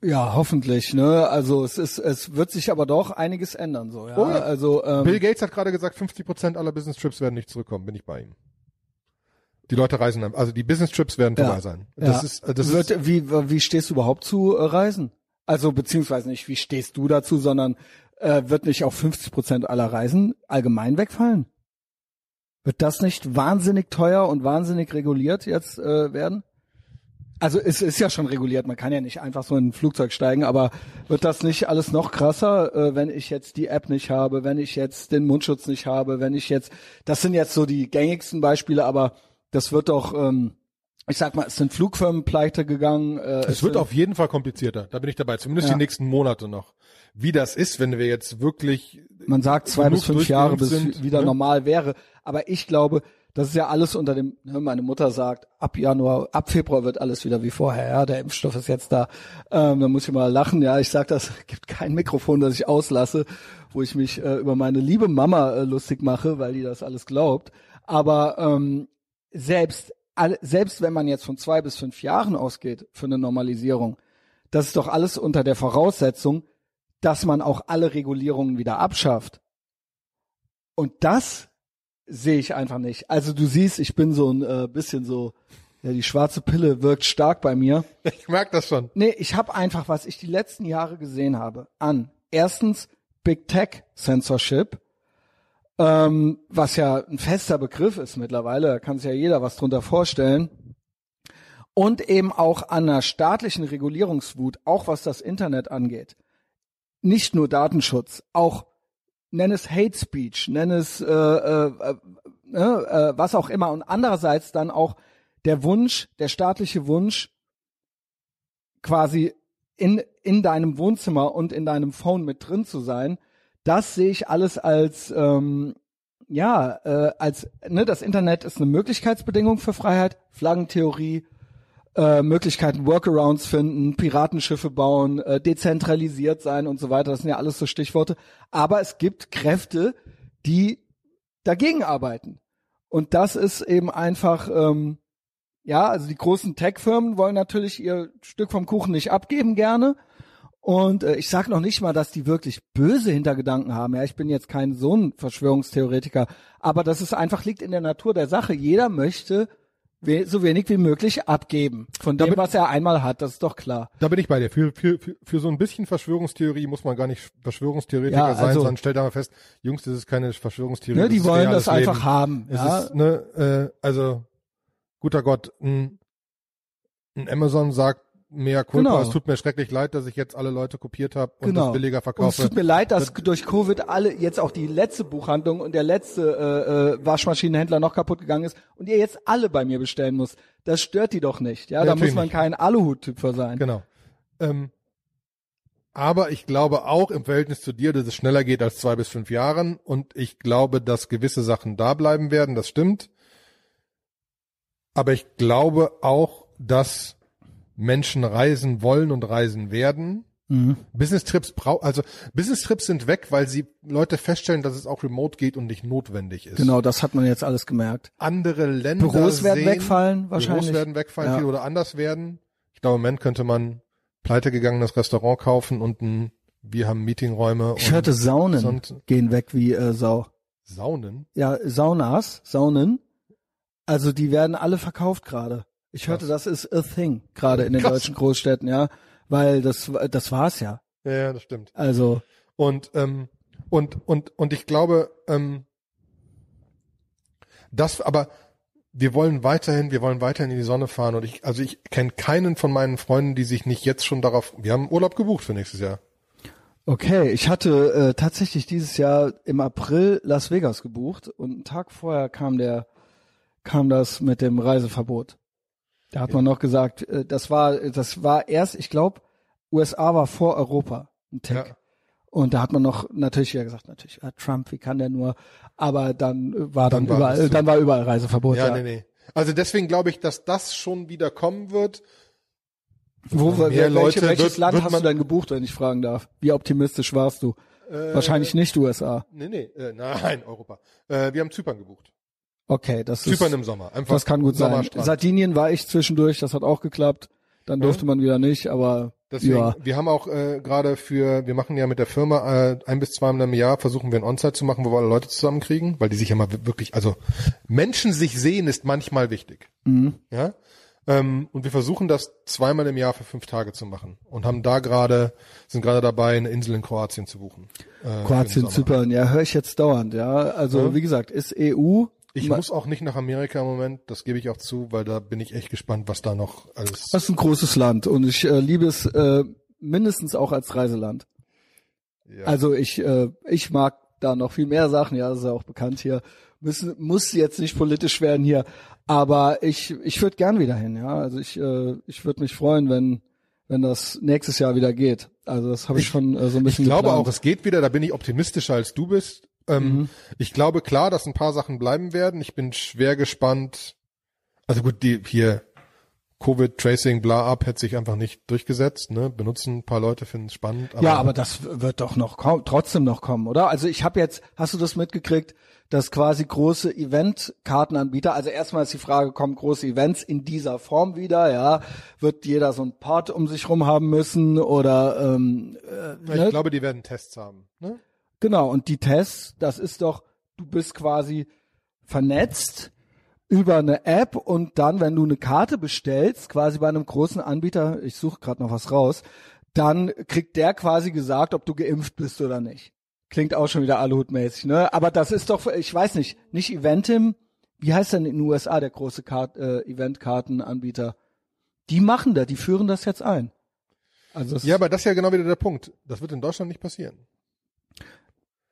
Ja, hoffentlich, ne? Also es ist, es wird sich aber doch einiges ändern, so, ja. Oh ja. Also, ähm, Bill Gates hat gerade gesagt, 50 Prozent aller Business Trips werden nicht zurückkommen. Bin ich bei ihm. Die Leute reisen, dann- also die Business Trips werden Ja. vorbei sein. Das ja. ist, das wird, ist, wie, wie stehst du überhaupt zu äh, Reisen? Also, beziehungsweise nicht, wie stehst du dazu, sondern äh, wird nicht auch 50 Prozent aller Reisen allgemein wegfallen? Wird das nicht wahnsinnig teuer und wahnsinnig reguliert jetzt äh, werden? Also es ist ja schon reguliert, man kann ja nicht einfach so in ein Flugzeug steigen, aber wird das nicht alles noch krasser, äh, wenn ich jetzt die App nicht habe, wenn ich jetzt den Mundschutz nicht habe, wenn ich jetzt, das sind jetzt so die gängigsten Beispiele, aber das wird doch ähm, ich sag mal, es sind Flugfirmen pleite gegangen. Äh, Es wird auf jeden Fall komplizierter. Da bin ich dabei. Zumindest Ja. die nächsten Monate noch. Wie das ist, wenn wir jetzt wirklich man sagt zwei bis fünf Jahre, bis sind, wieder ne? normal wäre. Aber ich glaube, das ist ja alles unter dem, ne, meine Mutter sagt, ab Januar, ab Februar wird alles wieder wie vorher, ja, der Impfstoff ist jetzt da. Ähm, da muss ich mal lachen, ja, ich sag das, gibt kein Mikrofon, das ich auslasse, wo ich mich äh, über meine liebe Mama äh, lustig mache, weil die das alles glaubt. Aber ähm, selbst, selbst wenn man jetzt von zwei bis fünf Jahren ausgeht für eine Normalisierung, das ist doch alles unter der Voraussetzung, dass man auch alle Regulierungen wieder abschafft. Und das sehe ich einfach nicht. Also du siehst, ich bin so ein äh, bisschen so, ja, die schwarze Pille wirkt stark bei mir. Ich merke das schon. Nee, ich habe einfach, was ich die letzten Jahre gesehen habe, an. Erstens Big Tech Censorship, ähm, was ja ein fester Begriff ist mittlerweile, da kann sich ja jeder was drunter vorstellen. Und eben auch an einer staatlichen Regulierungswut, auch was das Internet angeht. Nicht nur Datenschutz, auch nenn es Hate Speech, nenn es äh, äh, äh, äh, was auch immer. Und andererseits dann auch der Wunsch, der staatliche Wunsch, quasi in, in deinem Wohnzimmer und in deinem Phone mit drin zu sein, das sehe ich alles als ähm, ja, äh, als ne, das Internet ist eine Möglichkeitsbedingung für Freiheit, Flaggentheorie, äh, Möglichkeiten, Workarounds finden, Piratenschiffe bauen, äh, dezentralisiert sein und so weiter. Das sind ja alles so Stichworte. Aber es gibt Kräfte, die dagegen arbeiten. Und das ist eben einfach, ähm, ja, also die großen Tech-Firmen wollen natürlich ihr Stück vom Kuchen nicht abgeben gerne. Und äh, ich sage noch nicht mal, dass die wirklich böse Hintergedanken haben. Ja, ich bin jetzt kein so ein Verschwörungstheoretiker, aber das ist einfach liegt in der Natur der Sache. Jeder möchte we so wenig wie möglich abgeben von dem, Damit- was er einmal hat. Das ist doch klar. Da bin ich bei dir. Für, für, für, für so ein bisschen Verschwörungstheorie muss man gar nicht Verschwörungstheoretiker Ja, sein, also- sondern stellt da mal fest, Jungs, das ist keine Verschwörungstheorie. Ne, die wollen das einfach Leben. haben. Es Ja, ist, ne, äh, also, guter Gott, ein, ein Amazon sagt, mehr Culpa, Genau. es tut mir schrecklich leid, dass ich jetzt alle Leute kopiert habe und genau. das billiger Und es verkaufe. tut mir leid, dass durch Covid alle jetzt auch die letzte Buchhandlung und der letzte äh, äh, Waschmaschinenhändler noch kaputt gegangen ist und ihr jetzt alle bei mir bestellen muss. Das stört die doch nicht. Ja, Ja, da muss man nicht. kein Aluhut-Typ für sein. Genau. Ähm, aber ich glaube auch im Verhältnis zu dir, dass es schneller geht als zwei bis fünf Jahren und ich glaube, dass gewisse Sachen da bleiben werden, das stimmt. Aber ich glaube auch, dass Menschen reisen wollen und reisen werden. Mhm. Business Trips brau also Business Trips sind weg, weil sie Leute feststellen, dass es auch remote geht und nicht notwendig ist. Genau, das hat man jetzt alles gemerkt. Andere Länder Büros werden sehen, wegfallen, wahrscheinlich. Büros werden wegfallen, Ja. viel oder anders werden. Ich glaube, im Moment könnte man pleitegegangenes Restaurant kaufen und ein, wir haben Meetingräume Ich hörte Saunen sonst- gehen weg wie äh, Sau. Saunen. Ja, Saunas, Saunen. Also die werden alle verkauft gerade. Ich hörte, das ist a thing gerade in den Krass. deutschen Großstädten, ja, weil das das war's ja. Ja, ja, das stimmt. Also Und ähm, und und und ich glaube, ähm, das, aber wir wollen weiterhin, wir wollen weiterhin in die Sonne fahren und ich, also ich kenne keinen von meinen Freunden, die sich nicht jetzt schon darauf, wir haben Urlaub gebucht für nächstes Jahr. Okay, ich hatte äh, tatsächlich dieses Jahr im April Las Vegas gebucht und einen Tag vorher kam der kam das mit dem Reiseverbot. Da hat man noch gesagt, äh, das war das war erst, ich glaube, USA war vor Europa ein Tick. Ja. Und da hat man noch natürlich ja gesagt, natürlich äh, Trump, wie kann der nur? Aber dann war dann, Dann war überall, dann war überall Reiseverbot. Ja, Ja, nee, nee. Also deswegen glaube ich, dass das schon wieder kommen wird. Wo, Mehr welche, Leute welches wird- Land wird hast man- du denn gebucht, wenn ich fragen darf? Wie optimistisch warst du? Äh, Wahrscheinlich nicht USA. Nee, nee, äh, nein, Europa. Äh, wir haben Zypern gebucht. Okay, das Zypern ist, im Sommer. Einfach das kann gut sein. Sardinien war ich zwischendurch, das hat auch geklappt. Dann durfte man wieder nicht, aber Deswegen, ja. wir haben auch äh, gerade für, wir machen ja mit der Firma äh, ein bis zweimal im Jahr, versuchen wir ein On-Site zu machen, wo wir alle Leute zusammenkriegen, weil die sich ja mal wirklich, also Menschen sich sehen ist manchmal wichtig. Mhm. Ja. Ähm, und wir versuchen das zweimal im Jahr für fünf Tage zu machen und haben da gerade, sind gerade dabei, eine Insel in Kroatien zu buchen. Äh, Kroatien. Zypern, ja, höre ich jetzt dauernd, ja. Also Ja. wie gesagt, ist EU. Ich Ma- muss auch nicht nach Amerika im Moment, das gebe ich auch zu, weil da bin ich echt gespannt, was da noch alles. Das ist ein großes Land und ich äh, liebe es äh, mindestens auch als Reiseland. Ja. Also ich, äh, ich mag da noch viel mehr Sachen, ja, das ist ja auch bekannt hier. Müssen, muss jetzt nicht politisch werden hier, aber ich, ich würde gern wieder hin, ja. Also ich, äh, ich würde mich freuen, wenn, wenn das nächstes Jahr wieder geht. Also das habe ich, schon äh, so ein bisschen Ich glaube geplant. auch, es geht wieder, da bin ich optimistischer als du bist. Ähm, Mhm. Ich glaube klar, dass ein paar Sachen bleiben werden. Ich bin schwer gespannt. Also gut, die hier Covid Tracing bla ab hätte sich einfach nicht durchgesetzt, ne? Benutzen ein paar Leute finden es spannend, ja, aber das wird doch noch kaum, trotzdem noch kommen, oder? Also ich habe jetzt, hast du das mitgekriegt, dass quasi große Eventkartenanbieter, also erstmal ist die Frage, kommen große Events in dieser Form wieder, ja? Wird jeder so ein Part um sich rum haben müssen oder ähm, äh, ich ne? glaube, die werden Tests haben, ne? Genau, und die Tests, das ist doch, du bist quasi vernetzt über eine App und dann, wenn du eine Karte bestellst, quasi bei einem großen Anbieter, ich suche gerade noch was raus, dann kriegt der quasi gesagt, ob du geimpft bist oder nicht. Klingt auch schon wieder Aluhutmäßig, ne? Aber das ist doch, ich weiß nicht, nicht Eventim, wie heißt denn in den USA der große Kart, äh, Eventkartenanbieter? Die machen da, die führen das jetzt ein. Also Ja, aber das ist ja genau wieder der Punkt. Das wird in Deutschland nicht passieren.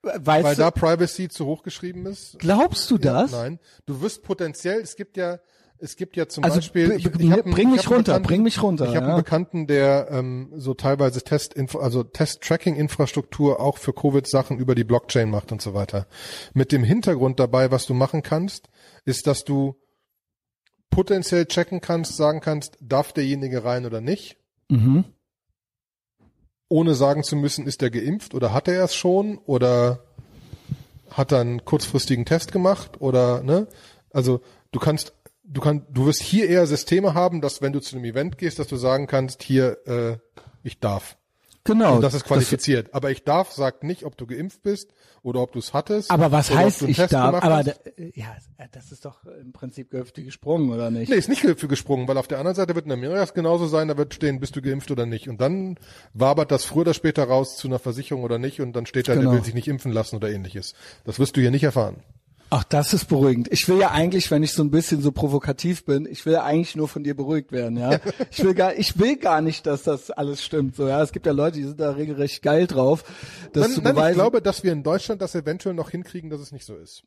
Weißt Weil du, da Privacy zu hoch geschrieben ist. glaubst du das? Nein. Du wirst potenziell, es gibt ja, es gibt ja zum Also Beispiel. ich, ich hab einen- bring ich mich runter, Bekannten- bring mich runter, Ich habe ja. einen Bekannten, der ähm, so teilweise Test, also Test-Tracking-Infrastruktur auch für Covid-Sachen über die Blockchain macht und so weiter. Mit dem Hintergrund dabei, was du machen kannst, ist, dass du potenziell checken kannst, sagen kannst, darf derjenige rein oder nicht, Mhm. Ohne sagen zu müssen, ist er geimpft oder hat er es schon oder hat er einen kurzfristigen Test gemacht oder ne? Also du kannst, du kannst, du wirst hier eher Systeme haben, dass wenn du zu einem Event gehst, dass du sagen kannst, hier, äh, ich darf. Genau. Und das ist qualifiziert. aber ich darf sagt nicht, ob du geimpft bist oder ob du es hattest. aber was heißt ich Test darf? Aber da, ja, das ist doch im Prinzip gehöfte gesprungen, oder nicht? Nee, ist nicht für gesprungen, weil auf der anderen Seite wird in Amerika es genauso sein, da wird stehen, bist du geimpft oder nicht. Und dann wabert das früher oder später raus zu einer Versicherung oder nicht und dann steht da, Genau. der will sich nicht impfen lassen oder ähnliches. Das wirst du hier nicht erfahren. Ach, das ist beruhigend. Ich will ja eigentlich, wenn ich so ein bisschen so provokativ bin, ich will ja eigentlich nur von dir beruhigt werden, ja. Ich will gar, ich will gar nicht, dass das alles stimmt, so, ja. Es gibt ja Leute, die sind da regelrecht geil drauf, das Nein, zu nein, beweisen. ich glaube, dass wir in Deutschland das eventuell noch hinkriegen, dass es nicht so ist.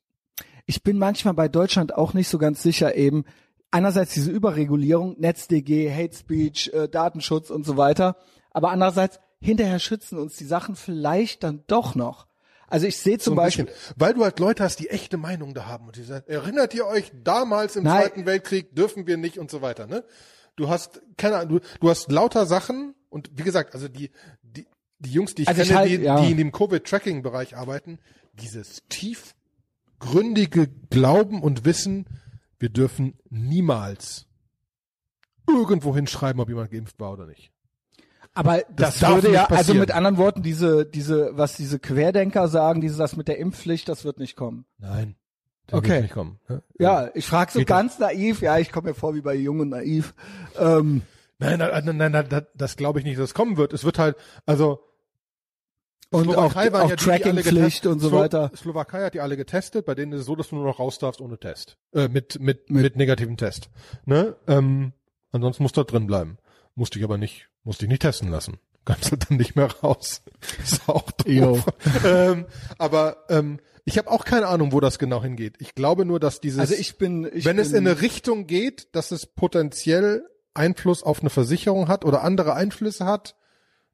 ich bin manchmal bei Deutschland auch nicht so ganz sicher eben. Einerseits diese Überregulierung, NetzDG, Hate Speech, äh, Datenschutz und so weiter. Aber andererseits, hinterher schützen uns die Sachen vielleicht dann doch noch. Also ich sehe zum So Beispiel, bisschen. Weil du halt Leute hast, die echte Meinung da haben und die sagen, erinnert ihr euch, damals im Nein. Zweiten Weltkrieg dürfen wir nicht und so weiter, ne? Du hast, keine Ahnung, du, du hast lauter Sachen und wie gesagt, also die, die, die Jungs, die ich Also ich kenne, halt- die, ja. die in dem Covid-Tracking-Bereich arbeiten, dieses tiefgründige Glauben und Wissen, wir dürfen niemals irgendwo hinschreiben, ob jemand geimpft war oder nicht. Aber das, Das würde ja, also mit anderen Worten, diese, diese, was diese Querdenker sagen, dieses, das mit der Impfpflicht, das wird nicht kommen. Nein. das Okay. wird nicht kommen. ne? Ja, ich frage so Geht ganz naiv, ja, ich komme mir vor wie bei Jung und Naiv. Ähm, Nein, nein, nein, nein, nein das, das glaube ich nicht, dass es kommen wird. Es wird halt, also und auch, Slowakei auch ja die, die alle Trackingpflicht und so weiter. Slowakei hat die alle getestet, bei denen ist es so, dass du nur noch raus darfst ohne Test. Äh, mit, mit, Mit- mit, negativem Test. Ne? Ähm, ansonsten musst du da drin bleiben. Musste ich aber nicht, musste ich nicht testen lassen. Kannst du dann nicht mehr raus. ist auch doof. ähm, aber ähm, ich habe auch keine Ahnung, wo das genau hingeht. Ich glaube nur, dass dieses Also ich bin, ich wenn bin, es in eine Richtung geht, dass es potenziell Einfluss auf eine Versicherung hat oder andere Einflüsse hat,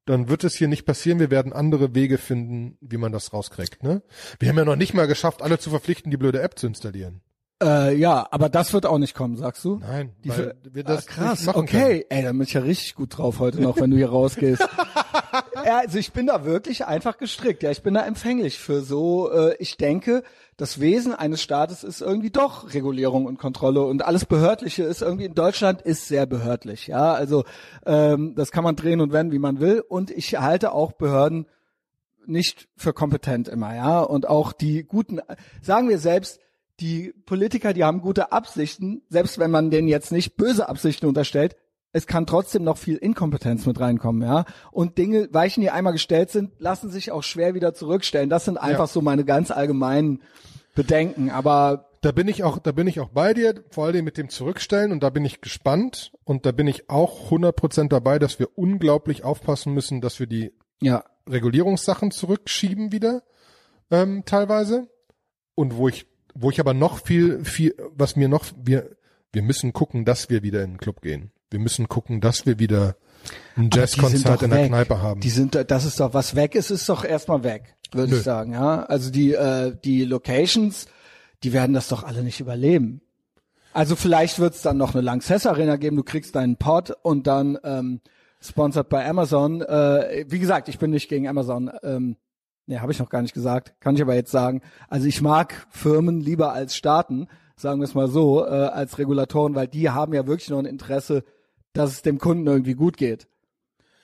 dann wird es hier nicht passieren. Wir werden andere Wege finden, wie man das rauskriegt. Ne? Wir haben ja noch nicht mal geschafft, alle zu verpflichten, die blöde App zu installieren. Äh, ja, aber das wird auch nicht kommen, sagst du? Nein, Die weil wir das ah, krass, okay. Ey, dann bin ich ja richtig gut drauf heute noch, wenn du hier rausgehst. ja, also ich bin da wirklich einfach gestrickt. Ja, ich bin da empfänglich für so. Äh, ich denke, das Wesen eines Staates ist irgendwie doch Regulierung und Kontrolle und alles Behördliche ist irgendwie in Deutschland ist sehr behördlich. Ja, also ähm, das kann man drehen und wenden, wie man will. Und ich halte auch Behörden nicht für kompetent immer, ja. Und auch die guten, sagen wir selbst, die Politiker, die haben gute Absichten, selbst wenn man denen jetzt nicht böse Absichten unterstellt, es kann trotzdem noch viel Inkompetenz mit reinkommen, ja. Und Dinge, Weichen, die einmal gestellt sind, lassen sich auch schwer wieder zurückstellen. Das sind einfach Ja. so meine ganz allgemeinen Bedenken. Aber Da bin ich auch, da bin ich auch bei dir, vor allem mit dem Zurückstellen und da bin ich gespannt und da bin ich auch 100% dabei, dass wir unglaublich aufpassen müssen, dass wir die ja, Regulierungssachen zurückschieben wieder, ähm, teilweise. Und wo ich, wo ich aber noch viel, viel, was mir noch, wir, wir müssen gucken, dass wir wieder in den Club gehen. Wir müssen gucken, dass wir wieder ein Jazzkonzert in der weg. Kneipe haben. Die sind, das ist doch, was weg ist, ist doch erstmal weg, würde ich sagen, ja. Also die, äh, die Locations, die werden das doch alle nicht überleben. Also vielleicht wird es dann noch eine Lanxess Arena geben, du kriegst deinen Pod und dann ähm, sponsored bei Amazon. Äh, wie gesagt, ich bin nicht gegen Amazon. Ähm, nee, habe ich noch gar nicht gesagt. Kann ich aber jetzt sagen. Also ich mag Firmen lieber als Staaten, sagen wir es mal so, äh, als Regulatoren, weil die haben ja wirklich noch ein Interesse, dass es dem Kunden irgendwie gut geht.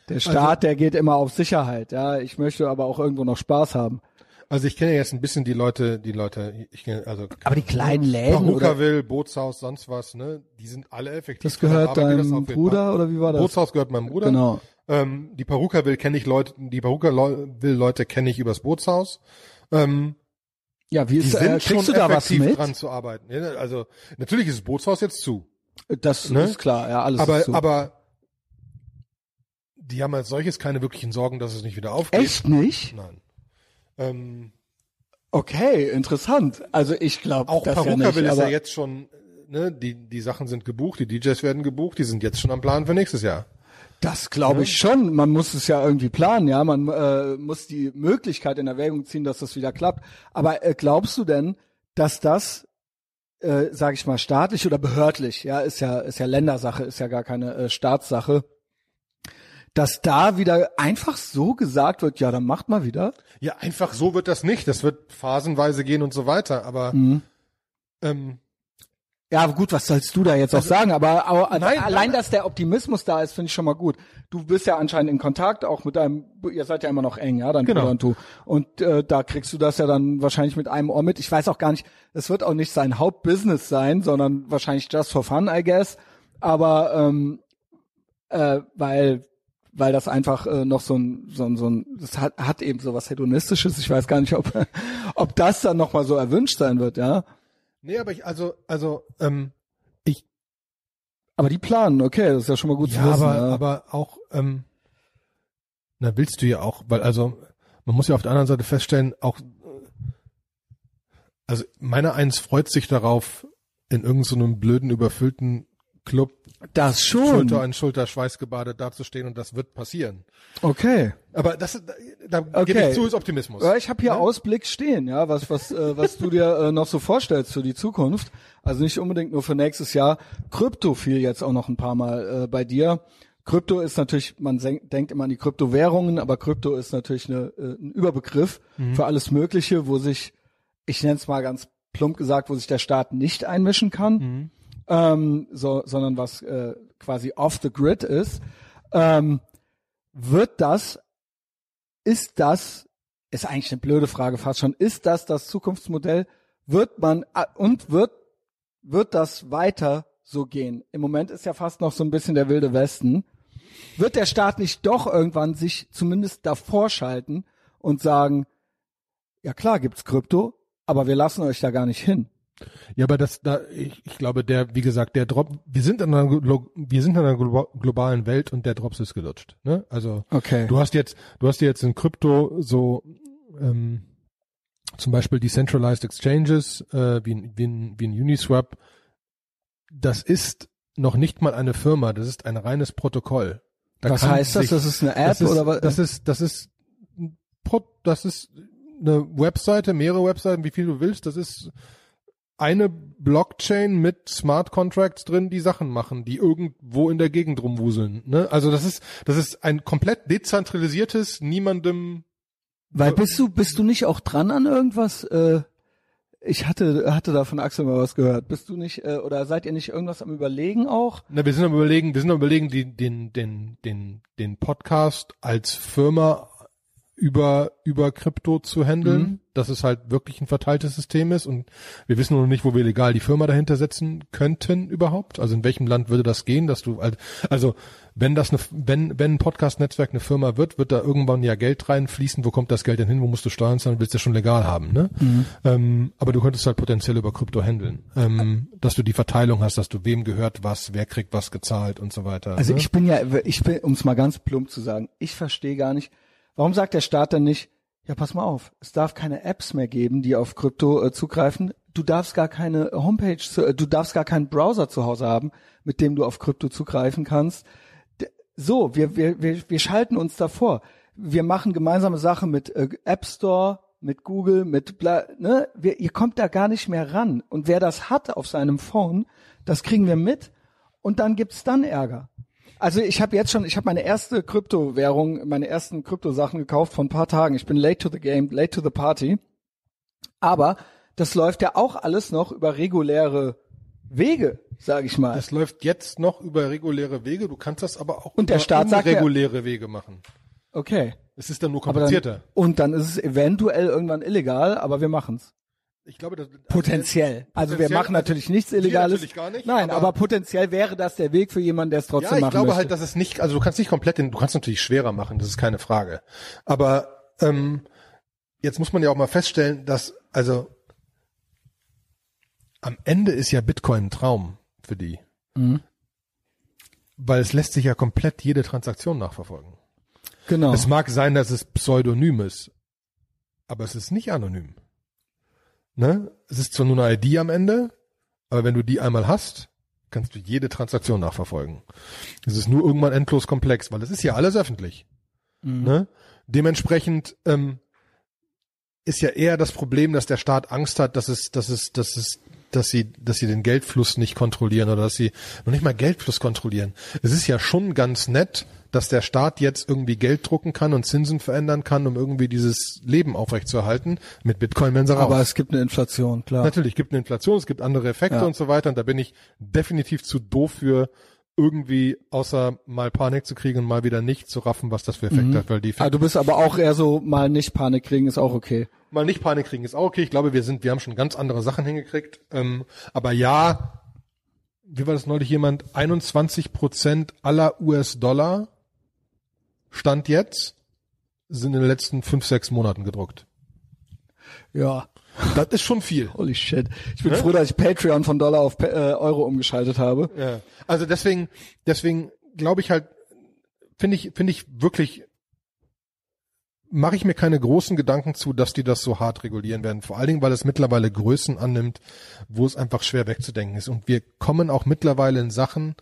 Der Staat, der geht immer auf Sicherheit. Ja, ich möchte aber auch irgendwo noch Spaß haben. Also ich kenne jetzt ein bisschen die Leute, die Leute, ich kenne, also Aber die kleinen Läden oder Perukaville, Bootshaus, sonst was, ne? Die sind alle effektiv. das gehört deinem. Bruder oder wie war das? Bootshaus gehört meinem Bruder. Genau. Ähm, die Perukaville kenne ich Leute, die Perukaville Leute kenne ich übers Bootshaus. Ähm, Ja, wie die ist, sind äh, schon kriegst du da was mit? dran zu arbeiten. Ja, Also natürlich ist das Bootshaus jetzt zu, Das Ne? ist klar, ja, alles aber ist so. aber die haben als solches keine wirklichen Sorgen, dass es nicht wieder aufgeht. Echt nicht? Nein. Ähm, Okay, interessant. Also ich glaube auch das ja nicht, Perukaville ist ja jetzt schon, ne, die die Sachen sind gebucht, die DJs werden gebucht, die sind jetzt schon am Plan für nächstes Jahr. Das glaube ich schon. Man muss es ja irgendwie planen, ja. Man äh, muss die Möglichkeit in Erwägung ziehen, dass das wieder klappt. Aber äh, glaubst du denn, dass das, äh, sage ich mal, staatlich oder behördlich, ja, ist ja ist ja Ländersache, ist ja gar keine äh, Staatssache, dass da wieder einfach so gesagt wird, ja, dann macht mal wieder. Ja, einfach so wird das nicht. Das wird phasenweise gehen und so weiter. Aber Mhm. ähm, Ja, gut, was sollst du da jetzt auch sagen? Aber, aber Nein, allein, nein. dass der Optimismus da ist, finde ich schon mal gut. Du bist ja anscheinend in Kontakt, auch mit deinem, ihr seid ja immer noch eng, ja, dein Genau. Bruder und du. Und äh, da kriegst du das ja dann wahrscheinlich mit einem Ohr mit. Ich weiß auch gar nicht, es wird auch nicht sein Hauptbusiness sein, sondern wahrscheinlich just for fun, I guess. Aber ähm, äh, weil weil das einfach äh, noch so ein so ein so ein das hat, hat eben so was hedonistisches. Ich weiß gar nicht, ob ob das dann noch mal so erwünscht sein wird, ja. Nee, aber ich also also ähm, ich Aber die planen, okay, das ist ja schon mal gut ja, zu wissen. aber ja. aber auch ähm, na willst du ja auch, weil also man muss ja auf der anderen Seite feststellen, auch äh, also meiner eins freut sich darauf in irgendeinem so blöden überfüllten Club Das schon. Schulter an Schulter schweißgebadet dazustehen und das wird passieren. Okay. Aber das da, Okay. gebe ich zu ist Optimismus. Ja, ich habe hier Ne? Ausblick stehen, ja, was was äh, was du dir äh, noch so vorstellst für die Zukunft. Also nicht unbedingt nur für nächstes Jahr. Krypto fiel jetzt auch noch ein paar Mal äh, bei dir. Krypto ist natürlich, man denkt immer an die Kryptowährungen, aber Krypto ist natürlich eine, äh, ein Überbegriff für alles Mögliche, wo sich, ich nenne es mal ganz plump gesagt, wo sich der Staat nicht einmischen kann, ähm, so, sondern was äh, quasi off the grid ist. Ähm, wird das ist das, ist eigentlich eine blöde Frage fast schon, ist das das Zukunftsmodell? Wird man, äh, und wird, wird das weiter so gehen? Im Moment ist ja fast noch so ein bisschen der wilde Westen. Wird der Staat nicht doch irgendwann sich zumindest davor schalten und sagen, ja klar gibt's Krypto, aber wir lassen euch da gar nicht hin. Ja, aber das, da, ich, ich glaube, der, wie gesagt, der Drop, wir sind in einer, wir sind in einer glo- globalen Welt und der Drops ist gelutscht. Ne? Also Okay. du hast jetzt, du hast jetzt in Krypto so ähm, zum Beispiel Decentralized Exchanges äh, wie, ein- wie, ein, wie ein Uniswap. Das ist noch nicht mal eine Firma, das ist ein reines Protokoll. Da was heißt das? sich- Das ist eine App das ist, oder was? Das ist, das ist, ein Pro- das ist eine Webseite, mehrere Webseiten, wie viel du willst. Das ist eine Blockchain mit Smart Contracts drin, die Sachen machen, die irgendwo in der Gegend rumwuseln. Ne? Also das ist, das ist ein komplett dezentralisiertes, niemandem. Weil bist du, bist du nicht auch dran an irgendwas? Äh, ich hatte, hatte da von Axel mal was gehört. Bist du nicht, äh, oder seid ihr nicht irgendwas am überlegen auch? Na, wir sind am überlegen, wir sind am überlegen, die, den, den, den, den Podcast als Firma über, über Krypto zu handeln, Mhm. dass es halt wirklich ein verteiltes System ist und wir wissen noch nicht, wo wir legal die Firma dahinter setzen könnten überhaupt. Also in welchem Land würde das gehen, dass du, halt- also wenn das eine, wenn, wenn ein Podcast-Netzwerk eine Firma wird, wird da irgendwann ja Geld reinfließen. Wo kommt das Geld denn hin? Wo musst du Steuern zahlen? Willst du schon legal haben, ne? Mhm. Ähm, aber du könntest halt potenziell über Krypto handeln. Ähm, dass du die Verteilung hast, dass du wem gehört was, wer kriegt was gezahlt und so weiter. Also ne? ich bin ja, ich bin, um es mal ganz plump zu sagen, ich verstehe gar nicht, warum sagt der Staat dann nicht, Ja, pass mal auf. Es darf keine Apps mehr geben, die auf Krypto äh, zugreifen. Du darfst gar keine Homepage, zu, äh, du darfst gar keinen Browser zu Hause haben, mit dem du auf Krypto zugreifen kannst. D so, wir, wir, wir, wir schalten uns davor. Wir machen gemeinsame Sachen mit äh, App Store, mit Google, mit bla, ne? Wir, ihr kommt da gar nicht mehr ran. Und wer das hat auf seinem Phone, das kriegen wir mit und dann gibt's dann Ärger. Also ich habe jetzt schon, ich habe meine erste Kryptowährung, meine ersten Kryptosachen gekauft vor ein paar Tagen. Ich bin late to the game, late to the party. Aber das läuft ja auch alles noch über reguläre Wege, sage ich mal. Das läuft jetzt noch über reguläre Wege, du kannst das aber auch Und der über Staat sagt ja- irreguläre Wege machen. Okay. Es ist dann nur komplizierter. dann, und dann ist es eventuell irgendwann illegal, aber wir machen's. Ich glaube, das, Potenziell. Also wir machen natürlich nichts Illegales. natürlich gar nicht, Nein, aber, aber- potenziell wäre das der Weg für jemanden, der es trotzdem Ja, ich machen glaube möchte. halt, dass es nicht, also du kannst nicht komplett den, du kannst natürlich schwerer machen, das ist keine Frage. Aber ähm, jetzt muss man ja auch mal feststellen, dass, also am Ende ist ja Bitcoin ein Traum für die. Mhm. Weil es lässt sich ja komplett jede Transaktion nachverfolgen. genau. Es mag sein, dass es pseudonym ist, aber es ist nicht anonym. Ne? Es ist zwar nur eine ID am Ende, aber wenn du die einmal hast, kannst du jede Transaktion nachverfolgen. Es ist nur irgendwann endlos komplex, weil es ist ja alles öffentlich. Mhm. Ne? Dementsprechend ähm, ist ja eher das Problem, dass der Staat Angst hat, dass es, dass es, dass es, dass sie, dass sie den Geldfluss nicht kontrollieren oder dass sie noch nicht mal Geldfluss kontrollieren. Es ist ja schon ganz nett, dass der Staat jetzt irgendwie Geld drucken kann und Zinsen verändern kann, um irgendwie dieses Leben aufrechtzuerhalten. Mit Bitcoin werden sie raus. aber es gibt eine Inflation, klar. Natürlich, es gibt eine Inflation, es gibt andere Effekte Ja. und so weiter. Und da bin ich definitiv zu doof für, irgendwie außer mal Panik zu kriegen und mal wieder nicht zu raffen, was das für Effekte hat, weil die Effekte Ah, du bist aber auch eher so, mal nicht Panik kriegen, ist auch okay. mal nicht Panik kriegen ist auch okay. Ich glaube, wir sind, wir haben schon ganz andere Sachen hingekriegt. Ähm, aber ja, wie war das neulich jemand? 21 Prozent aller US-Dollar Stand jetzt sind in den letzten fünf, sechs Monaten gedruckt. Ja. Das ist schon viel. Holy shit. Ich bin froh, dass ich Patreon von Dollar auf äh, Euro umgeschaltet habe. Ja. Also deswegen, deswegen glaube ich halt, finde ich, finde ich wirklich, mache ich mir keine großen Gedanken zu, dass die das so hart regulieren werden. Vor allen Dingen, weil es mittlerweile Größen annimmt, wo es einfach schwer wegzudenken ist. Und wir kommen auch mittlerweile in Sachen,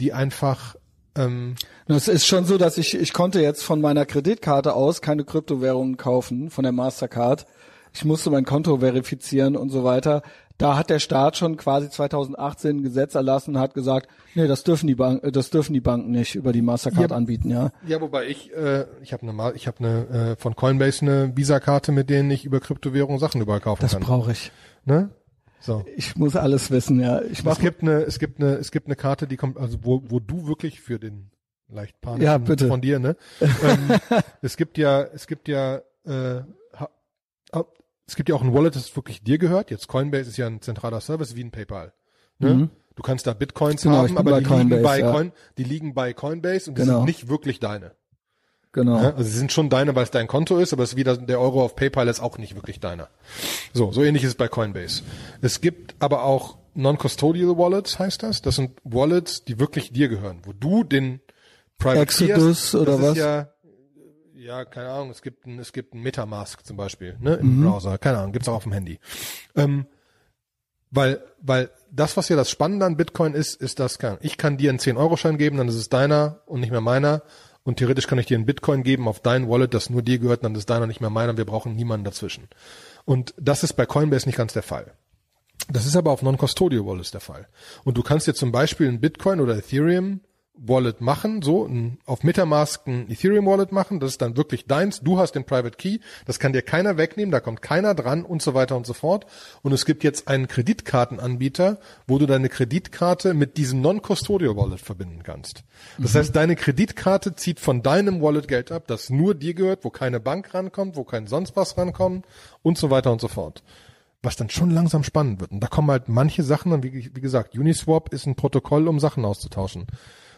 die einfach, ähm, Es ist schon so, dass ich, ich konnte jetzt von meiner Kreditkarte aus keine Kryptowährungen kaufen, von der Mastercard. Ich musste mein Konto verifizieren und so weiter. Da hat der Staat schon quasi 2018 ein Gesetz erlassen und hat gesagt, nee, das dürfen die Banken, das dürfen die Banken nicht über die Mastercard Ja. anbieten, ja. ja, wobei ich, äh, ich habe eine, ich habe eine äh, von Coinbase eine Visa-Karte, mit denen ich über Kryptowährungen Sachen überall kaufen Das kann. brauche ich. ne? So. Ich muss alles wissen, ja. Ich Es mach, gibt eine, es gibt eine, es gibt eine Karte, die kommt, also wo, wo du wirklich für den leicht panischen Ja, bitte. von dir, ne? ähm, es gibt ja, es gibt ja, äh, es gibt ja auch ein Wallet, das wirklich dir gehört. Jetzt Coinbase ist ja ein zentraler Service wie ein PayPal. Ne? Mhm. Du kannst da Bitcoins Genau, haben, aber die liegen bei ja. Coin, die liegen bei Coinbase und die Genau. sind nicht wirklich deine. genau. Ne? Also sie sind schon deine, weil es dein Konto ist, aber es ist wieder der Euro auf PayPal ist auch nicht wirklich deiner. So, so ähnlich ist es bei Coinbase. Es gibt aber auch Non-Custodial Wallets, heißt das. Das sind Wallets, die wirklich dir gehören, wo du den Private Exodus oder was? Ja, ja, keine Ahnung, es gibt ein, es gibt ein Metamask zum Beispiel, ne, im Browser, keine Ahnung, gibt's auch auf dem Handy. Ähm, weil, weil das, was ja das Spannende an Bitcoin ist, ist das, Ahnung, ich kann dir einen 10-Euro-Schein geben, dann ist es deiner und nicht mehr meiner. Und theoretisch kann ich dir einen Bitcoin geben auf dein Wallet, das nur dir gehört, dann ist deiner nicht mehr meiner. Wir brauchen niemanden dazwischen. Und das ist bei Coinbase nicht ganz der Fall. Das ist aber auf Non-Custodial Wallets der Fall. Und du kannst dir zum Beispiel ein Bitcoin oder Ethereum Wallet machen, so ein, auf Metamask ein Ethereum Wallet machen, das ist dann wirklich deins, du hast den Private Key, das kann dir keiner wegnehmen, da kommt keiner dran und so weiter und so fort. Und es gibt jetzt einen Kreditkartenanbieter, wo du deine Kreditkarte mit diesem Non-Custodial Wallet verbinden kannst. Das heißt, deine Kreditkarte zieht von deinem Wallet Geld ab, das nur dir gehört, wo keine Bank rankommt, wo kein sonst was rankommt und so weiter und so fort was dann schon langsam spannend wird. Und da kommen halt manche Sachen, wie, wie gesagt, Uniswap ist ein Protokoll, um Sachen auszutauschen.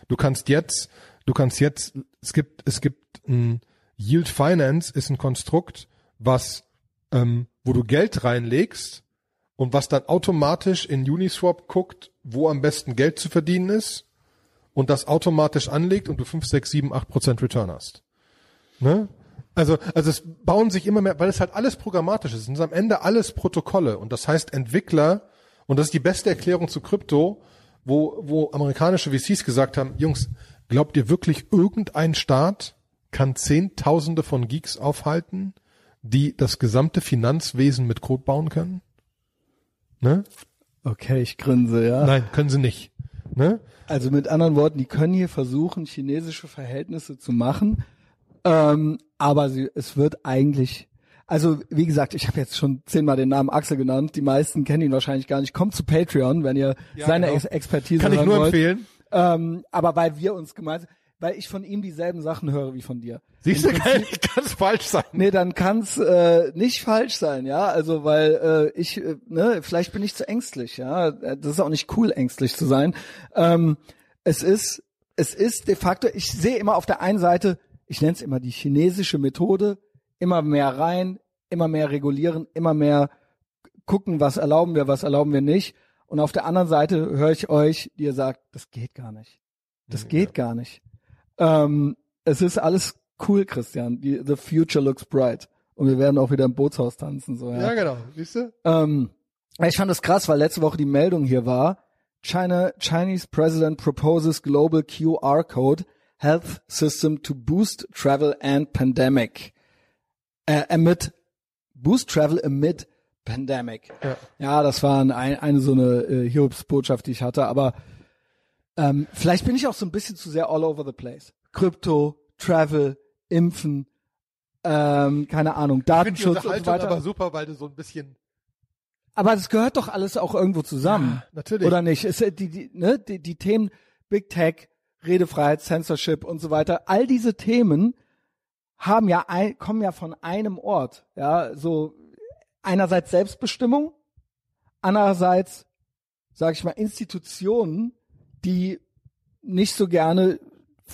Du kannst jetzt, du kannst jetzt, es gibt, es gibt ein Yield Finance ist ein Konstrukt, was, ähm, wo du Geld reinlegst und was dann automatisch in Uniswap guckt, wo am besten Geld zu verdienen ist und das automatisch anlegt und du 5, 6, 7, 8 Prozent Return hast. Ne? Also, also es bauen sich immer mehr, weil es halt alles programmatisch ist. Es sind am Ende alles Protokolle. Und das heißt, Entwickler, und das ist die beste Erklärung zu Krypto, wo, wo amerikanische VCs gesagt haben, Jungs, glaubt ihr wirklich, irgendein Staat kann Zehntausende von Geeks aufhalten, die das gesamte Finanzwesen mit Code bauen können? Ne? Okay, ich grinse, ja. Nein, können sie nicht. Ne? Also mit anderen Worten, die können hier versuchen, chinesische Verhältnisse zu machen, ähm, aber sie, es wird eigentlich, also wie gesagt, ich habe jetzt schon zehnmal den Namen Axel genannt, die meisten kennen ihn wahrscheinlich gar nicht. Kommt zu Patreon, wenn ihr Ja, seine genau. Ex Expertise Kann ich nur wollt. empfehlen. Ähm, aber weil wir uns gemeinsam, weil ich von ihm dieselben Sachen höre wie von dir. Siehst du, kann, kann es falsch sein. Nee, dann kann's äh, nicht falsch sein, ja. Also weil äh, ich, äh, ne, vielleicht bin ich zu ängstlich, ja. Das ist auch nicht cool, ängstlich zu sein. Ähm, es ist, es ist de facto, ich sehe immer auf der einen Seite, ich nenne es immer die chinesische Methode, immer mehr rein, immer mehr regulieren, immer mehr gucken, was erlauben wir, was erlauben wir nicht. Und auf der anderen Seite höre ich euch, die ihr sagt, das geht gar nicht. Das geht gar nicht. Ähm, es ist alles cool, Christian. Die, the future looks bright. Und wir werden auch wieder im Bootshaus tanzen, so, ja. Ja, genau. Siehst du? Ähm, ich fand das krass, weil letzte Woche die Meldung hier war, China, Chinese President proposes global QR Code Health System to boost travel and pandemic. Äh, amid, boost travel amid pandemic. Ja. Ja, das war ein, eine so eine äh, Hiobs-Botschaft, die ich hatte, aber ähm, vielleicht bin ich auch so ein bisschen zu sehr all over the place. Krypto, Travel, Impfen, ähm, keine Ahnung, Datenschutz und so weiter. aber super, weil du so ein bisschen Aber das gehört doch alles auch irgendwo zusammen. natürlich. Oder nicht? Ist, äh, die, die, ne, die, die Themen Big Tech, Redefreiheit, Censorship und so weiter, all diese Themen haben ja ein, kommen ja von einem Ort. Ja, so einerseits Selbstbestimmung, andererseits, sage ich mal, Institutionen, die nicht so gerne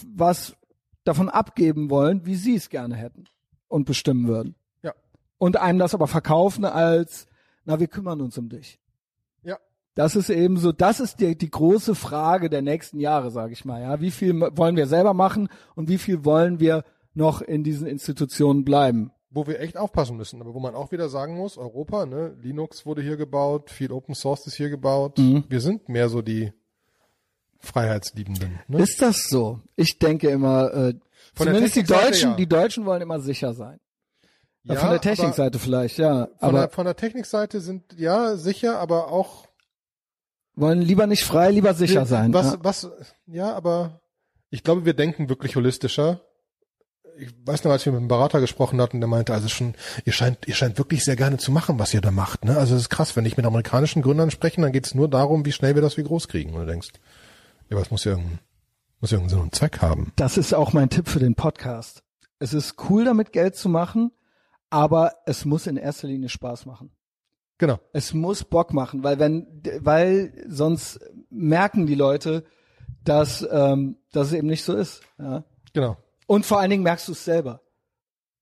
was davon abgeben wollen, wie sie es gerne hätten und bestimmen würden. Ja. Und einem das aber verkaufen als, na, wir kümmern uns um dich. Ja. Das ist eben so, das ist die, die große Frage der nächsten Jahre, sage ich mal. Ja, wie viel wollen wir selber machen und wie viel wollen wir noch in diesen Institutionen bleiben? wo wir echt aufpassen müssen, aber wo man auch wieder sagen muss, Europa, ne, Linux wurde hier gebaut, viel Open Source ist hier gebaut. Mhm. Wir sind mehr so die Freiheitsliebenden. Ne? Ist das so? Ich denke immer, äh, Von zumindest die Deutschen, ja. die Deutschen wollen immer sicher sein. Ja, Ja, von der Technikseite vielleicht, ja. Von, Aber der, von der Technikseite sind ja sicher, aber auch wollen lieber nicht frei, lieber sicher sein. Was, ja. was, ja, aber ich glaube, wir denken wirklich holistischer. Ich weiß noch, als wir mit einem Berater gesprochen hatten, der meinte, also schon, ihr scheint, ihr scheint wirklich sehr gerne zu machen, was ihr da macht. Ne? Also es ist krass, wenn ich mit amerikanischen Gründern spreche, dann geht es nur darum, wie schnell wir das wie groß kriegen. Und du denkst, ja, aber es muss ja irgendeinen, muss ja irgendeinen Zweck haben. Das ist auch mein Tipp für den Podcast. Es ist cool, damit Geld zu machen, aber es muss in erster Linie Spaß machen. Genau. Es muss Bock machen, weil wenn, weil sonst merken die Leute, dass, ähm, dass es eben nicht so ist. Ja? Genau. Und vor allen Dingen merkst du es selber.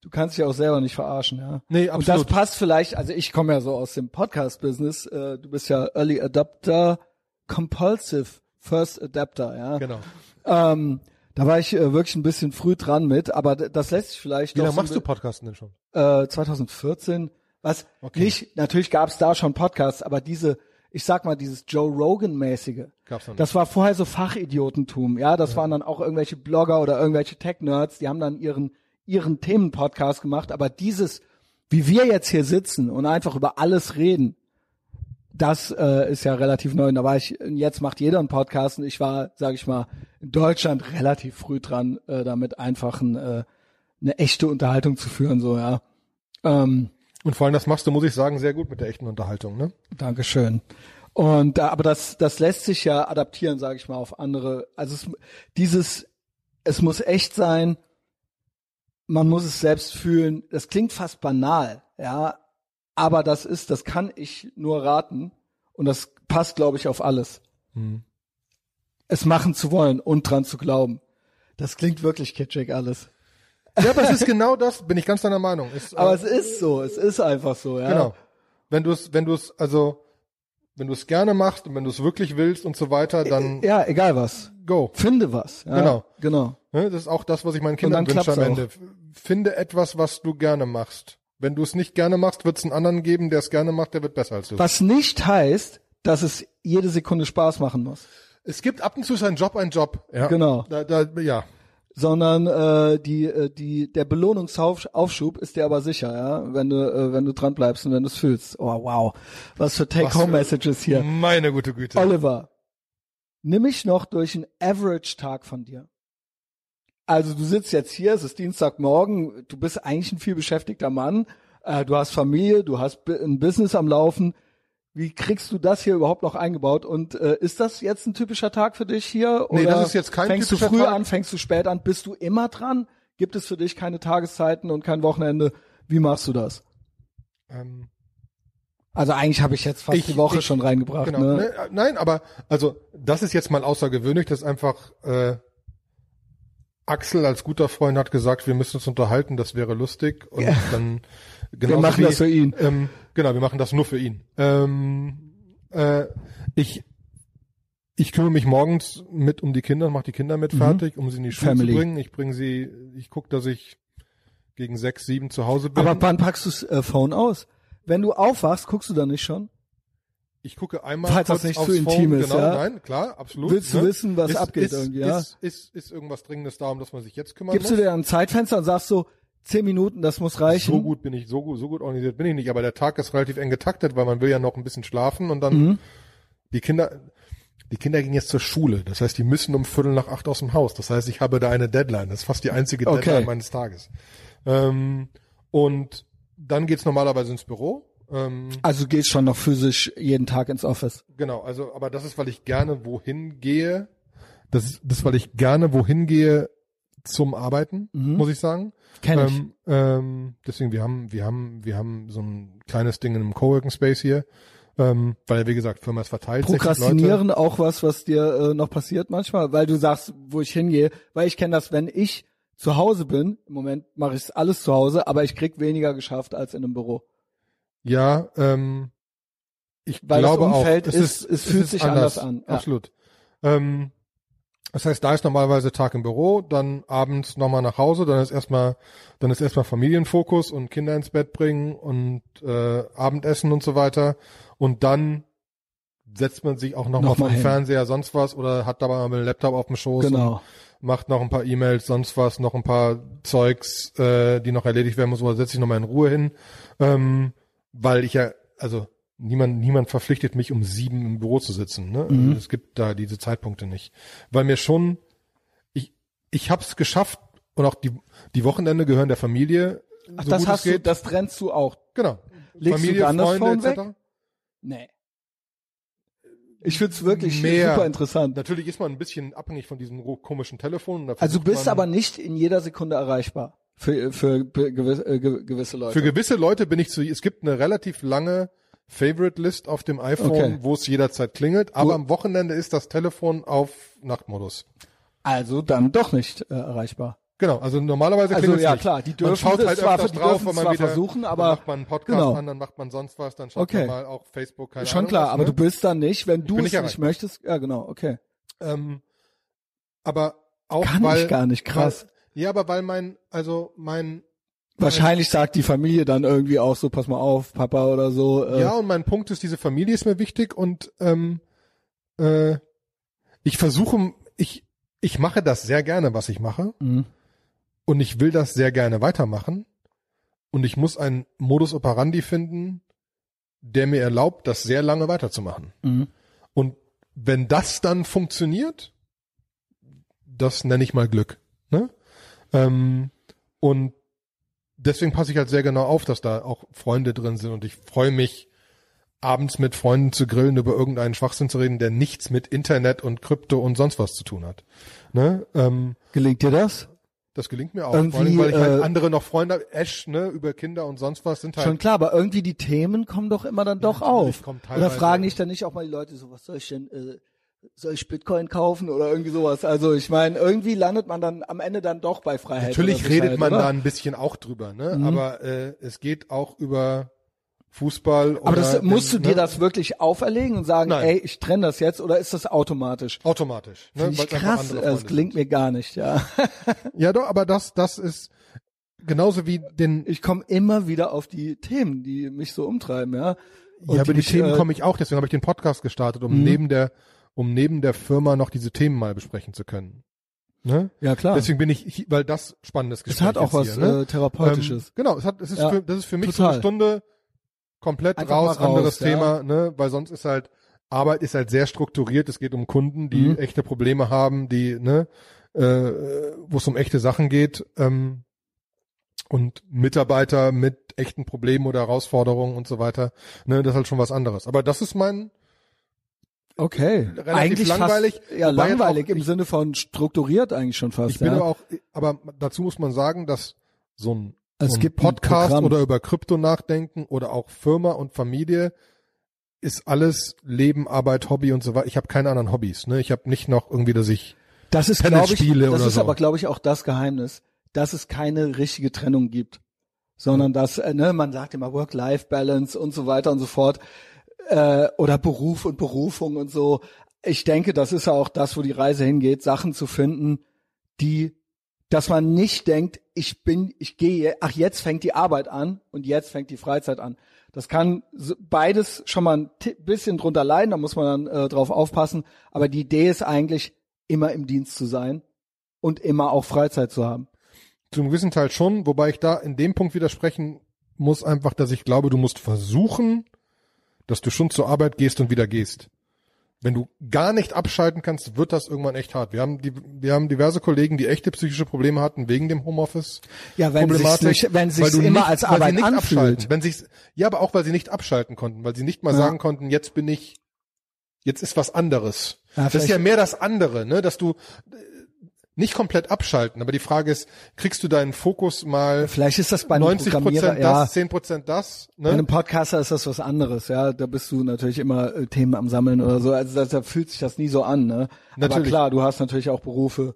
Du kannst dich auch selber nicht verarschen, ja. Nee, Und das absolut. passt vielleicht, also ich komme ja so aus dem Podcast-Business, äh, du bist ja Early Adapter, Compulsive First Adapter, ja. Genau. Ähm, da war ich äh, wirklich ein bisschen früh dran mit, aber das lässt sich vielleicht Wie lange machst du Podcasten denn schon? äh, 2014, was Okay. nicht, natürlich gab es da schon Podcasts, aber diese, ich sag mal, dieses Joe Rogan-mäßige, das war vorher so Fachidiotentum, ja, das waren dann auch irgendwelche Blogger oder irgendwelche Tech-Nerds, die haben dann ihren, ihren Themen-Podcast gemacht, aber dieses, wie wir jetzt hier sitzen und einfach über alles reden, das äh, ist ja relativ neu. Und Da war ich, jetzt macht jeder einen Podcast und ich war, sage ich mal, in Deutschland relativ früh dran, äh, damit einfach ein, äh, eine echte Unterhaltung zu führen, so ja. Ähm, Und vor allem, das machst du, muss ich sagen, sehr gut mit der echten Unterhaltung, ne? Dankeschön. Und da, aber das, das lässt sich ja adaptieren, sage ich mal, auf andere. Also es, dieses, es muss echt sein. Man muss es selbst fühlen. Das klingt fast banal, ja. Aber das ist, das kann ich nur raten. Und das passt, glaube ich, auf alles. Mhm. Es machen zu wollen und dran zu glauben. Das klingt wirklich kitschig alles. Ja, aber es ist genau das, bin ich ganz deiner Meinung. Ist, Aber äh, es ist so, es ist einfach so, ja. Genau. Wenn du es, wenn du es, also, wenn du es gerne machst und wenn du es wirklich willst und so weiter, dann Ja, egal was. go. Finde was. Ja, Genau. Genau. Ne, Das ist auch das, was ich meinen Kindern wünsche am auch. Ende. finde etwas, was du gerne machst. Wenn du es nicht gerne machst, wird es einen anderen geben, der es gerne macht, der wird besser als du. Was nicht heißt, dass es jede Sekunde Spaß machen muss. Es gibt ab und zu ein Job, ein Job. Ja. Genau. Da, da, ja. Sondern äh, die äh, die der Belohnungsaufschub ist dir aber sicher, ja, wenn du äh, wenn du dran bleibst und wenn du es fühlst. Oh wow, was für Take Home Messages hier. Meine gute Güte. Oliver, nimm mich noch durch einen Average Tag von dir. Also du sitzt jetzt hier, es ist Dienstagmorgen, du bist eigentlich ein viel beschäftigter Mann, äh, du hast Familie, du hast ein Business am Laufen. Wie kriegst du das hier überhaupt noch eingebaut? Und äh, ist das jetzt ein typischer Tag für dich hier? Nee, oder das ist jetzt kein Fängst du typischer früh Tag. an, fängst du spät an? Bist du immer dran? Gibt es für dich keine Tageszeiten und kein Wochenende? Wie machst du das? Ähm, Also eigentlich habe ich jetzt fast Ich- die Woche ich- schon reingebracht. genau. ne? Ne, äh, nein, aber also das ist jetzt mal außergewöhnlich, dass einfach äh, Axel als guter Freund hat gesagt, wir müssen uns unterhalten, das wäre lustig und Ja. dann Wir genauso machen wie, das für ihn. Ähm, genau, wir machen das nur für ihn. Ähm, äh, ich ich kümmere mich morgens mit um die Kinder, mache die Kinder mit Mhm. fertig, um sie in die Schule Family. zu bringen. Ich bringe sie, ich gucke, dass ich gegen sechs, sieben zu Hause bin. Aber wann packst du das äh, Phone aus? Wenn du aufwachst, guckst du dann nicht schon? ich gucke einmal Falls das kurz nicht aufs zu intim Phone, ist, genau, ja? nein, klar, absolut. Willst du wissen, was ist, abgeht ist, irgendwie, ja? Ist, ist, ist irgendwas Dringendes da, um das man sich jetzt kümmern Gibst du muss? dir ein Zeitfenster und sagst so, zehn Minuten, das muss reichen? so gut bin ich, so gut, so gut organisiert bin ich nicht, aber der Tag ist relativ eng getaktet, weil man will ja noch ein bisschen schlafen und dann Mhm. die Kinder, die Kinder gehen jetzt zur Schule. Das heißt, die müssen um Viertel nach acht aus dem Haus. Das heißt, ich habe da eine Deadline. Das ist fast die einzige Okay. Deadline meines Tages. Ähm, und dann geht's normalerweise ins Büro. Ähm, Also du gehst schon noch physisch jeden Tag ins Office. Genau, also, aber das ist, weil ich gerne wohin gehe. Das ist, das, ist, weil ich gerne wohin gehe zum Arbeiten, Mhm. muss ich sagen. Kenn ich. Ähm, ähm, deswegen, wir haben, wir haben, wir haben so ein kleines Ding in einem Coworking Space hier, ähm, weil, wie gesagt, Firma ist verteilt. 60 Leute. Prokrastinieren auch was, was dir äh, noch passiert manchmal, weil du sagst, wo ich hingehe, weil ich kenne das, wenn ich zu Hause bin, im Moment mache ich alles zu Hause, aber ich krieg weniger geschafft als in einem Büro. Ja, ähm, ich Weil das glaube Umfeld auch, ist- es fühlt sich anders an, ja. Absolut. Ähm, das heißt, da ist normalerweise Tag im Büro, dann abends nochmal nach Hause, dann ist erstmal, dann ist erstmal Familienfokus und Kinder ins Bett bringen und äh, Abendessen und so weiter. Und dann setzt man sich auch nochmal Noch vom hin. Fernseher sonst was oder hat dabei mal einen Laptop auf dem Schoß Genau. und macht noch ein paar E-Mails, sonst was, noch ein paar Zeugs, äh, die noch erledigt werden muss, oder setze ich nochmal in Ruhe hin. Ähm, weil ich ja, also niemand, niemand verpflichtet mich, um sieben im Büro zu sitzen. Ne? Mhm. Also es gibt da diese Zeitpunkte nicht. Weil mir schon, ich, ich hab's geschafft und auch die, die Wochenende gehören der Familie. Ach, so das hast es du, das trennst du auch. genau. Legst du dann das Phone weg? etc. Nee. Ich find's wirklich Mehr. super interessant. Natürlich ist man ein bisschen abhängig von diesem komischen Telefon. Also du bist aber nicht in jeder Sekunde erreichbar für für gewisse, äh, ge- gewisse Leute. Für gewisse Leute bin ich zu, es gibt eine relativ lange Favorite List auf dem iPhone, Okay. wo es jederzeit klingelt, aber Du- am Wochenende ist das Telefon auf Nachtmodus. also dann doch nicht äh, erreichbar. Genau, also normalerweise Also klingelt ja nicht. klar, die man dürfen schaut es halt zwar, öfters drauf, wenn man zwar wieder, versuchen, dann aber macht man einen Podcast genau. an, dann macht man sonst was, dann schaut Okay. man mal auch Facebook, keine schon Ahnung klar, was, aber ne? du bist dann nicht, wenn du bin es nicht nicht erreichbar. möchtest. Ja, genau, okay. ähm, aber auch Kann weil, ich gar nicht, krass. Weil, ja, aber weil mein, also mein, Wahrscheinlich sagt die Familie dann irgendwie auch so, pass mal auf, Papa oder so. Äh, Ja, und mein Punkt ist, diese Familie ist mir wichtig und ähm, äh, ich versuche, ich, ich mache das sehr gerne, was ich mache mhm. und ich will das sehr gerne weitermachen und ich muss einen Modus operandi finden, der mir erlaubt, das sehr lange weiterzumachen. Mhm. Und wenn das dann funktioniert, das nenne ich mal Glück. Ne? Ähm, und deswegen passe ich halt sehr genau auf, dass da auch Freunde drin sind und ich freue mich, abends mit Freunden zu grillen, über irgendeinen Schwachsinn zu reden, der nichts mit Internet und Krypto und sonst was zu tun hat. Ne? Ähm, Gelingt dir das? das gelingt mir auch, Irgendwie, vor allem, weil ich halt äh, andere noch Freunde habe. Ash, ne, über Kinder und sonst was sind halt Schon klar, aber irgendwie die Themen kommen doch immer dann doch natürlich auf. Oder fragen dich dann nicht auch mal die Leute so, was soll ich denn, äh, soll ich Bitcoin kaufen oder irgendwie sowas? Also ich meine, irgendwie landet man dann am Ende dann doch bei Freiheit. Natürlich oder redet man oder? da ein bisschen auch drüber, ne? Mhm. Aber äh, es geht auch über Fußball. Aber das, oder musst du den, dir ne? das wirklich auferlegen und sagen, Nein. ey, ich trenne das jetzt oder ist das automatisch? automatisch. Ne? Finde ich krass, das klingt sind. mir gar nicht, ja. Ja, doch, aber das, das ist genauso wie den, ich komme immer wieder auf die Themen, die mich so umtreiben, ja. Und ja, aber die mich, Themen äh, komme ich auch, deswegen habe ich den Podcast gestartet, um Mhm. neben der, um neben der Firma noch diese Themen mal besprechen zu können. Ne? Ja, klar. Deswegen bin ich, weil das spannendes es Gespräch hat auch was hier, ne? äh, Therapeutisches. Ähm, genau, es hat, es ist Ja, für, das ist für mich so total. eine Stunde komplett raus, raus, anderes ja. Thema, ne, weil sonst ist halt, Arbeit ist halt sehr strukturiert, es geht um Kunden, die Mhm. echte Probleme haben, die, ne, äh, wo es um echte Sachen geht, ähm, und Mitarbeiter mit echten Problemen oder Herausforderungen und so weiter, ne, das ist halt schon was anderes. Aber das ist mein, okay. relativ eigentlich langweilig, Fast, ja, langweilig auch im ich- Sinne von strukturiert eigentlich schon fast. ich bin ja. aber auch, aber dazu muss man sagen, dass so ein, Es so ein gibt ein Podcast Programm. oder über Krypto nachdenken oder auch Firma und Familie ist alles Leben, Arbeit, Hobby und so weiter. Ich habe keine anderen Hobbys. Ne? Ich habe nicht noch irgendwie, dass ich Das ist, glaube ich, das ist so. aber, glaube ich, auch das Geheimnis, dass es keine richtige Trennung gibt, sondern dass, äh, ne, man sagt immer Work-Life-Balance und so weiter und so fort, äh, oder Beruf und Berufung und so. Ich denke, das ist ja auch das, wo die Reise hingeht, Sachen zu finden, die, dass man nicht denkt, ich bin, ich gehe, ach, jetzt fängt die Arbeit an und jetzt fängt die Freizeit an. Das kann beides schon mal ein bisschen drunter leiden, da muss man dann äh, drauf aufpassen. Aber die Idee ist eigentlich, immer im Dienst zu sein und immer auch Freizeit zu haben. zum gewissen Teil schon, wobei ich da in dem Punkt widersprechen muss einfach, dass ich glaube, du musst versuchen, dass du schon zur Arbeit gehst und wieder gehst. Wenn du gar nicht abschalten kannst, wird das irgendwann echt hart. Wir haben die, wir haben diverse Kollegen, die echte psychische Probleme hatten wegen dem Homeoffice. Ja, wenn sich's nicht- wenn sich's immer nicht, als Arbeit nicht anfühlt. abschalten, wenn sich's, ja, aber auch weil sie nicht abschalten konnten, weil sie nicht mal Ja. sagen konnten, jetzt bin ich, jetzt ist was anderes. Ja, das ist ja mehr das andere, ne, dass du nicht komplett abschalten, aber die Frage ist, kriegst du deinen Fokus mal Vielleicht ist das bei einem 90 Programmierer, Prozent ja, das, 10 Prozent das, bei ne? einem Podcaster ist das was anderes, ja. Da bist du natürlich immer äh, Themen am Sammeln oder so. Also da, da fühlt sich das nie so an, ne? Aber Natürlich. klar, du hast natürlich auch Berufe,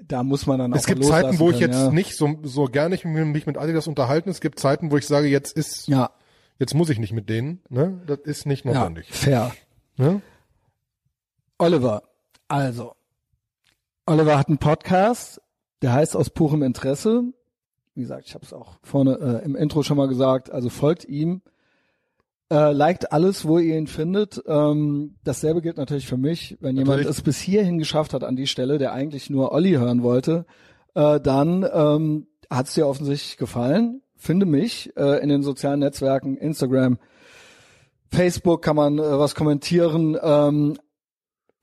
da muss man dann auch Es gibt Zeiten, wo ich können, jetzt ja. nicht so, so gerne ich mich mit Adidas unterhalten. Es gibt Zeiten, wo ich sage, jetzt ist, Ja, jetzt muss ich nicht mit denen, ne? Das ist nicht ja, notwendig. fair. Ne? Oliver, also, Oliver hat einen Podcast, der heißt aus purem Interesse. Wie gesagt, ich habe es auch vorne äh, im Intro schon mal gesagt. Also folgt ihm, äh, liked alles, wo ihr ihn findet. Ähm, dasselbe gilt natürlich für mich. Wenn jemand Natürlich. es bis hierhin geschafft hat an die Stelle, der eigentlich nur Olli hören wollte, äh, dann ähm, hat es dir offensichtlich gefallen. Finde mich äh, in den sozialen Netzwerken, Instagram, Facebook kann man äh, was kommentieren. Ähm,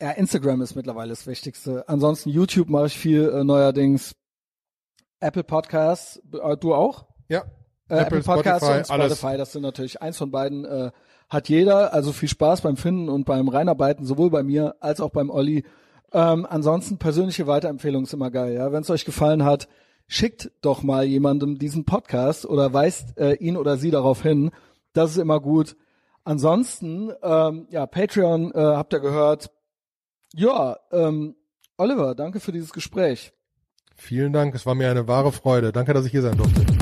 ja, Instagram ist mittlerweile das Wichtigste. Ansonsten YouTube mache ich viel äh, neuerdings. Apple Podcasts, äh, du auch? Ja. Äh, Apple, Podcasts Spotify, und alles. Spotify, das sind natürlich eins von beiden äh, hat jeder. Also viel Spaß beim Finden und beim Reinarbeiten, sowohl bei mir als auch beim Olli. Ähm, ansonsten persönliche Weiterempfehlung ist immer geil. Ja, wenn es euch gefallen hat, schickt doch mal jemandem diesen Podcast oder weist äh, ihn oder sie darauf hin. Das ist immer gut. Ansonsten, ähm, ja, Patreon äh, habt ihr gehört. Ja, ähm, Oliver, danke für dieses Gespräch. Vielen Dank, es war mir eine wahre Freude. Danke, dass ich hier sein durfte.